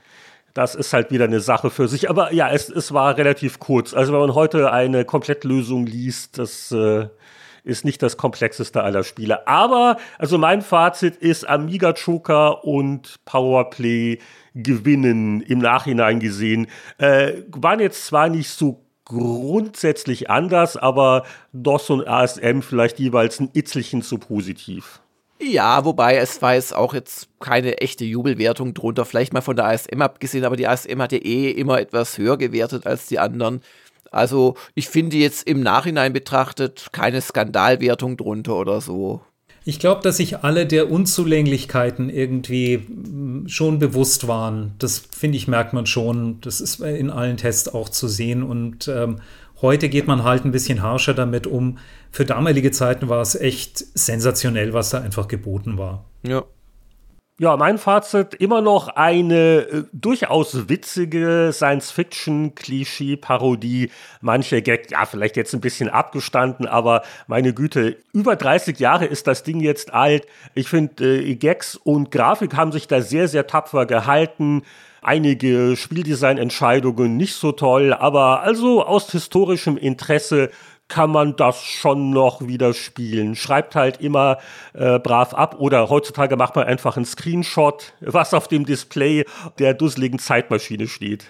das ist halt wieder eine Sache für sich. Aber ja, es, es war relativ kurz. Also wenn man heute eine Komplettlösung liest, das äh, ist nicht das komplexeste aller Spiele. Aber, also mein Fazit ist, Amiga Joker und Powerplay gewinnen im Nachhinein gesehen. Äh, waren jetzt zwar nicht so grundsätzlich anders, aber DOS und ASM vielleicht jeweils ein Itzelchen zu positiv. Ja, wobei es war jetzt auch jetzt keine echte Jubelwertung drunter, vielleicht mal von der ASM abgesehen, aber die ASM hat ja eh immer etwas höher gewertet als die anderen. Also ich finde jetzt im Nachhinein betrachtet keine Skandalwertung drunter oder so. Ich glaube, dass sich alle der Unzulänglichkeiten irgendwie mm, schon bewusst waren. Das finde ich, merkt man schon. Das ist in allen Tests auch zu sehen. Und ähm, heute geht man halt ein bisschen harscher damit um. Für damalige Zeiten war es echt sensationell, was da einfach geboten war. Ja. Ja, mein Fazit, immer noch eine äh, durchaus witzige Science-Fiction-Klischee-Parodie. Manche Gag, ja, vielleicht jetzt ein bisschen abgestanden, aber meine Güte, über 30 Jahre ist das Ding jetzt alt. Ich finde, äh, Gags und Grafik haben sich da sehr, sehr tapfer gehalten. Einige Spieldesign-Entscheidungen nicht so toll, aber also aus historischem Interesse kann man das schon noch wieder spielen. Schreibt halt immer äh, brav ab oder heutzutage macht man einfach einen Screenshot, was auf dem Display der dusseligen Zeitmaschine steht.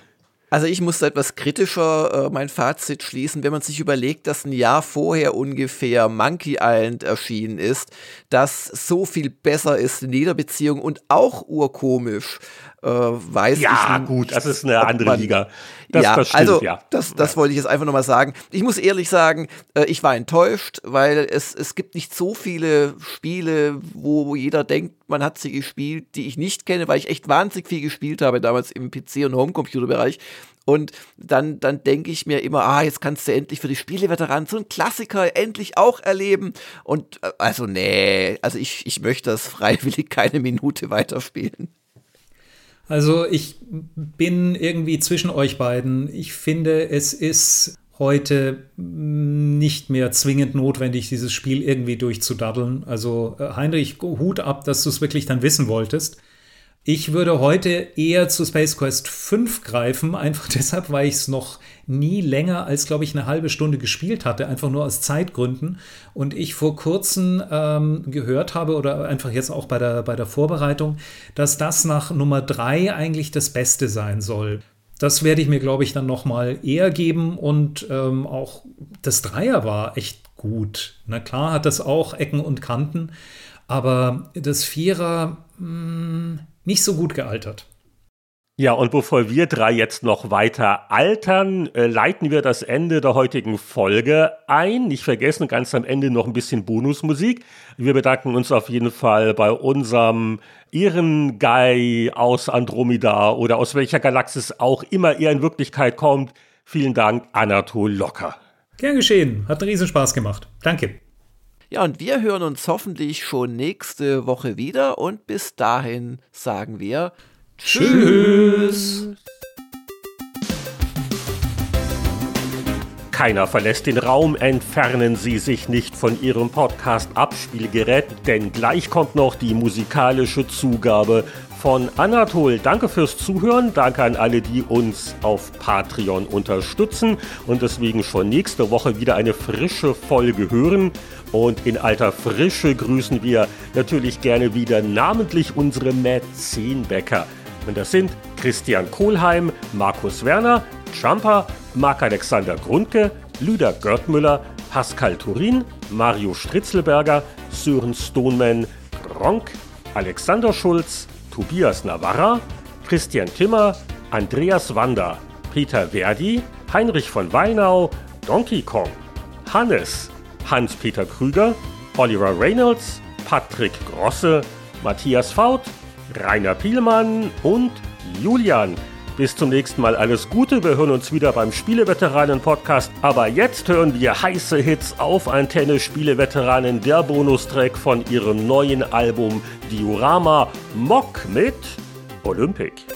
Also ich muss etwas kritischer äh, mein Fazit schließen, wenn man sich überlegt, dass ein Jahr vorher ungefähr Monkey Island erschienen ist, das so viel besser ist in jeder Beziehung und auch urkomisch äh, weiß ja, ich. Ja, gut, das ist eine andere man, Liga. Das, ja, das stimmt, also ja. das, das wollte ich jetzt einfach nochmal sagen. Ich muss ehrlich sagen, äh, ich war enttäuscht, weil es, es gibt nicht so viele Spiele, wo, wo jeder denkt, man hat sie gespielt, die ich nicht kenne, weil ich echt wahnsinnig viel gespielt habe damals im PC- und Homecomputer-Bereich. Und dann, dann denke ich mir immer, ah, jetzt kannst du endlich für die Spieleveteranen so einen Klassiker endlich auch erleben. Und äh, also, nee, also ich, ich möchte das freiwillig keine Minute weiterspielen. Also ich bin irgendwie zwischen euch beiden. Ich finde, es ist heute nicht mehr zwingend notwendig, dieses Spiel irgendwie durchzudaddeln. Also äh, Heinrich, Hut ab, dass du es wirklich dann wissen wolltest. Ich würde heute eher zu Space Quest 5 greifen, einfach deshalb, weil ich es noch nie länger als, glaube ich, eine halbe Stunde gespielt hatte, einfach nur aus Zeitgründen. Und ich vor kurzem ähm, gehört habe oder einfach jetzt auch bei der, bei der Vorbereitung, dass das nach Nummer 3 eigentlich das Beste sein soll. Das werde ich mir, glaube ich, dann noch mal eher geben und ähm, auch das Dreier war echt gut. Na klar hat das auch Ecken und Kanten, aber das Vierer, mh, hm, nicht so gut gealtert. Ja, und bevor wir drei jetzt noch weiter altern, äh, leiten wir das Ende der heutigen Folge ein. Nicht vergessen, ganz am Ende noch ein bisschen Bonusmusik. Wir bedanken uns auf jeden Fall bei unserem Ehrenguy aus Andromeda oder aus welcher Galaxis auch immer er in Wirklichkeit kommt. Vielen Dank, Anatol Locker. Gern geschehen. Hat einen Riesenspaß gemacht. Danke. Ja, und wir hören uns hoffentlich schon nächste Woche wieder und bis dahin sagen wir Tschüss. Keiner verlässt den Raum, entfernen Sie sich nicht von Ihrem Podcast-Abspielgerät, denn gleich kommt noch die musikalische Zugabe von Anatol. Danke fürs Zuhören. Danke an alle, die uns auf Patreon unterstützen und deswegen schon nächste Woche wieder eine frische Folge hören. Und in alter Frische grüßen wir natürlich gerne wieder namentlich unsere Mäzenbäcker. Und das sind Christian Kohlheim, Markus Werner, Champa, Marc-Alexander Grundke, Lüder Görtmüller, Pascal Turin, Mario Stritzelberger, Sören Stoneman, Gronk, Alexander Schulz, Tobias Navarra, Christian Timmer, Andreas Wander, Peter Verdi, Heinrich von Weinau, Donkey Kong, Hannes, Hans-Peter Krüger, Oliver Reynolds, Patrick Grosse, Matthias Faut, Rainer Pielmann und Julian. Bis zum nächsten Mal alles Gute. Wir hören uns wieder beim Spieleveteranen-Podcast. Aber jetzt hören wir heiße Hits auf Antenne Spieleveteranen, der Bonustrack von ihrem neuen Album Diorama Mock mit Olympic.